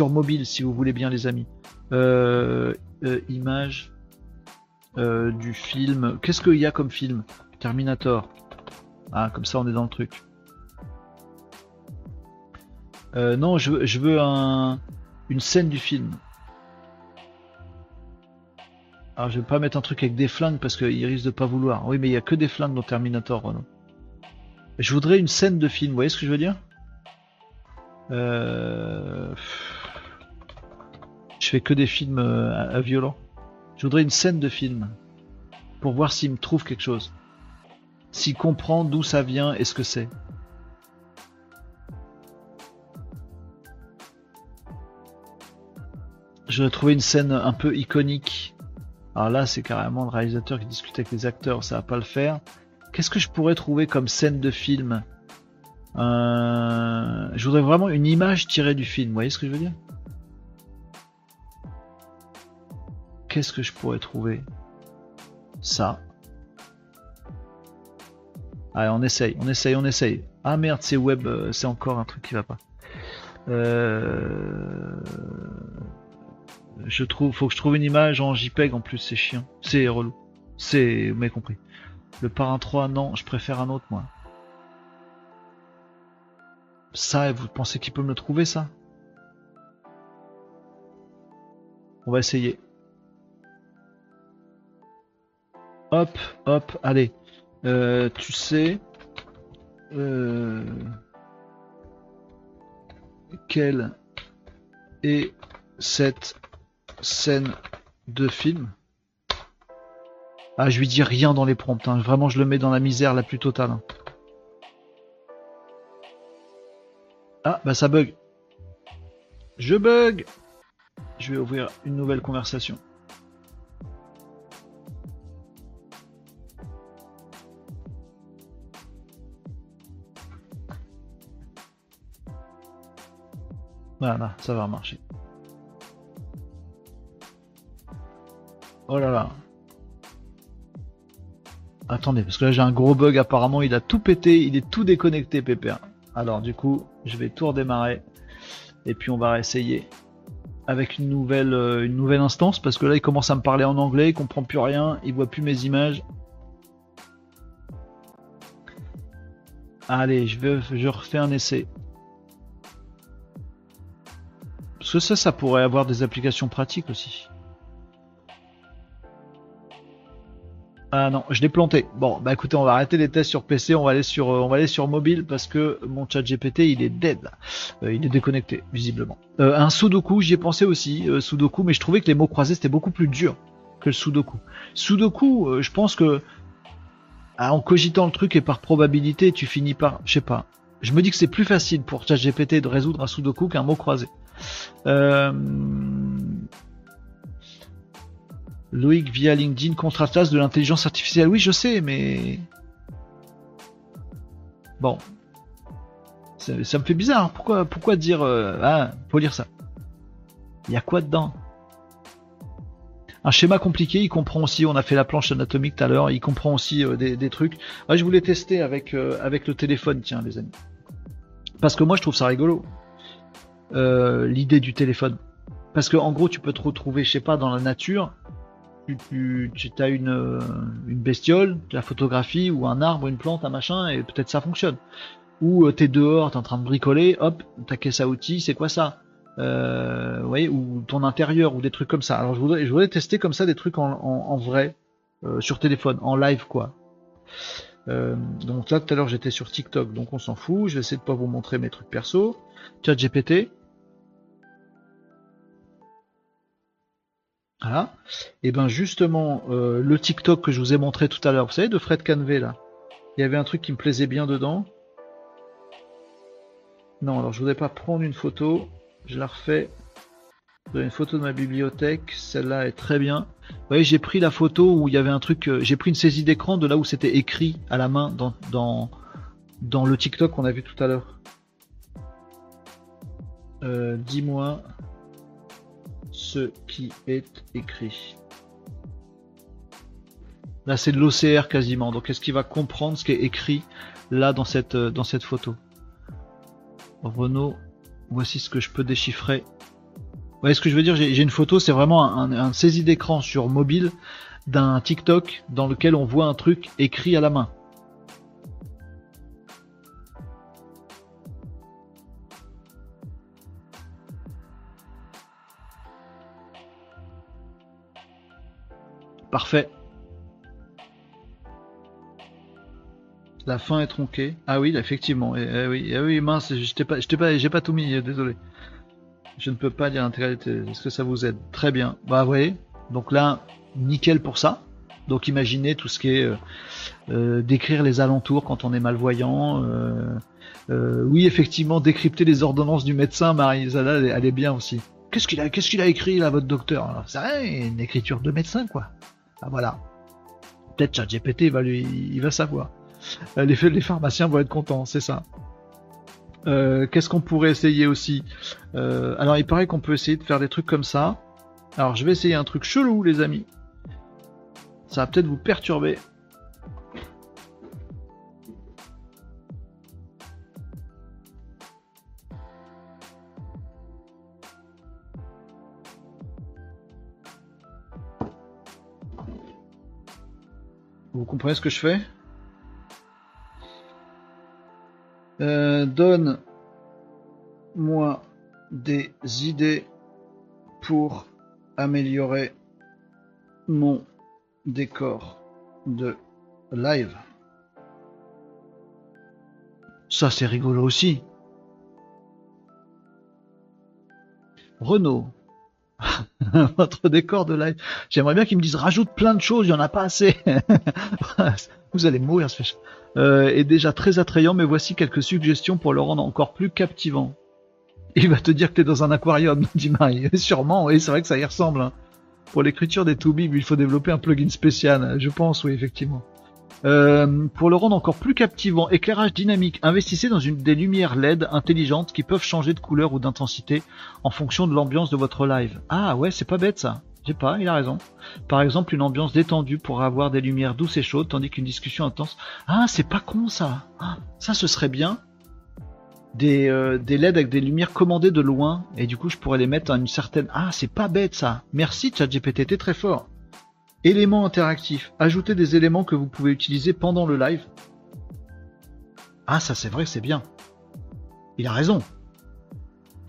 mobile, si vous voulez bien, les amis. Euh, euh, image euh, du film. Qu'est-ce qu'il y a comme film? Terminator. Ah, comme ça on est dans le truc. non, je, veux un, une scène du film. Alors je vais pas mettre un truc avec des flingues parce qu'il risque de pas vouloir. Oui, mais il y a que des flingues dans Terminator. Je voudrais une scène de film, vous voyez ce que je veux dire? Euh... Je fais que des films euh, à, violent. Je voudrais une scène de film pour voir s'il me trouve quelque chose. s'il comprend d'où ça vient et ce que c'est. Je vais trouver une scène un peu iconique. Alors là, c'est carrément le réalisateur qui discute avec les acteurs, ça va pas le faire. Qu'est-ce que je pourrais trouver comme scène de film? Euh, Je voudrais vraiment une image tirée du film, vous voyez ce que je veux dire? Qu'est-ce que je pourrais trouver? Ça. Allez, on essaye, on essaye, on essaye. Ah merde, c'est web, euh, c'est encore un truc qui va pas. Euh... Je trouve, faut que je trouve une image en JPEG en plus, c'est chiant. C'est relou. C'est, vous m'avez compris. Le parrain 3, non, je préfère un autre moi. Ça, vous pensez qu'il peut me le trouver ça? On va essayer. Hop, hop, allez. Euh, tu sais... Euh, quelle est cette scène de film? Ah, je lui dis rien dans les prompts. Hein. Vraiment, je le mets dans la misère la plus totale. Hein. Ah, bah ça bug. Je bug. Je vais ouvrir une nouvelle conversation. Voilà, ça va marcher. Oh là là. Attendez, parce que là j'ai un gros bug apparemment, il a tout pété, il est tout déconnecté Pépère. Alors du coup, je vais tout redémarrer. Et puis on va réessayer avec une nouvelle, euh, instance, parce que là il commence à me parler en anglais, il comprend plus rien, il voit plus mes images. Allez, je, vais, je refais un essai. Parce que ça, ça pourrait avoir des applications pratiques aussi. Ah non, je l'ai planté. Bon, bah écoutez, on va arrêter les tests sur PC, on va aller sur, euh, on va aller sur mobile parce que mon chat GPT il est dead, euh, il est déconnecté visiblement. Euh, un Sudoku, j'y ai pensé aussi, Sudoku, mais je trouvais que les mots croisés c'était beaucoup plus dur que le Sudoku. Sudoku, je pense que ah, en cogitant le truc et par probabilité, tu finis par, je sais pas. Je me dis que c'est plus facile pour ChatGPT de résoudre un Sudoku qu'un mot croisé. Euh, Loïc via LinkedIn contre-attaque de l'intelligence artificielle. Oui, je sais, mais. Bon. Ça, me fait bizarre. Pourquoi, dire. Euh, ah, faut lire ça. Il y a quoi dedans? Un schéma compliqué, il comprend aussi, on a fait la planche anatomique tout à l'heure, il comprend aussi euh, des, trucs. je voulais tester euh, avec le téléphone, tiens les amis. Parce que moi je trouve ça rigolo. L'idée du téléphone. Parce que en gros tu peux te retrouver, je sais pas, dans la nature, tu, as une, euh, une bestiole, la photographie, ou un arbre, une plante, un machin, et peut-être ça fonctionne. Ou euh, t'es dehors, t'es en train de bricoler, hop, ta caisse à outils, c'est quoi ça? Euh, ouais, ou ton intérieur, ou des trucs comme ça. Alors je voudrais, je voudrais tester comme ça des trucs en, en, vrai, euh, sur téléphone, en live quoi. donc là tout à l'heure j'étais sur TikTok, donc on s'en fout. Je vais essayer de pas vous montrer mes trucs perso. Chat GPT. Voilà. Et ben justement, euh, le TikTok que je vous ai montré tout à l'heure, vous savez, de Fred Canvé là, il y avait un truc qui me plaisait bien dedans. Non, alors je voudrais pas prendre une photo, je la refais. Une photo de ma bibliothèque, celle-là est très bien. Vous voyez, j'ai pris la photo où il y avait un truc, euh, j'ai pris une saisie d'écran de là où c'était écrit à la main dans, dans, dans le TikTok qu'on a vu tout à l'heure. Euh, dis-moi ce qui est écrit. Là, c'est de l'OCR quasiment. Donc, est-ce qu'il va comprendre ce qui est écrit là dans cette, euh, photo? Renault, voici ce que je peux déchiffrer. Vous voyez ce que je veux dire J'ai une photo, c'est vraiment un, un saisie d'écran sur mobile d'un TikTok dans lequel on voit un truc écrit à la main. Parfait. La fin est tronquée. Ah oui, effectivement. Eh, eh oui, eh oui, mince, j'étais pas, pas, j'ai pas tout mis, euh, désolé. Je ne peux pas dire l'intégralité. Est-ce que ça vous aide? Très bien. Bah, vous voyez. Donc là, nickel pour ça. Donc imaginez tout ce qui est euh, décrire les alentours quand on est malvoyant. oui, effectivement, décrypter les ordonnances du médecin, Marie Zala, elle, est bien aussi. Qu'est-ce qu'il a, écrit là, votre docteur? C'est rien, une écriture de médecin, quoi. Ah voilà. Peut-être ChatGPT va lui, il va savoir. Les, les pharmaciens vont être contents, c'est ça. Euh, qu'est-ce qu'on pourrait essayer aussi? Euh, Alors il paraît qu'on peut essayer de faire des trucs comme ça. Alors je vais essayer un truc chelou les amis. Ça va peut-être vous perturber. Vous comprenez ce que je fais Euh, donne-moi des idées pour améliorer mon décor de live. Ça c'est rigolo aussi. Renault. [laughs] Votre décor de live. J'aimerais bien qu'ils me disent rajoute plein de choses, il n'y en a pas assez. [laughs] Vous allez mourir ce euh, est déjà très attrayant, mais voici quelques suggestions pour le rendre encore plus captivant. Il va te dire que t'es dans un aquarium, [laughs] dit Marie. Sûrement, oui, c'est vrai que ça y ressemble. Hein. Pour l'écriture des Toubib, il faut développer un plugin spécial, je pense, oui, effectivement. Euh, pour le rendre encore plus captivant, éclairage dynamique, investissez dans une des lumières LED intelligentes qui peuvent changer de couleur ou d'intensité en fonction de l'ambiance de votre live. Ah ouais, c'est pas bête ça pas, il a raison. Par exemple, une ambiance détendue pour avoir des lumières douces et chaudes, tandis qu'une discussion intense. Ah, c'est pas con ça. Ah, ça, ce serait bien. Des, euh, des LED avec des lumières commandées de loin, et du coup, je pourrais les mettre à une certaine. Ah, c'est pas bête ça. Merci, ChatGPT, t'es très fort. Éléments interactifs. Ajouter des éléments que vous pouvez utiliser pendant le live. Ah, ça, c'est vrai, c'est bien. Il a raison.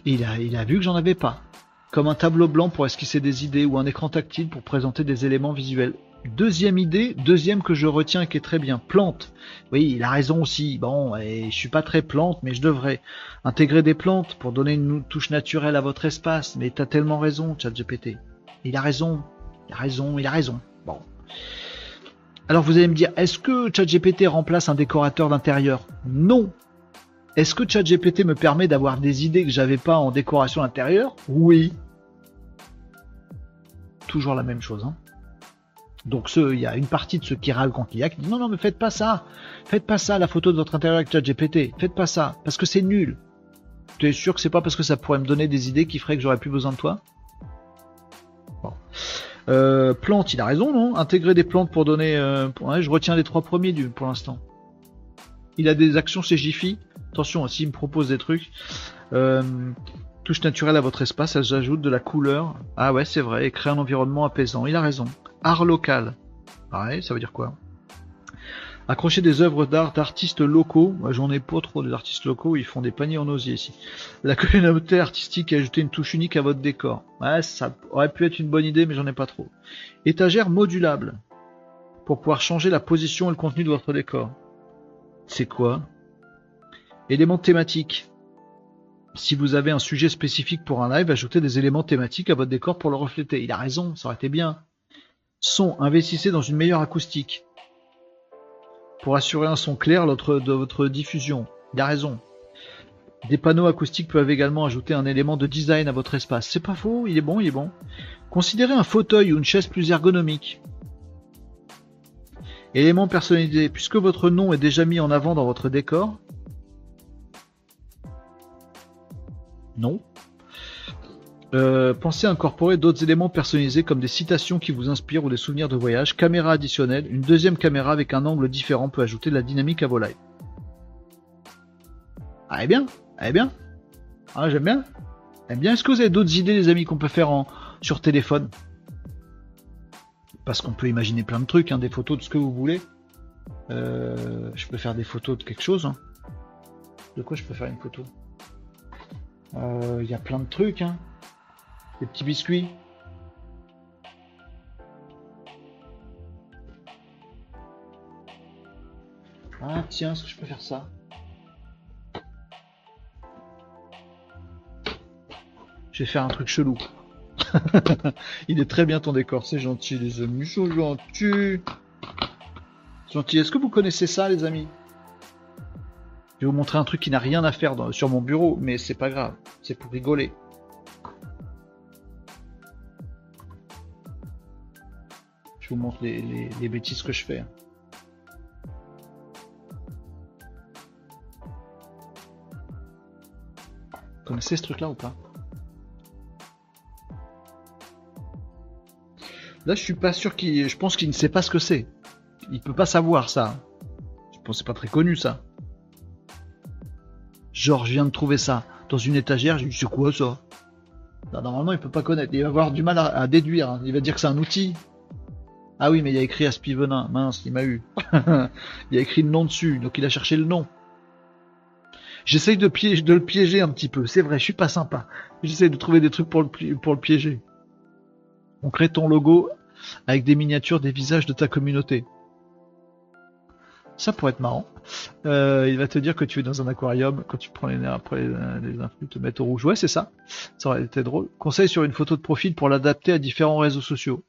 Il a, il a vu que j'en avais pas comme un tableau blanc pour esquisser des idées ou un écran tactile pour présenter des éléments visuels. Deuxième idée, deuxième que je retiens et qui est très bien, plante. Oui, il a raison aussi. Bon, et je suis pas très plante, mais je devrais intégrer des plantes pour donner une touche naturelle à votre espace. Mais t'as tellement raison, ChatGPT. Il a raison, il a raison, il a raison. Bon. Alors vous allez me dire, est-ce que ChatGPT remplace un décorateur d'intérieur? Non. Est-ce que ChatGPT me permet d'avoir des idées que j'avais pas en décoration intérieure? Oui. Toujours la même chose. Hein. Donc il y a une partie de ceux qui râlent contre l'IA qui disent non, non, mais faites pas ça. Faites pas ça, la photo de votre intérieur avec ChatGPT. Faites pas ça, parce que c'est nul. Tu es sûr que c'est pas parce que ça pourrait me donner des idées qui ferait que j'aurais plus besoin de toi? Euh, plantes, il a raison, non Intégrer des plantes pour donner... Euh, je retiens les trois premiers pour l'instant. Il a des actions Jiffy Attention, s'il me propose des trucs. Euh, touche naturelle à votre espace, j'ajoute de la couleur. Ah ouais, c'est vrai, et crée un environnement apaisant. Il a raison. Art local. Pareil, ça veut dire quoi Accrocher des œuvres d'art d'artistes locaux. J'en ai pas trop des artistes locaux, ils font des paniers en osier ici. La communauté artistique et ajouter une touche unique à votre décor. Ouais, ça aurait pu être une bonne idée, mais j'en ai pas trop. Étagère modulable. Pour pouvoir changer la position et le contenu de votre décor. C'est quoi? Éléments thématiques. Si vous avez un sujet spécifique pour un live, ajoutez des éléments thématiques à votre décor pour le refléter. Il a raison, ça aurait été bien. Son, investissez dans une meilleure acoustique. Pour assurer un son clair de votre diffusion. Il a raison. Des panneaux acoustiques peuvent également ajouter un élément de design à votre espace. C'est pas faux, il est bon, il est bon. Considérez un fauteuil ou une chaise plus ergonomique. Élément personnalisé. Puisque votre nom est déjà mis en avant dans votre décor, Non. Euh, pensez à incorporer d'autres éléments personnalisés comme des citations qui vous inspirent ou des souvenirs de voyage. Caméra additionnelle. Une deuxième caméra avec un angle différent peut ajouter de la dynamique à vos lives. Ah, eh bien Eh bien Ah, j'aime bien. Eh bien, est-ce que vous avez d'autres idées, les amis, qu'on peut faire en... sur téléphone? Parce qu'on peut imaginer plein de trucs, hein, des photos de ce que vous voulez. Euh, je peux faire des photos de quelque chose. Hein. De quoi je peux faire une photo? Il euh, y a plein de trucs, hein. Des petits biscuits. Ah tiens, est-ce que je peux faire ça? Je vais faire un truc chelou. [laughs] Il est très bien ton décor, c'est gentil les amis, c'est gentil. Gentil, est-ce que vous connaissez ça les amis? Je vais vous montrer un truc qui n'a rien à faire sur mon bureau, mais c'est pas grave, c'est pour rigoler. Je vous montre les, bêtises que je fais. Vous connaissez ce truc là ou pas? Là, je suis pas sûr qu'il. Je pense qu'il ne sait pas ce que c'est. Il peut pas savoir ça. Je pense que c'est pas très connu ça. Genre, je viens de trouver ça dans une étagère. J'ai dit, c'est quoi ça? Normalement, il peut pas connaître. Il va avoir du mal à, déduire. Hein. Il va dire que c'est un outil. Ah oui, mais il y a écrit Aspivenin. Mince, il m'a eu. [laughs] il a écrit le nom dessus, donc il a cherché le nom. J'essaye de, le piéger un petit peu. C'est vrai, je suis pas sympa. J'essaye de trouver des trucs pour le, piéger. On crée ton logo avec des miniatures des visages de ta communauté. Ça pourrait être marrant. Euh, il va te dire que tu es dans un aquarium quand tu prends les nerfs après les, influx te mettre au rouge. Ouais, c'est ça. Ça aurait été drôle. Conseil sur une photo de profil pour l'adapter à différents réseaux sociaux.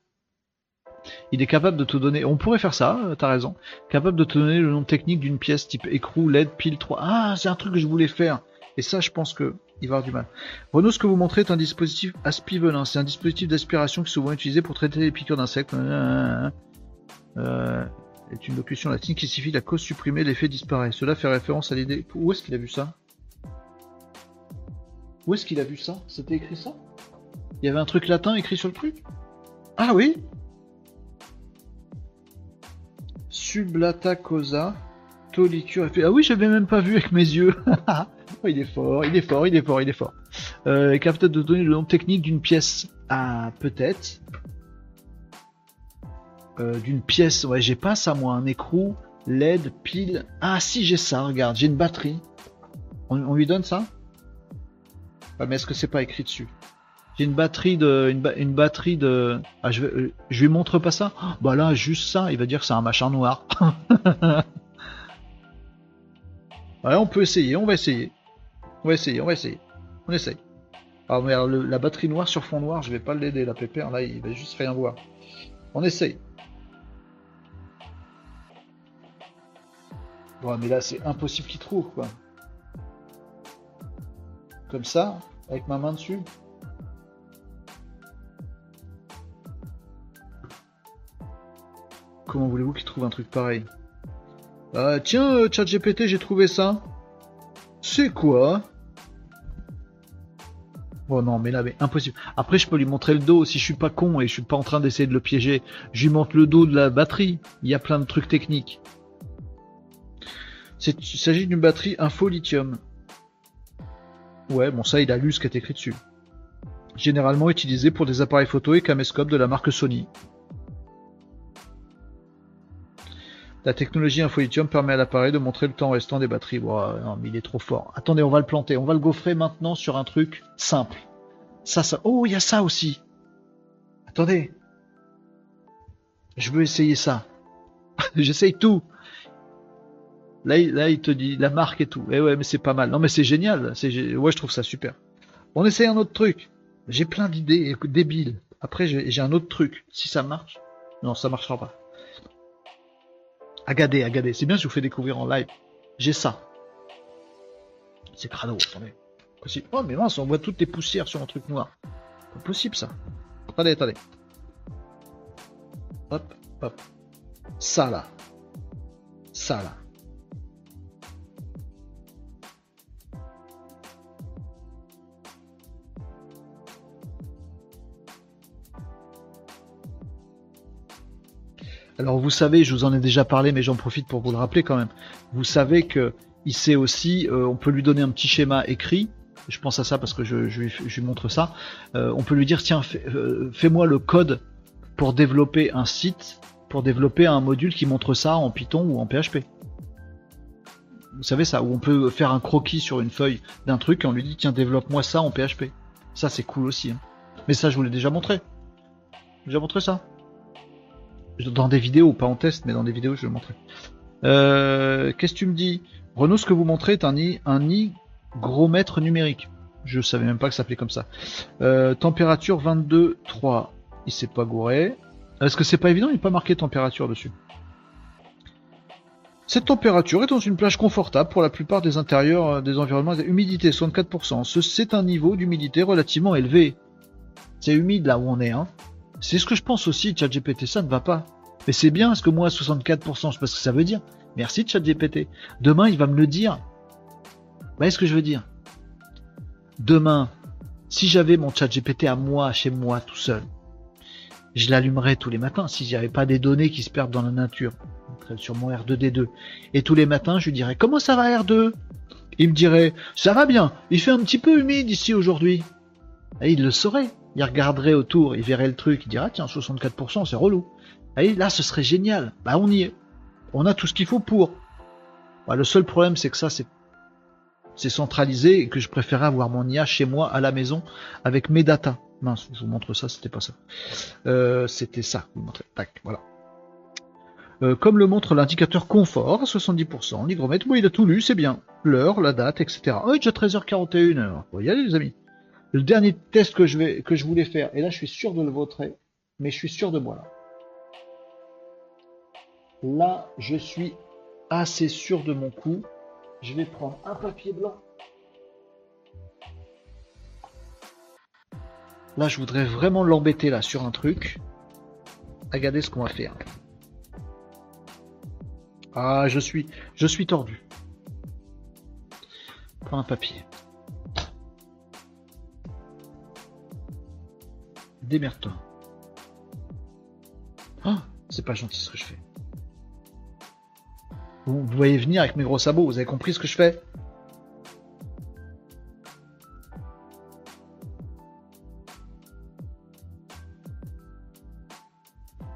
Il est capable de te donner, on pourrait faire ça, euh, t'as raison, capable de te donner le nom technique d'une pièce type écrou, LED, pile 3. Ah, c'est un truc que je voulais faire. Et ça, je pense que il va avoir du mal. Renault, ce que vous montrez est un dispositif aspivelin. C'est un dispositif d'aspiration qui est souvent utilisé pour traiter les piqûres d'insectes. Euh, est une locution latine qui signifie la cause supprimée, l'effet disparaît. Cela fait référence à l'idée. Où est-ce qu'il a vu ça? Où est-ce qu'il a vu ça? C'était écrit ça? Il y avait un truc latin écrit sur le truc? Ah oui? Sublata cosa tolicure. Ah oui, j'avais même pas vu avec mes yeux. [laughs] Il est fort, il est fort, il est fort, il est fort. Euh, capable de donner le nom technique d'une pièce. Ah, peut-être. Euh, d'une pièce. Ouais, j'ai pas ça moi. Un écrou, LED, pile. Ah, si, j'ai ça, regarde, j'ai une batterie. On, lui donne ça? Ah, mais est-ce que c'est pas écrit dessus? J'ai une batterie de. Une, batterie de. Ah, je, vais, je lui montre pas ça? Bah là, juste ça, il va dire que c'est un machin noir. [laughs] ouais, on peut essayer, on va essayer. On va essayer, on va essayer. On essaye. Ah merde, la batterie noire sur fond noir, je vais pas l'aider, la pépère, là, il va juste rien voir. On essaye. Bon, mais là, c'est impossible qu'il trouve, quoi. Comme ça, avec ma main dessus. Comment voulez-vous qu'il trouve un truc pareil euh, Tiens, euh, ChatGPT, j'ai trouvé ça. C'est quoi? Oh non, mais là, mais impossible. Après, je peux lui montrer le dos si je suis pas con et je suis pas en train d'essayer de le piéger. Je lui montre le dos de la batterie. Il y a plein de trucs techniques. Il s'agit d'une batterie info lithium. Ouais, bon, ça, il a lu ce qui est écrit dessus. Généralement utilisé pour des appareils photo et caméscopes de la marque Sony. La technologie lithium permet à l'appareil de montrer le temps restant des batteries. non, mais il est trop fort. Attendez, on va le planter. On va le gaufrer maintenant sur un truc simple. Ça, ça. Oh, il y a ça aussi. Attendez. Je veux essayer ça. [laughs] J'essaye tout. Là, là, il te dit la marque et tout. Eh ouais, mais c'est pas mal. Non, mais c'est génial. Ouais, je trouve ça super. On essaye un autre truc. J'ai plein d'idées débiles. Après, j'ai un autre truc. Si ça marche. Non, ça marchera pas. Agadé, Agadé. C'est bien je vous fais découvrir en live. J'ai ça. C'est crado, attendez. Oh, mais mince, on voit toutes les poussières sur un truc noir. Pas possible, ça. Attendez, attendez. Hop, hop. Ça, là. Ça, là. Alors vous savez, je vous en ai déjà parlé, mais j'en profite pour vous le rappeler quand même. Vous savez que il sait aussi, euh, on peut lui donner un petit schéma écrit. Je pense à ça parce que je, lui, montre ça. Euh, on peut lui dire tiens, euh, fais-moi le code pour développer un site, pour développer un module qui montre ça en Python ou en PHP. Vous savez ça, où on peut faire un croquis sur une feuille d'un truc et on lui dit tiens développe-moi ça en PHP. Ça c'est cool aussi. Hein. Mais ça je vous l'ai déjà montré. J'ai déjà montré ça dans des vidéos, pas en test, mais dans des vidéos, je le montrer. Euh, Qu'est-ce que tu me dis? Renault, ce que vous montrez est un, un hygromètre numérique. Je savais même pas que ça s'appelait comme ça. Euh, température 22,3. Il s'est pas gouré. Est-ce que c'est pas évident? Il n'est pas marqué température dessus. Cette température est dans une plage confortable pour la plupart des intérieurs euh, des environnements. Humidité 64%. C'est un niveau d'humidité relativement élevé. C'est humide là où on est. Hein. C'est ce que je pense aussi. ChatGPT, ça ne va pas. Mais c'est bien, parce que moi, 64%, je sais pas ce que ça veut dire. Merci ChatGPT. Demain, il va me le dire. Vous voyez ce que je veux dire? Demain, si j'avais mon ChatGPT à moi, chez moi, tout seul, je l'allumerais tous les matins si j'avais pas des données qui se perdent dans la nature sur mon R2D2 et tous les matins je lui dirais comment ça va R2 il me dirait ça va bien il fait un petit peu humide ici aujourd'hui et il le saurait il regarderait autour il verrait le truc il dirait tiens 64% c'est relou et là ce serait génial bah on y est on a tout ce qu'il faut pour bah, le seul problème c'est que ça c'est centralisé et que je préférais avoir mon IA chez moi à la maison avec mes datas Mince, je vous montre ça, c'était pas ça. Euh, c'était ça, vous montrez. Tac, voilà. Euh, comme le montre l'indicateur confort à 70%, l'hygromètre, bon, il a tout lu, c'est bien. L'heure, la date, etc. Oh, déjà 13h41. Bon, y aller, les amis. Le dernier test que je, voulais faire, et là je suis sûr de le voter, mais je suis sûr de moi là. Là, je suis assez sûr de mon coup. Je vais prendre un papier blanc Là, je voudrais vraiment l'embêter là sur un truc. Regardez ce qu'on va faire. Ah, je suis, je suis tordu. Prends un papier. Démerde-toi. Oh, c'est pas gentil ce que je fais. vous voyez venir avec mes gros sabots, vous avez compris ce que je fais?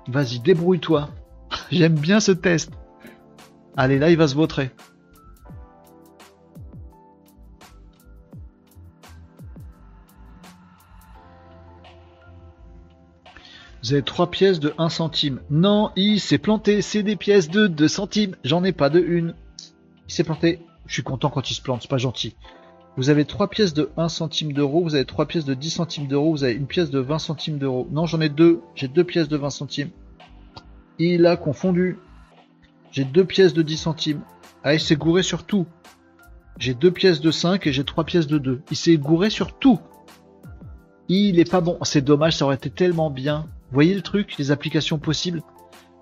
Vas-y, débrouille-toi. [laughs] J'aime bien ce test. Allez, là, il va se vautrer. Vous avez trois pièces de 1 centime. Non, il s'est planté, c'est des pièces de 2 centimes. J'en ai pas de une. Il s'est planté. Je suis content quand il se plante, c'est pas gentil. Vous avez trois pièces de 1 centime d'euro, vous avez trois pièces de 10 centimes d'euros, vous avez une pièce de 20 centimes d'euros. Non, j'en ai deux. J'ai deux pièces de 20 centimes. Il a confondu. J'ai deux pièces de 10 centimes. Ah, il s'est gouré sur tout. J'ai deux pièces de 5 et j'ai trois pièces de 2. Il s'est gouré sur tout. Il est pas bon. C'est dommage, ça aurait été tellement bien. Voyez le truc, les applications possibles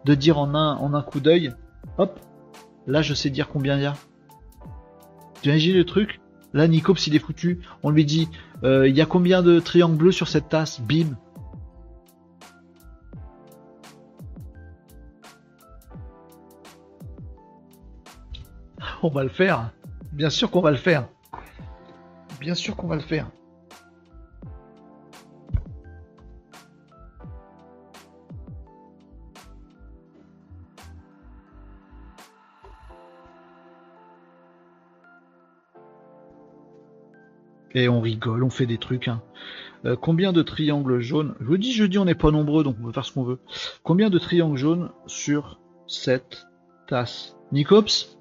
de dire en un, coup d'œil. Hop. Là, je sais dire combien il y a. Tu imagines le truc? Là, Nicops, il est foutu. On lui dit, euh, il y a combien de triangles bleus sur cette tasse? Bim. [laughs] On va le faire. Bien sûr qu'on va le faire. Bien sûr qu'on va le faire. Et on rigole, on fait des trucs. Hein. Euh, combien de triangles jaunes Je vous dis jeudi, on n'est pas nombreux, donc on peut faire ce qu'on veut. Combien de triangles jaunes sur cette tasse? Nicops?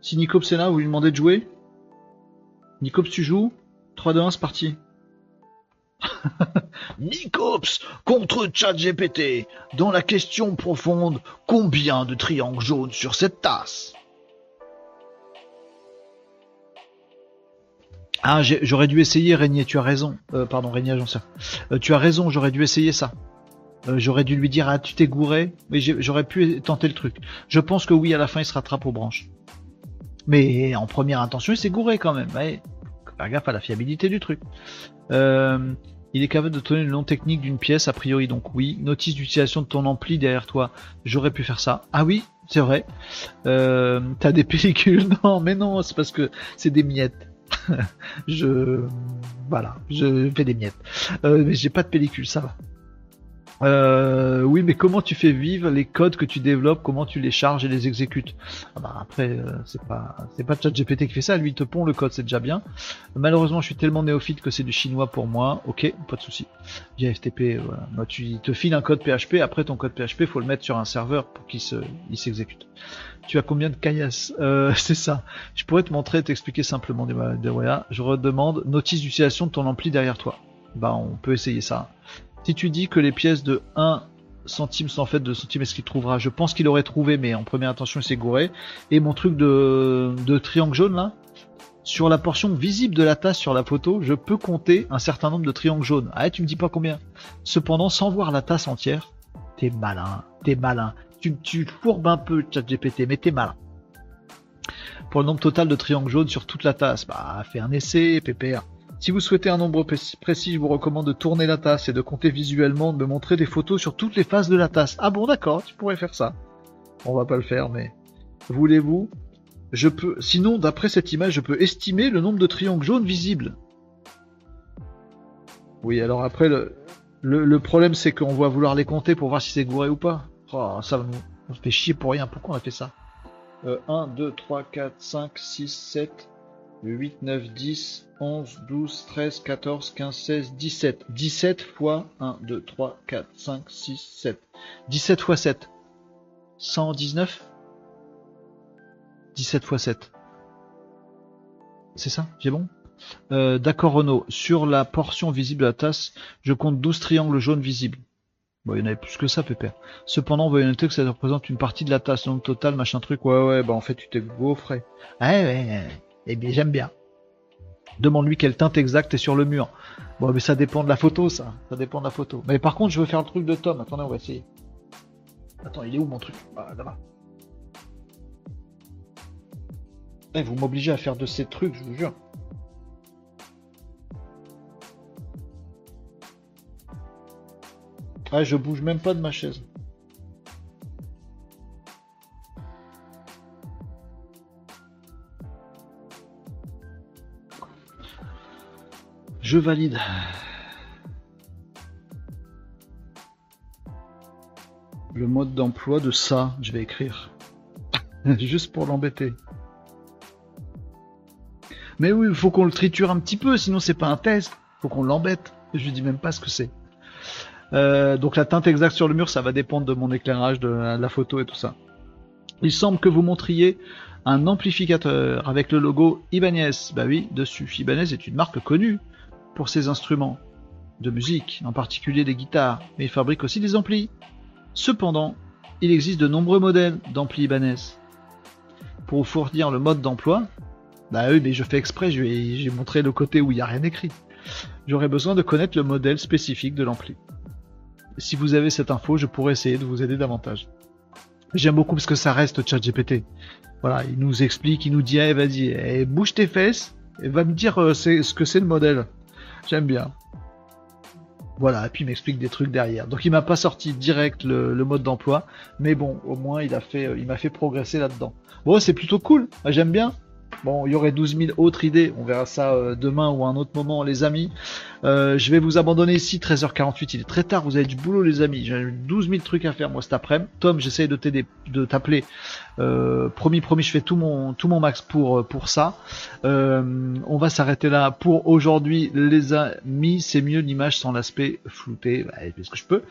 Si Nicops est là, vous lui demandez de jouer Nicops, tu joues? 3, 2, 1, c'est parti. [laughs] Nicops contre ChatGPT dans la question profonde combien de triangles jaunes sur cette tasse? Ah, j'aurais dû essayer, Régnier, tu as raison. Euh, pardon, Régnier Agenceur. Euh, tu as raison, j'aurais dû essayer ça. Euh, j'aurais dû lui dire, ah, tu t'es gouré, mais j'aurais pu tenter le truc. Je pense que oui, à la fin, il se rattrape aux branches. Mais en première intention, il s'est gouré quand même. Ouais. Faire gaffe à la fiabilité du truc. il est capable de donner le nom technique d'une pièce, a priori, donc oui. Notice d'utilisation de ton ampli derrière toi. J'aurais pu faire ça. Ah oui, c'est vrai. T'as des [laughs] pellicules Non, mais non, c'est parce que c'est des miettes. [laughs] je voilà, je fais des miettes. Euh, mais j'ai pas de pellicule, ça va. Euh, oui, mais comment tu fais vivre les codes que tu développes? Comment tu les charges et les exécutes? Ah bah Après, euh, c'est pas c'est pas ChatGPT qui fait ça. Lui, il te pond le code, c'est déjà bien. Malheureusement, je suis tellement néophyte que c'est du chinois pour moi. Ok, pas de souci. Via FTP, voilà. Moi, tu te files un code PHP. Après, ton code PHP, faut le mettre sur un serveur pour qu'il se il s'exécute. Tu as combien de caillasses? Euh, [laughs] C'est ça. Je pourrais te montrer, t'expliquer simplement des de, voilà. Je redemande notice d'utilisation de ton ampli derrière toi. Bah, on peut essayer ça. Si tu dis que les pièces de 1 centime sont en fait de centime, est-ce qu'il trouvera? Je pense qu'il aurait trouvé, mais en première intention, il s'est gouré. Et mon truc de, triangle jaune là, sur la portion visible de la tasse sur la photo, je peux compter un certain nombre de triangles jaunes. Ah, tu me dis pas combien. Cependant, sans voir la tasse entière, t'es malin, t'es malin. Tu, tu fourbes un peu GPT, mais t'es malin. Pour le nombre total de triangles jaunes sur toute la tasse, bah, fais un essai, PPR. Si vous souhaitez un nombre précis, je vous recommande de tourner la tasse et de compter visuellement, de me montrer des photos sur toutes les faces de la tasse. Ah bon, d'accord, tu pourrais faire ça. On va pas le faire, mais voulez-vous? Je peux. Sinon, d'après cette image, je peux estimer le nombre de triangles jaunes visibles. Oui, alors après, le, problème, c'est qu'on va vouloir les compter pour voir si c'est gouré ou pas. Oh, ça on se fait chier pour rien. Pourquoi on a fait ça? 1, 2, 3, 4, 5, 6, 7, 8, 9, 10, 11, 12, 13, 14, 15, 16, 17. 17 fois 1, 2, 3, 4, 5, 6, 7. 17 fois 7. 119 17 fois 7. C'est ça? J'ai bon? Euh, D'accord Renault. Sur la portion visible de la tasse, je compte 12 triangles jaunes visibles. Bon, il y en avait plus que ça, Pépère. Cependant, vous noter que ça représente une partie de la tasse, donc total, machin truc. Ouais, ouais, bah en fait, tu t'es gaufré. Ouais, ouais, ouais. Eh bien, j'aime bien. Demande-lui quelle teinte exacte est sur le mur. Bon, mais ça dépend de la photo, ça. Ça dépend de la photo. Mais par contre, je veux faire le truc de Tom. Attendez, on va essayer. Attends, il est où mon truc? Bah, là-bas. Eh, vous m'obligez à faire de ces trucs, je vous jure. Ah, je bouge même pas de ma chaise. Je valide. Le mode d'emploi de ça, je vais écrire. [laughs] Juste pour l'embêter. Mais oui, il faut qu'on le triture un petit peu, sinon c'est pas un test. Faut qu'on l'embête. Je dis même pas ce que c'est. Euh, donc la teinte exacte sur le mur, ça va dépendre de mon éclairage, de la photo et tout ça. Il semble que vous montriez un amplificateur avec le logo Ibanez. Bah oui, dessus. Ibanez est une marque connue pour ses instruments de musique, en particulier des guitares, mais il fabrique aussi des amplis. Cependant, il existe de nombreux modèles d'amplis Ibanez. Pour vous fournir le mode d'emploi, bah oui, mais je fais exprès, j'ai montré le côté où il n'y a rien écrit. J'aurais besoin de connaître le modèle spécifique de l'ampli. Si vous avez cette info, je pourrais essayer de vous aider davantage. J'aime beaucoup parce que ça reste ChatGPT. Voilà, il nous explique, il nous dit, eh, vas-y, eh, bouge tes fesses, et va me dire euh, ce que c'est le modèle. J'aime bien. Voilà, et puis il m'explique des trucs derrière. Donc il m'a pas sorti direct le, mode d'emploi, mais bon, au moins il a fait, il m'a fait progresser là-dedans. Bon, c'est plutôt cool. J'aime bien. Bon, il y aurait 12 000 autres idées. On verra ça euh, demain ou à un autre moment, les amis. Euh, je vais vous abandonner ici, 13h48. Il est très tard, vous avez du boulot, les amis. J'ai 12 000 trucs à faire, moi, cet après-midi. Tom, j'essaye de t'appeler. Euh, promis, promis, je fais tout mon, tout mon max pour, pour ça. on va s'arrêter là pour aujourd'hui, les amis. C'est mieux l'image sans l'aspect flouté. Bah, ce que je peux.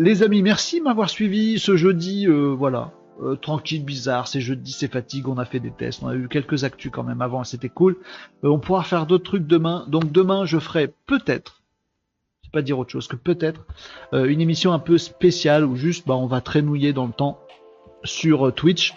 les amis, merci de m'avoir suivi ce jeudi. voilà euh, tranquille, bizarre, c'est jeudi, c'est fatigue, on a fait des tests, on a eu quelques actus quand même avant, c'était cool. Euh, on pourra faire d'autres trucs demain, donc demain je ferai peut-être, c'est pas dire autre chose que peut-être, euh, une émission un peu spéciale où juste bah, on va traînouiller dans le temps sur Twitch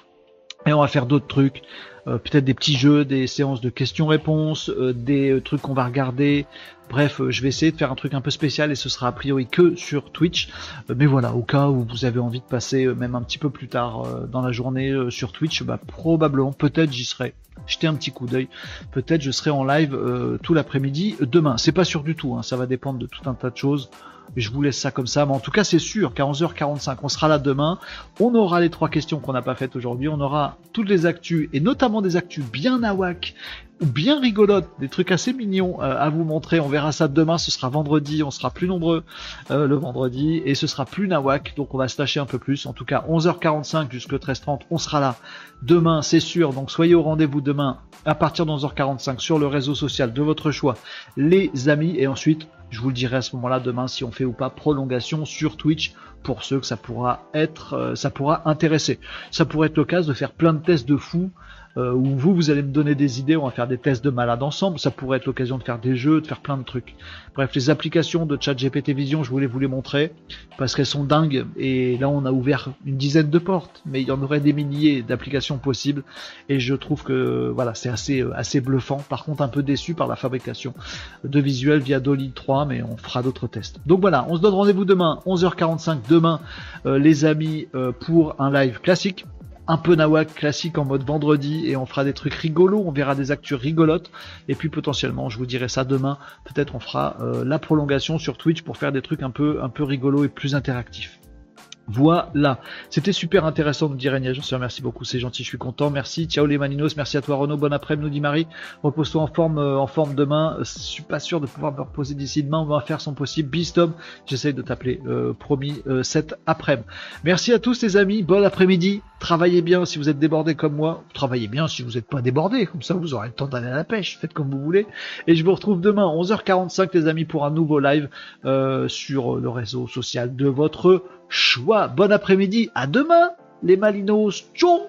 et on va faire d'autres trucs. peut-être des petits jeux, des séances de questions-réponses, des trucs qu'on va regarder, Bref, euh, je vais essayer de faire un truc un peu spécial et ce sera a priori que sur Twitch. Euh, mais voilà, au cas où vous avez envie de passer euh, même un petit peu plus tard dans la journée sur Twitch, bah probablement, peut-être j'y serai. Jetez un petit coup d'œil. Peut-être je serai en live tout l'après-midi demain. C'est pas sûr du tout, hein. ça va dépendre de tout un tas de choses. Je vous laisse ça comme ça, mais en tout cas c'est sûr qu'à 11h45 on sera là demain. On aura les trois questions qu'on n'a pas faites aujourd'hui. On aura toutes les actus et notamment des actus bien nawak bien rigolotes, des trucs assez mignons euh, à vous montrer. On verra ça demain, ce sera vendredi, on sera plus nombreux euh, le vendredi et ce sera plus nawak, donc on va se tâcher un peu plus. En tout cas, 11h45 jusqu'à 13h30, on sera là demain, c'est sûr. Donc soyez au rendez-vous demain à partir de 11h45 sur le réseau social de votre choix, les amis. Et ensuite, je vous le dirai à ce moment-là demain si on fait ou pas prolongation sur Twitch pour ceux que ça pourra être, euh, ça pourra intéresser. Ça pourrait être l'occasion de faire plein de tests de fous euh, où vous, vous allez me donner des idées, on va faire des tests de malades ensemble, ça pourrait être l'occasion de faire des jeux, de faire plein de trucs. Bref, les applications de chat GPT Vision, je voulais vous les montrer, parce qu'elles sont dingues, et là on a ouvert une dizaine de portes, mais il y en aurait des milliers d'applications possibles, et je trouve que voilà, c'est assez, euh, assez bluffant, par contre un peu déçu par la fabrication de visuels via Dolly 3, mais on fera d'autres tests. Donc voilà, on se donne rendez-vous demain, 11h45 demain, euh, les amis, pour un live classique un peu nawak classique en mode vendredi et on fera des trucs rigolos, on verra des actus rigolotes et puis potentiellement, je vous dirai ça demain, peut-être on fera euh, la prolongation sur Twitch pour faire des trucs un peu un peu rigolos et plus interactifs. Voilà, c'était super intéressant, nous dit j'en suis remercie beaucoup, c'est gentil, je suis content, merci, ciao les maninos, merci à toi Renaud, bon après-midi, nous dit Marie, repose-toi en forme, euh, en forme demain, je suis pas sûr de pouvoir me reposer d'ici demain, on va faire son possible, Bistom, j'essaye de t'appeler, euh, promis, euh, cet après-midi. Merci à tous les amis, bon après-midi, travaillez bien si vous êtes débordés comme moi, travaillez bien si vous n'êtes pas débordés, comme ça vous aurez le temps d'aller à la pêche, faites comme vous voulez, et je vous retrouve demain 11h45 les amis pour un nouveau live sur le réseau social de votre choix. Bon après-midi, à demain les Malinos. Tchou